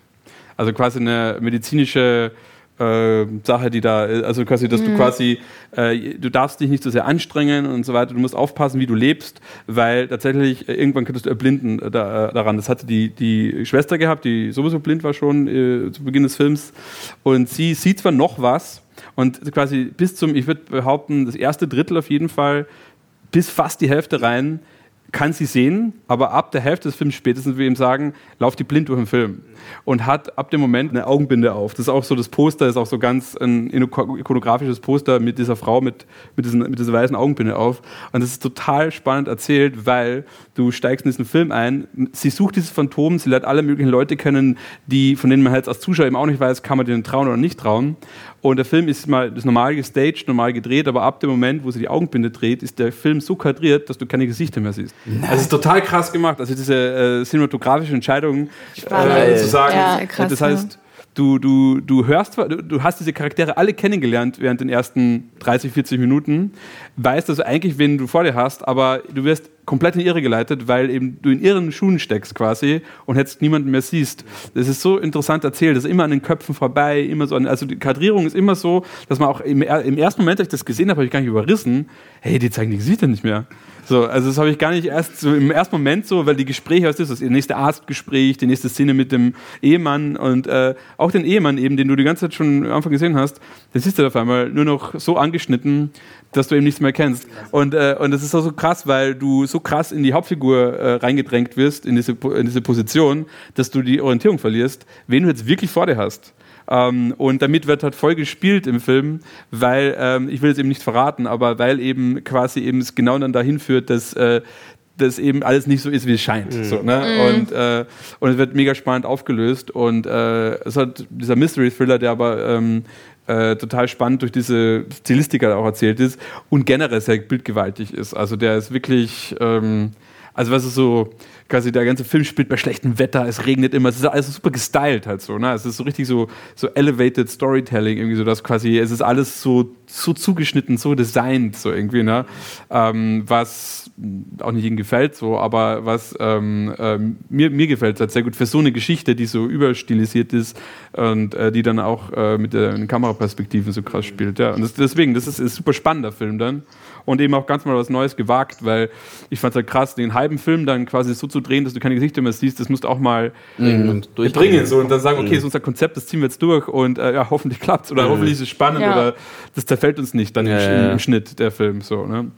Also quasi eine medizinische äh, Sache, die da, also quasi, dass mhm. du quasi, äh, du darfst dich nicht so sehr anstrengen und so weiter, du musst aufpassen, wie du lebst, weil tatsächlich äh, irgendwann könntest du erblinden äh, da, äh, daran. Das hatte die, die Schwester gehabt, die sowieso blind war schon zu Beginn des Films und sie sieht zwar noch was und quasi bis zum, ich würde behaupten, das erste Drittel auf jeden Fall, bis fast die Hälfte rein, kann sie sehen, aber ab der Hälfte des Films spätestens wir ihm sagen, lauft die blind durch den Film und hat ab dem Moment eine Augenbinde auf. Das ist auch so das Poster, ist auch so ganz ein ikonografisches Poster mit dieser Frau mit, mit, diesen, mit dieser weißen Augenbinde auf. Und das ist total spannend erzählt, weil du steigst in diesen Film ein, sie sucht dieses Phantom, sie lernt alle möglichen Leute kennen, die, von denen man halt als Zuschauer eben auch nicht weiß, kann man denen trauen oder nicht trauen. Und der Film ist mal ist normal gestaged, normal gedreht, aber ab dem Moment, wo sie die Augenbinde dreht, ist der Film so kadriert, dass du keine Gesichter mehr siehst. Nein. Also es ist total krass gemacht. Also diese äh, cinematografische Entscheidung äh, zu sagen. Ja, krass, das heißt, du, du, du hörst, du, du hast diese Charaktere alle kennengelernt während den ersten 30, 40 Minuten, weißt also eigentlich, wen du vor dir hast, aber du wirst komplett in die Irre geleitet, weil eben du in ihren Schuhen steckst quasi und jetzt niemanden mehr siehst. Das ist so interessant erzählt, das ist immer an den Köpfen vorbei, immer so an, also die Kadrierung ist immer so, dass man auch im, im ersten Moment, als ich das gesehen habe, habe ich gar nicht überrissen, hey, die zeigen die Gesichter nicht mehr. So, also das habe ich gar nicht erst so im ersten Moment so, weil die Gespräche, was ist das? Das nächste Arztgespräch, die nächste Szene mit dem Ehemann und äh, auch den Ehemann eben, den du die ganze Zeit schon am Anfang gesehen hast, den siehst du auf einmal nur noch so angeschnitten, dass du eben nichts mehr kennst. Und, äh, und das ist auch so krass, weil du so krass in die Hauptfigur äh, reingedrängt wirst, in diese, in diese Position, dass du die Orientierung verlierst, wen du jetzt wirklich vor dir hast. Ähm, und damit wird halt voll gespielt im Film, weil, ähm, ich will es eben nicht verraten, aber weil eben quasi eben es genau dann dahin führt, dass äh, das eben alles nicht so ist, wie es scheint. Mhm. So, ne? Mhm. und, äh, und es wird mega spannend aufgelöst und äh, es hat dieser Mystery-Thriller, der aber ähm, äh, total spannend durch diese Stilistik auch erzählt ist und generell sehr bildgewaltig ist. Also der ist wirklich, ähm, also was ist so, quasi der ganze Film spielt bei schlechtem Wetter, es regnet immer, es ist alles super gestylt halt so, ne? Es ist so richtig so, so elevated Storytelling, irgendwie so, dass quasi, es ist alles so, so zugeschnitten, so designt, so irgendwie, ne? Ähm, was auch nicht ihnen gefällt, so, aber was ähm, ähm, mir, mir gefällt halt sehr gut für so eine Geschichte, die so überstilisiert ist und äh, die dann auch äh, mit den Kameraperspektiven so krass spielt, ja. Und das, deswegen, das ist ein super spannender Film dann und eben auch ganz mal was Neues gewagt, weil ich fand es halt krass, den halben Film dann quasi so zu drehen, dass du keine Gesichter mehr siehst, das musst du auch mal mhm. bringen so, und dann sagen, okay, mhm. ist unser Konzept, das ziehen wir jetzt durch und äh, ja, hoffentlich klappt oder mhm. hoffentlich ist es spannend ja. oder das zerfällt uns nicht dann ja, im, ja. im, Schnitt der Film so, ne?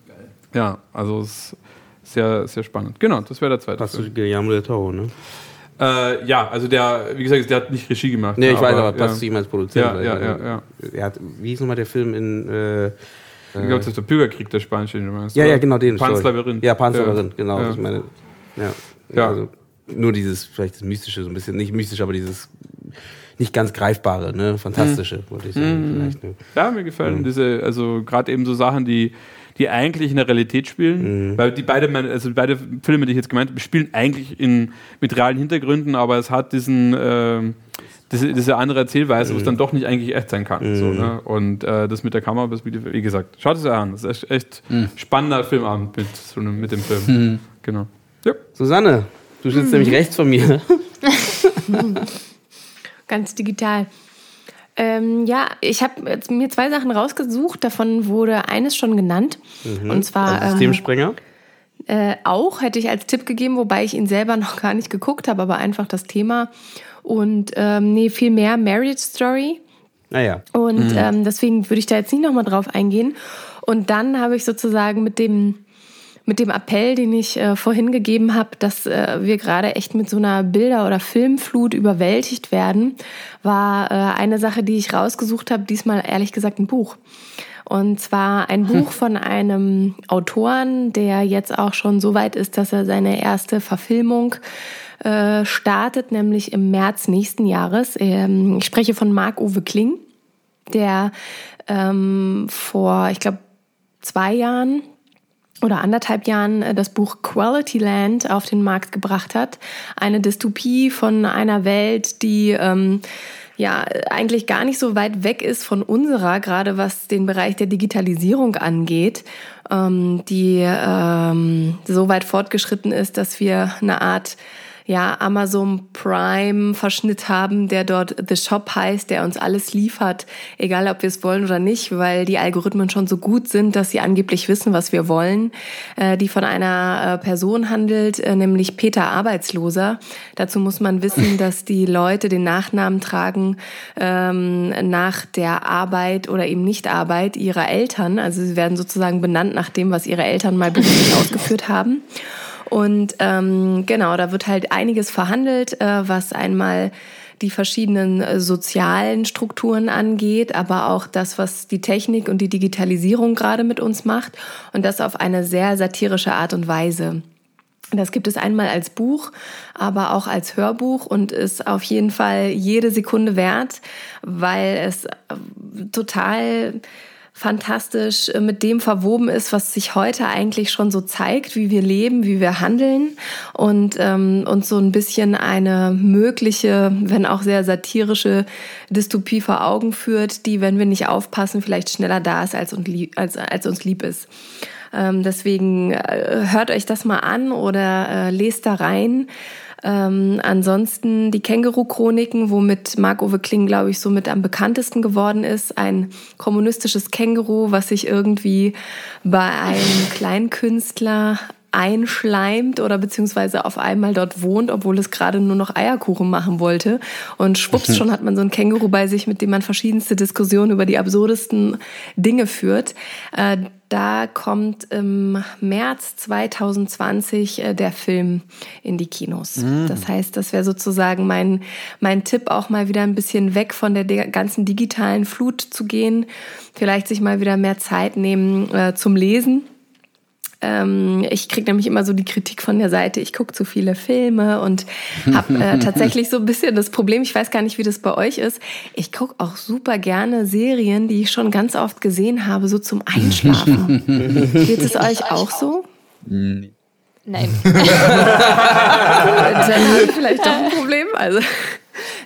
Ja, also es ist sehr, sehr spannend. Genau, das wäre der zweite. Passt du Guillermo del Toro, ne? Äh, ja, also der, wie gesagt, der hat nicht Regie gemacht. Nee, ich aber, weiß, aber passt ja. zu ihm als Produzent. Ja, ja, ja, ja. Er hat, wie hieß nochmal der Film in äh, ich glaube, das ist der Bürgerkrieg, der spanische, den du meinst. Ja, ja, genau den. Pan's Labyrinth. Ja, Pan's Labyrinth, genau. Ja. Ich meine, ja. ja. Also, nur dieses, vielleicht das Mystische, so ein bisschen, nicht mystisch, aber dieses nicht ganz greifbare, ne, fantastische, mhm. würde ich sagen. Vielleicht, ne. Ja, mir gefallen mhm. diese, also gerade eben so Sachen, die die eigentlich in der Realität spielen, mhm. weil die beide, also beide Filme, die ich jetzt gemeint habe, spielen eigentlich in, mit realen Hintergründen, aber es hat diesen, äh, diese, diese andere Erzählweise, wo es dann doch nicht eigentlich echt sein kann. So, ne? Und äh, das mit der Kameraperspektive, wie gesagt, schaut es euch an. Das ist echt, echt mhm. spannender Filmabend mit, so einem, mit dem Film. Mhm. Genau. Ja. Susanne, du sitzt nämlich rechts von mir. Ganz digital. Ähm, ja, ich habe mir zwei Sachen rausgesucht. Davon wurde eines schon genannt. Mhm. Und zwar. Systemsprenger? Ähm, äh, auch hätte ich als Tipp gegeben, wobei ich ihn selber noch gar nicht geguckt habe, aber einfach das Thema. Und ähm, nee, viel mehr Marriage Story. Naja. Ah, und mhm. ähm, deswegen würde ich da jetzt nicht nochmal drauf eingehen. Und dann habe ich sozusagen mit dem mit dem Appell, den ich äh, vorhin gegeben habe, dass äh, wir gerade echt mit so einer Bilder- oder Filmflut überwältigt werden, war äh, eine Sache, die ich rausgesucht habe, diesmal ehrlich gesagt ein Buch. Und zwar ein hm. Buch von einem Autoren, der jetzt auch schon so weit ist, dass er seine erste Verfilmung äh, startet, nämlich im März nächsten Jahres. Ähm, ich spreche von Marc-Uwe Kling, der ähm, vor, ich glaube, zwei Jahren oder anderthalb Jahren äh, das Buch Quality Land auf den Markt gebracht hat. Eine Dystopie von einer Welt, die ähm, ja eigentlich gar nicht so weit weg ist von unserer, gerade was den Bereich der Digitalisierung angeht, ähm, die ähm, so weit fortgeschritten ist, dass wir eine Art ja, Amazon Prime Verschnitt haben, der dort The Shop heißt, der uns alles liefert, egal ob wir es wollen oder nicht, weil die Algorithmen schon so gut sind, dass sie angeblich wissen, was wir wollen, äh, die von einer äh, Person handelt, äh, nämlich Peter Arbeitsloser. Dazu muss man wissen, dass die Leute den Nachnamen tragen ähm, nach der Arbeit oder eben Nicht-Arbeit ihrer Eltern. Also sie werden sozusagen benannt nach dem, was ihre Eltern mal beruflich ausgeführt haben. Und ähm, genau, da wird halt einiges verhandelt, äh, was einmal die verschiedenen äh, sozialen Strukturen angeht, aber auch das, was die Technik und die Digitalisierung gerade mit uns macht und das auf eine sehr satirische Art und Weise. Das gibt es einmal als Buch, aber auch als Hörbuch und ist auf jeden Fall jede Sekunde wert, weil es äh, total fantastisch äh, mit dem verwoben ist, was sich heute eigentlich schon so zeigt, wie wir leben, wie wir handeln und ähm, uns so ein bisschen eine mögliche, wenn auch sehr satirische Dystopie vor Augen führt, die, wenn wir nicht aufpassen, vielleicht schneller da ist, als, uns lieb, als, als uns lieb ist. Ähm, deswegen äh, hört euch das mal an oder äh, lest da rein. Ähm, ansonsten die Känguru-Chroniken, womit Marc-Uwe Kling, glaube ich, somit am bekanntesten geworden ist. Ein kommunistisches Känguru, was sich irgendwie bei einem Kleinkünstler einschleimt oder beziehungsweise auf einmal dort wohnt, obwohl es gerade nur noch Eierkuchen machen wollte. Und schwupps, schon hat man so ein Känguru bei sich, mit dem man verschiedenste Diskussionen über die absurdesten Dinge führt. Äh, da kommt im März 2020 äh, der Film in die Kinos. Mm. Das heißt, das wäre sozusagen mein, mein Tipp, auch mal wieder ein bisschen weg von der ganzen digitalen Flut zu gehen. Vielleicht sich mal wieder mehr Zeit nehmen äh, zum Lesen ähm, ich kriege nämlich immer so die Kritik von der Seite, ich gucke zu viele Filme und habe äh, tatsächlich so ein bisschen das Problem, ich weiß gar nicht, wie das bei euch ist. Ich gucke auch super gerne Serien, die ich schon ganz oft gesehen habe, so zum Einschlafen. Geht es euch auch so? Nein. Dann habe ich vielleicht doch ein Problem. Also,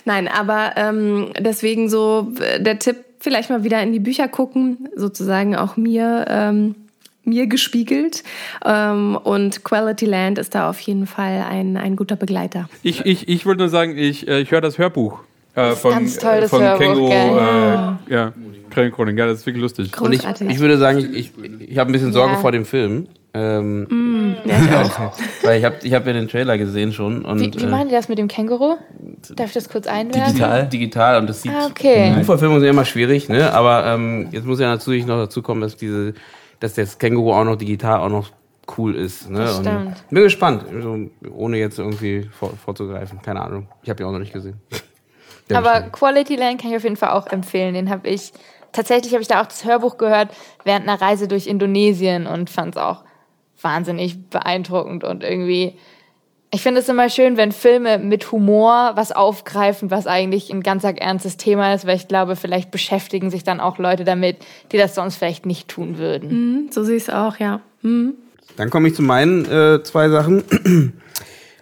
nein, aber ähm, deswegen so äh, der Tipp, vielleicht mal wieder in die Bücher gucken, sozusagen auch mir ähm, mir gespiegelt. Ähm, und Quality Land ist da auf jeden Fall ein, ein guter Begleiter. Ich, ich, ich wollte nur sagen, ich, äh, ich höre das Hörbuch. Äh, von, ganz toll, das von Hörbuch, Känguru, gell? äh, ja, ja, das ist wirklich lustig. Und ich, Großartig. ich würde sagen, ich, ich, ich habe ein bisschen Sorge Ja. vor dem Film. Ähm, Mm, ja, ich auch. Weil ich habe ich hab ja den Trailer gesehen schon. Und, Wie, wie äh, machen die das mit dem Känguru? Darf ich das kurz einwerfen? Digital. digital und das sieht. Ah, okay. Buchverfilmungen sind immer schwierig, ne? Aber ähm, jetzt muss ja natürlich noch dazu kommen, dass diese, dass das Känguru auch noch digital auch noch cool ist. Ne? Das Und stimmt. bin gespannt, also, ohne jetzt irgendwie vor, vorzugreifen. Keine Ahnung. Ich habe ja auch noch nicht gesehen. Aber. Quality Land kann ich auf jeden Fall auch empfehlen. Den habe ich, tatsächlich habe ich da auch das Hörbuch gehört während einer Reise durch Indonesien und fand es auch wahnsinnig beeindruckend und irgendwie, ich finde es immer schön, wenn Filme mit Humor was aufgreifen, was eigentlich ein ganz ernstes Thema ist, weil ich glaube, vielleicht beschäftigen sich dann auch Leute damit, die das sonst vielleicht nicht tun würden. Hm, so sehe ich es auch, ja. Hm. Dann komme ich zu meinen äh, zwei Sachen.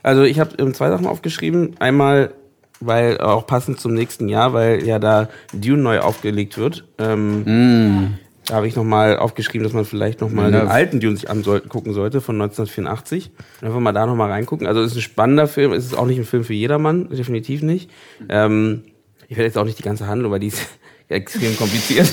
Also ich habe ähm, zwei Sachen aufgeschrieben. Einmal, weil auch passend zum nächsten Jahr, weil ja da Dune neu aufgelegt wird. Ähm, Da habe ich nochmal aufgeschrieben, dass man vielleicht nochmal Ja. den alten Dune sich angucken sollte von 1984. Einfach mal da nochmal reingucken. Also es ist ein spannender Film. Es ist auch nicht ein Film für jedermann, definitiv nicht. Ähm, ich werde jetzt auch nicht die ganze Handlung, weil die ist extrem kompliziert.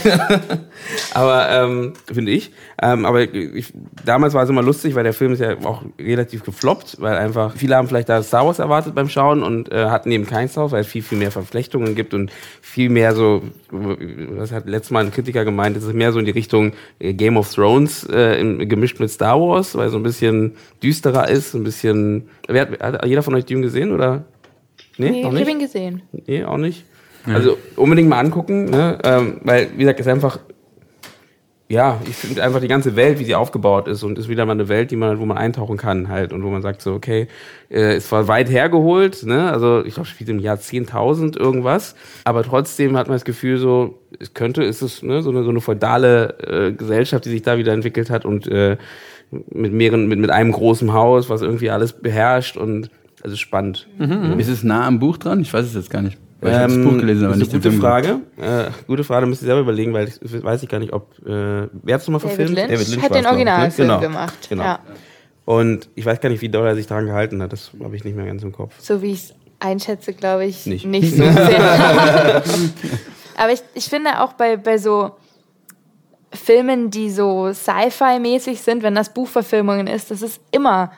aber ähm, finde ich. Ähm, aber ich, damals war es immer lustig, weil der Film ist ja auch relativ gefloppt, weil einfach viele haben vielleicht da Star Wars erwartet beim Schauen und äh, hatten eben kein Star Wars, weil es viel, viel mehr Verflechtungen gibt und viel mehr so, was hat letztes Mal ein Kritiker gemeint, es ist mehr so in die Richtung äh, Game of Thrones äh, gemischt mit Star Wars, weil so ein bisschen düsterer ist, ein bisschen. Wer hat, hat jeder von euch Dune gesehen oder? Nee, Nee, noch ich nicht? habe ihn gesehen. Nee, auch nicht. Also unbedingt mal angucken, ne? ähm, weil, wie gesagt, ist einfach, ja, ich finde einfach die ganze Welt, wie sie aufgebaut ist und ist wieder mal eine Welt, die man, wo man eintauchen kann halt und wo man sagt so, okay, äh, ist zwar weit hergeholt, ne? also ich glaube, spielt im Jahr 10.000 irgendwas, aber trotzdem hat man das Gefühl so, es könnte, ist es ne, so eine, so eine feudale äh, Gesellschaft, die sich da wieder entwickelt hat und äh, mit mehreren, mit, mit einem großen Haus, was irgendwie alles beherrscht und also spannend. Ist es nah am Buch dran? Ich weiß es jetzt gar nicht. Weil ich habe das Ähm, Buch gelesen, aber ist nicht eine den gute Film. Frage. Äh, gute Frage, müsst ihr selber überlegen, weil ich weiß ich gar nicht, ob äh, wer hat's nochmal David verfilmt? Lynch, hat den ne? Originalfilm Genau, gemacht. Genau. Ja. Und ich weiß gar nicht, wie doll er sich daran gehalten hat. Das habe ich nicht mehr ganz im Kopf. So wie ich es einschätze, glaube ich, Nicht. nicht, so sehr. Aber ich, ich finde auch bei, bei so Filmen, die so Sci-Fi-mäßig sind, wenn das Buchverfilmungen ist, das ist immer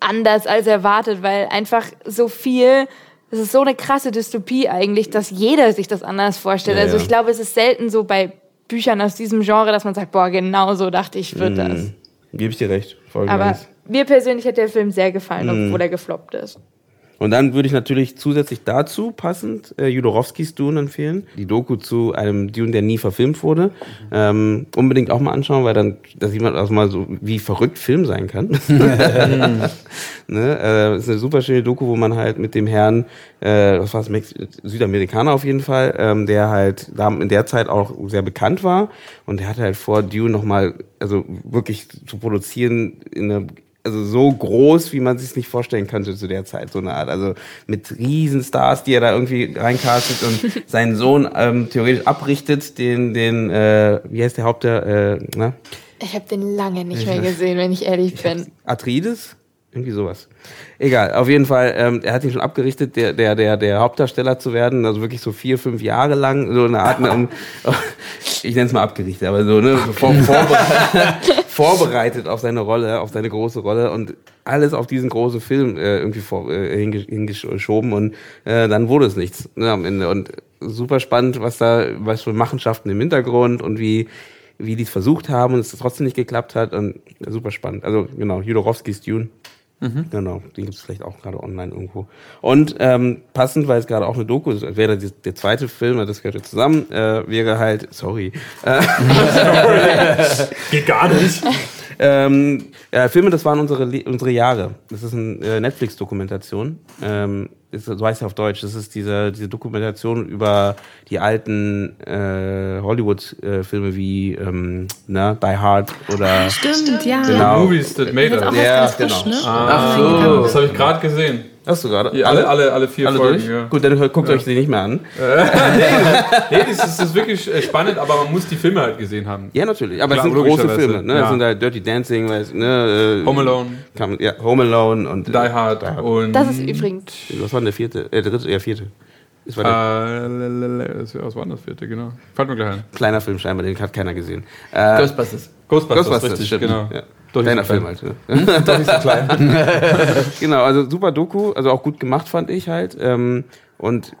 anders als erwartet, weil einfach so viel, das ist so eine krasse Dystopie eigentlich, dass jeder sich das anders vorstellt. Ja, also ich glaube, es ist selten so bei Büchern aus diesem Genre, dass man sagt, boah, genau so dachte ich, wird das. Mhm. Gebe ich dir recht. Voll Aber mir persönlich hat der Film sehr gefallen, Mhm. obwohl er gefloppt ist. Und dann würde ich natürlich zusätzlich dazu passend äh, Jodorowskis Dune empfehlen. Die Doku zu einem Dune, der nie verfilmt wurde. Ähm, unbedingt auch mal anschauen, weil dann, da sieht man auch mal so, wie verrückt Film sein kann. ne? äh, ist eine super schöne Doku, wo man halt mit dem Herrn, äh, was war es, Südamerikaner auf jeden Fall, ähm, der halt da in der Zeit auch sehr bekannt war. Und der hatte halt vor, Dune nochmal, also wirklich zu produzieren in einer also so groß, wie man sich nicht vorstellen könnte zu der Zeit, so eine Art. Also mit Riesenstars, die er da irgendwie reincastet und seinen Sohn ähm, theoretisch abrichtet, den, den, äh, wie heißt der Haupt der, äh, na? Ich habe den lange nicht mehr gesehen, wenn ich ehrlich bin. Atreides? Irgendwie sowas. Egal, auf jeden Fall, ähm, er hat ihn schon abgerichtet, der, der, der, der Hauptdarsteller zu werden, also wirklich so vier, fünf Jahre lang, so eine Art, um, ich nenne es mal abgerichtet, aber so, ne, so vor, vorbereitet, vorbereitet auf seine Rolle, auf seine große Rolle und alles auf diesen großen Film äh, irgendwie vor, äh, hingeschoben und äh, dann wurde es nichts ne, am Ende. Und super spannend, was da, was für Machenschaften im Hintergrund und wie, wie die es versucht haben und es trotzdem nicht geklappt hat und super spannend. Also genau, Jodorowskis Dune. Mhm. Genau, den gibt es vielleicht auch gerade online irgendwo. Und ähm, passend, weil es gerade auch eine Doku ist, wäre der, der zweite Film, das gehört ja zusammen, äh, wäre halt, sorry. Äh, Geht gar nicht. ähm, ja, Filme, das waren unsere, unsere Jahre. Das ist eine äh, Netflix-Dokumentation. Ähm, ist, so heißt ja auf Deutsch. Das ist diese, diese Dokumentation über die alten äh, Hollywood-Filme wie ähm, ne, Die Hard oder. Stimmt, ja. Genau. Movies that made us. Ja, frisch, genau. ne? Ach so, das habe ich gerade gesehen. Hast du gerade? Ja, alle, alle, alle vier alle Folgen. durch? Ja. Gut, dann guckt euch die nicht mehr an. Nee, das ist, das ist wirklich äh, spannend, aber man muss die Filme halt gesehen haben. Ja, natürlich. Aber Klar, es sind große. Filme. Ne? Ja. Es sind halt Dirty Dancing, weiß, ne, äh, Home Alone, Kann, ja, Home Alone und Die Hard, und. Das ist übrigens. was war denn der vierte? Äh, der dritte, ja, vierte. Das war der Äh, das war- was war denn das vierte, genau. Fällt mir gleich ein. kleiner Film scheinbar, den hat keiner gesehen. Äh, Ghostbusters. Ghostbusters, Ghostbusters, richtig, genau. Ja. Doch Kleiner Film halt. Ne? Doch nicht so klein. genau, also super Doku, also auch gut gemacht fand ich halt. Ähm, und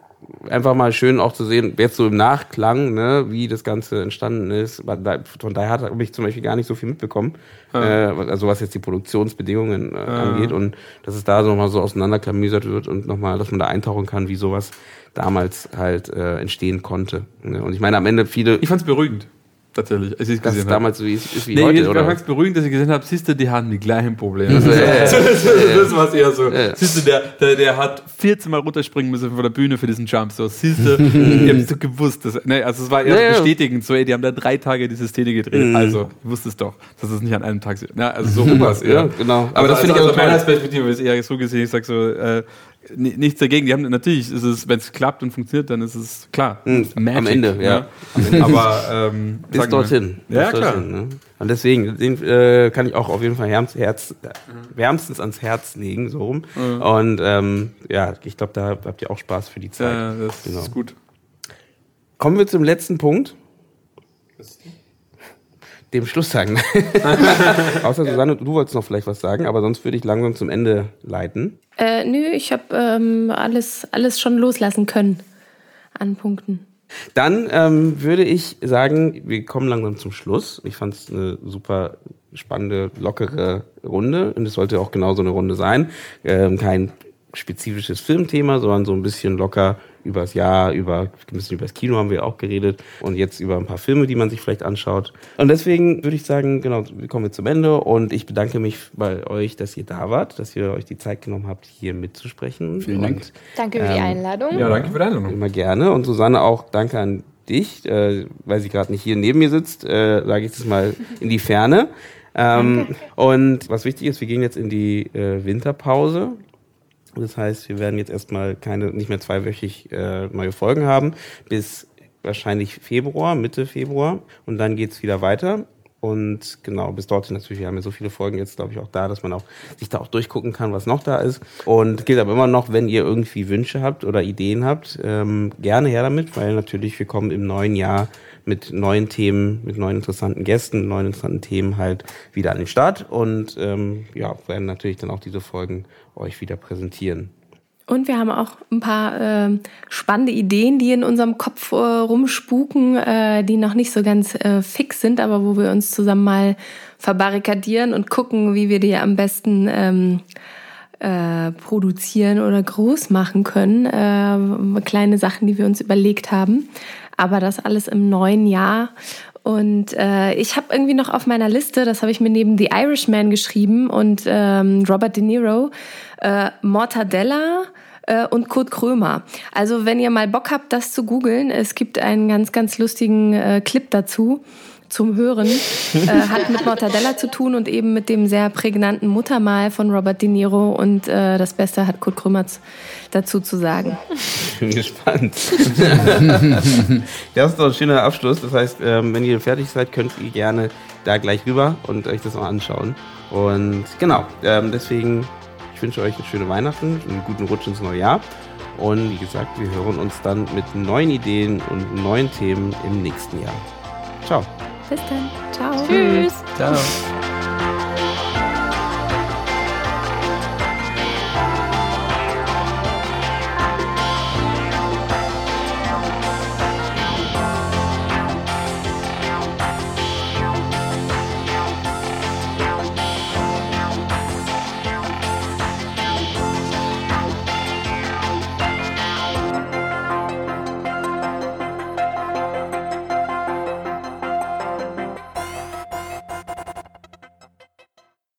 einfach mal schön auch zu sehen, jetzt so im Nachklang, ne, wie das Ganze entstanden ist. Von daher habe ich zum Beispiel gar nicht so viel mitbekommen, äh, also was jetzt die Produktionsbedingungen äh, angeht und dass es da so nochmal so auseinanderklamüsert wird und nochmal, dass man da eintauchen kann, wie sowas damals halt äh, entstehen konnte. Ne? Und ich meine, am Ende viele, Ich fand's beruhigend, tatsächlich, als ich es es gesehen habe. damals so ist, ist wie Nee, heute, ich oder? fand's beruhigend, dass ich gesehen habe, siehst du, die hatten die gleichen Probleme. ja, ja, das, war eher so. Ja. Siehst du, der, der, der hat 14 Mal runterspringen müssen von der Bühne für diesen Jump. So, siehst du, ich hab so gewusst. Dass, nee, also es war eher Ja, ja. bestätigend. So, ey, die haben da drei Tage diese Szene gedreht. Also, ich wusste es doch, dass es nicht an einem Tag ist. Ja, also so war es eher. Ja, genau. Aber Aber das finde also, ich also aus meiner. Perspektive ist eher so gesehen, ich sag so, äh, nichts dagegen. Die haben natürlich, ist es, wenn es klappt und funktioniert, dann ist es klar. Mhm, Magic, am Ende, ja. ne? Aber ähm, Bis dorthin. Ja, Bis klar. dorthin, ne? Und deswegen, den äh, kann ich auch auf jeden Fall herz, Herz, wärmstens ans Herz legen, so rum. Und ähm, ja, ich glaube, da habt ihr auch Spaß für die Zeit. Ja, das Genau. ist gut. Kommen wir zum letzten Punkt. Dem Schluss sagen. Außer Susanne, du wolltest noch vielleicht was sagen, aber sonst würde ich langsam zum Ende leiten. Äh, nö, ich habe ähm, alles, alles schon loslassen können an Punkten. Dann ähm, würde ich sagen, wir kommen langsam zum Schluss. Ich fand es eine super spannende, lockere Runde und es sollte auch genauso eine Runde sein. Ähm, kein spezifisches Filmthema, sondern so ein bisschen locker übers Jahr, über ein bisschen über das Kino haben wir auch geredet und jetzt über ein paar Filme, die man sich vielleicht anschaut. Und deswegen würde ich sagen, genau, wir kommen jetzt zum Ende und ich bedanke mich bei euch, dass ihr da wart, dass ihr euch die Zeit genommen habt, hier mitzusprechen. Vielen Dank. Und Danke für die Ähm, Einladung. Ja, danke für deine Einladung. Immer gerne. Und Susanne auch danke an dich, äh, weil sie gerade nicht hier neben mir sitzt, äh, sage ich das mal in die Ferne. Ähm, und was wichtig ist, wir gehen jetzt in die äh, Winterpause. Das heißt, wir werden jetzt erstmal keine, nicht mehr zweiwöchig äh, neue Folgen haben, bis wahrscheinlich Februar, Mitte Februar. Und dann geht's wieder weiter. Und genau, bis dorthin natürlich, wir haben ja so viele Folgen jetzt, glaube ich, auch da, dass man auch sich da auch durchgucken kann, was noch da ist. Und gilt aber immer noch, wenn ihr irgendwie Wünsche habt oder Ideen habt, ähm, gerne her damit, weil natürlich wir kommen im neuen Jahr mit neuen Themen, mit neuen interessanten Gästen, neuen interessanten Themen halt wieder an den Start und ähm, ja, werden natürlich dann auch diese Folgen euch wieder präsentieren. Und wir haben auch ein paar ähm, spannende Ideen, die in unserem Kopf äh, rumspuken, äh, die noch nicht so ganz äh, fix sind, aber wo wir uns zusammen mal verbarrikadieren und gucken, wie wir die am besten ähm, äh, produzieren oder groß machen können. Äh, kleine Sachen, die wir uns überlegt haben. Aber das alles im neuen Jahr. Und äh, ich habe irgendwie noch auf meiner Liste, das habe ich mir neben The Irishman geschrieben und ähm, Robert De Niro, äh, Mortadella äh, und Kurt Krömer. Also wenn ihr mal Bock habt, das zu googeln, es gibt einen ganz, ganz lustigen äh, Clip dazu zum Hören, äh, hat mit Mortadella zu tun und eben mit dem sehr prägnanten Muttermal von Robert De Niro und äh, das Beste hat Kurt Krömer dazu zu sagen. Ich bin gespannt. das ist doch ein schöner Abschluss. Das heißt, ähm, wenn ihr fertig seid, könnt ihr gerne da gleich rüber und euch das mal anschauen. Und genau, ähm, deswegen, ich wünsche euch eine schöne Weihnachten, einen guten Rutsch ins neue Jahr. Und wie gesagt, wir hören uns dann mit neuen Ideen und neuen Themen im nächsten Jahr. Ciao. Bis dann. Ciao. Tschüss. Ciao.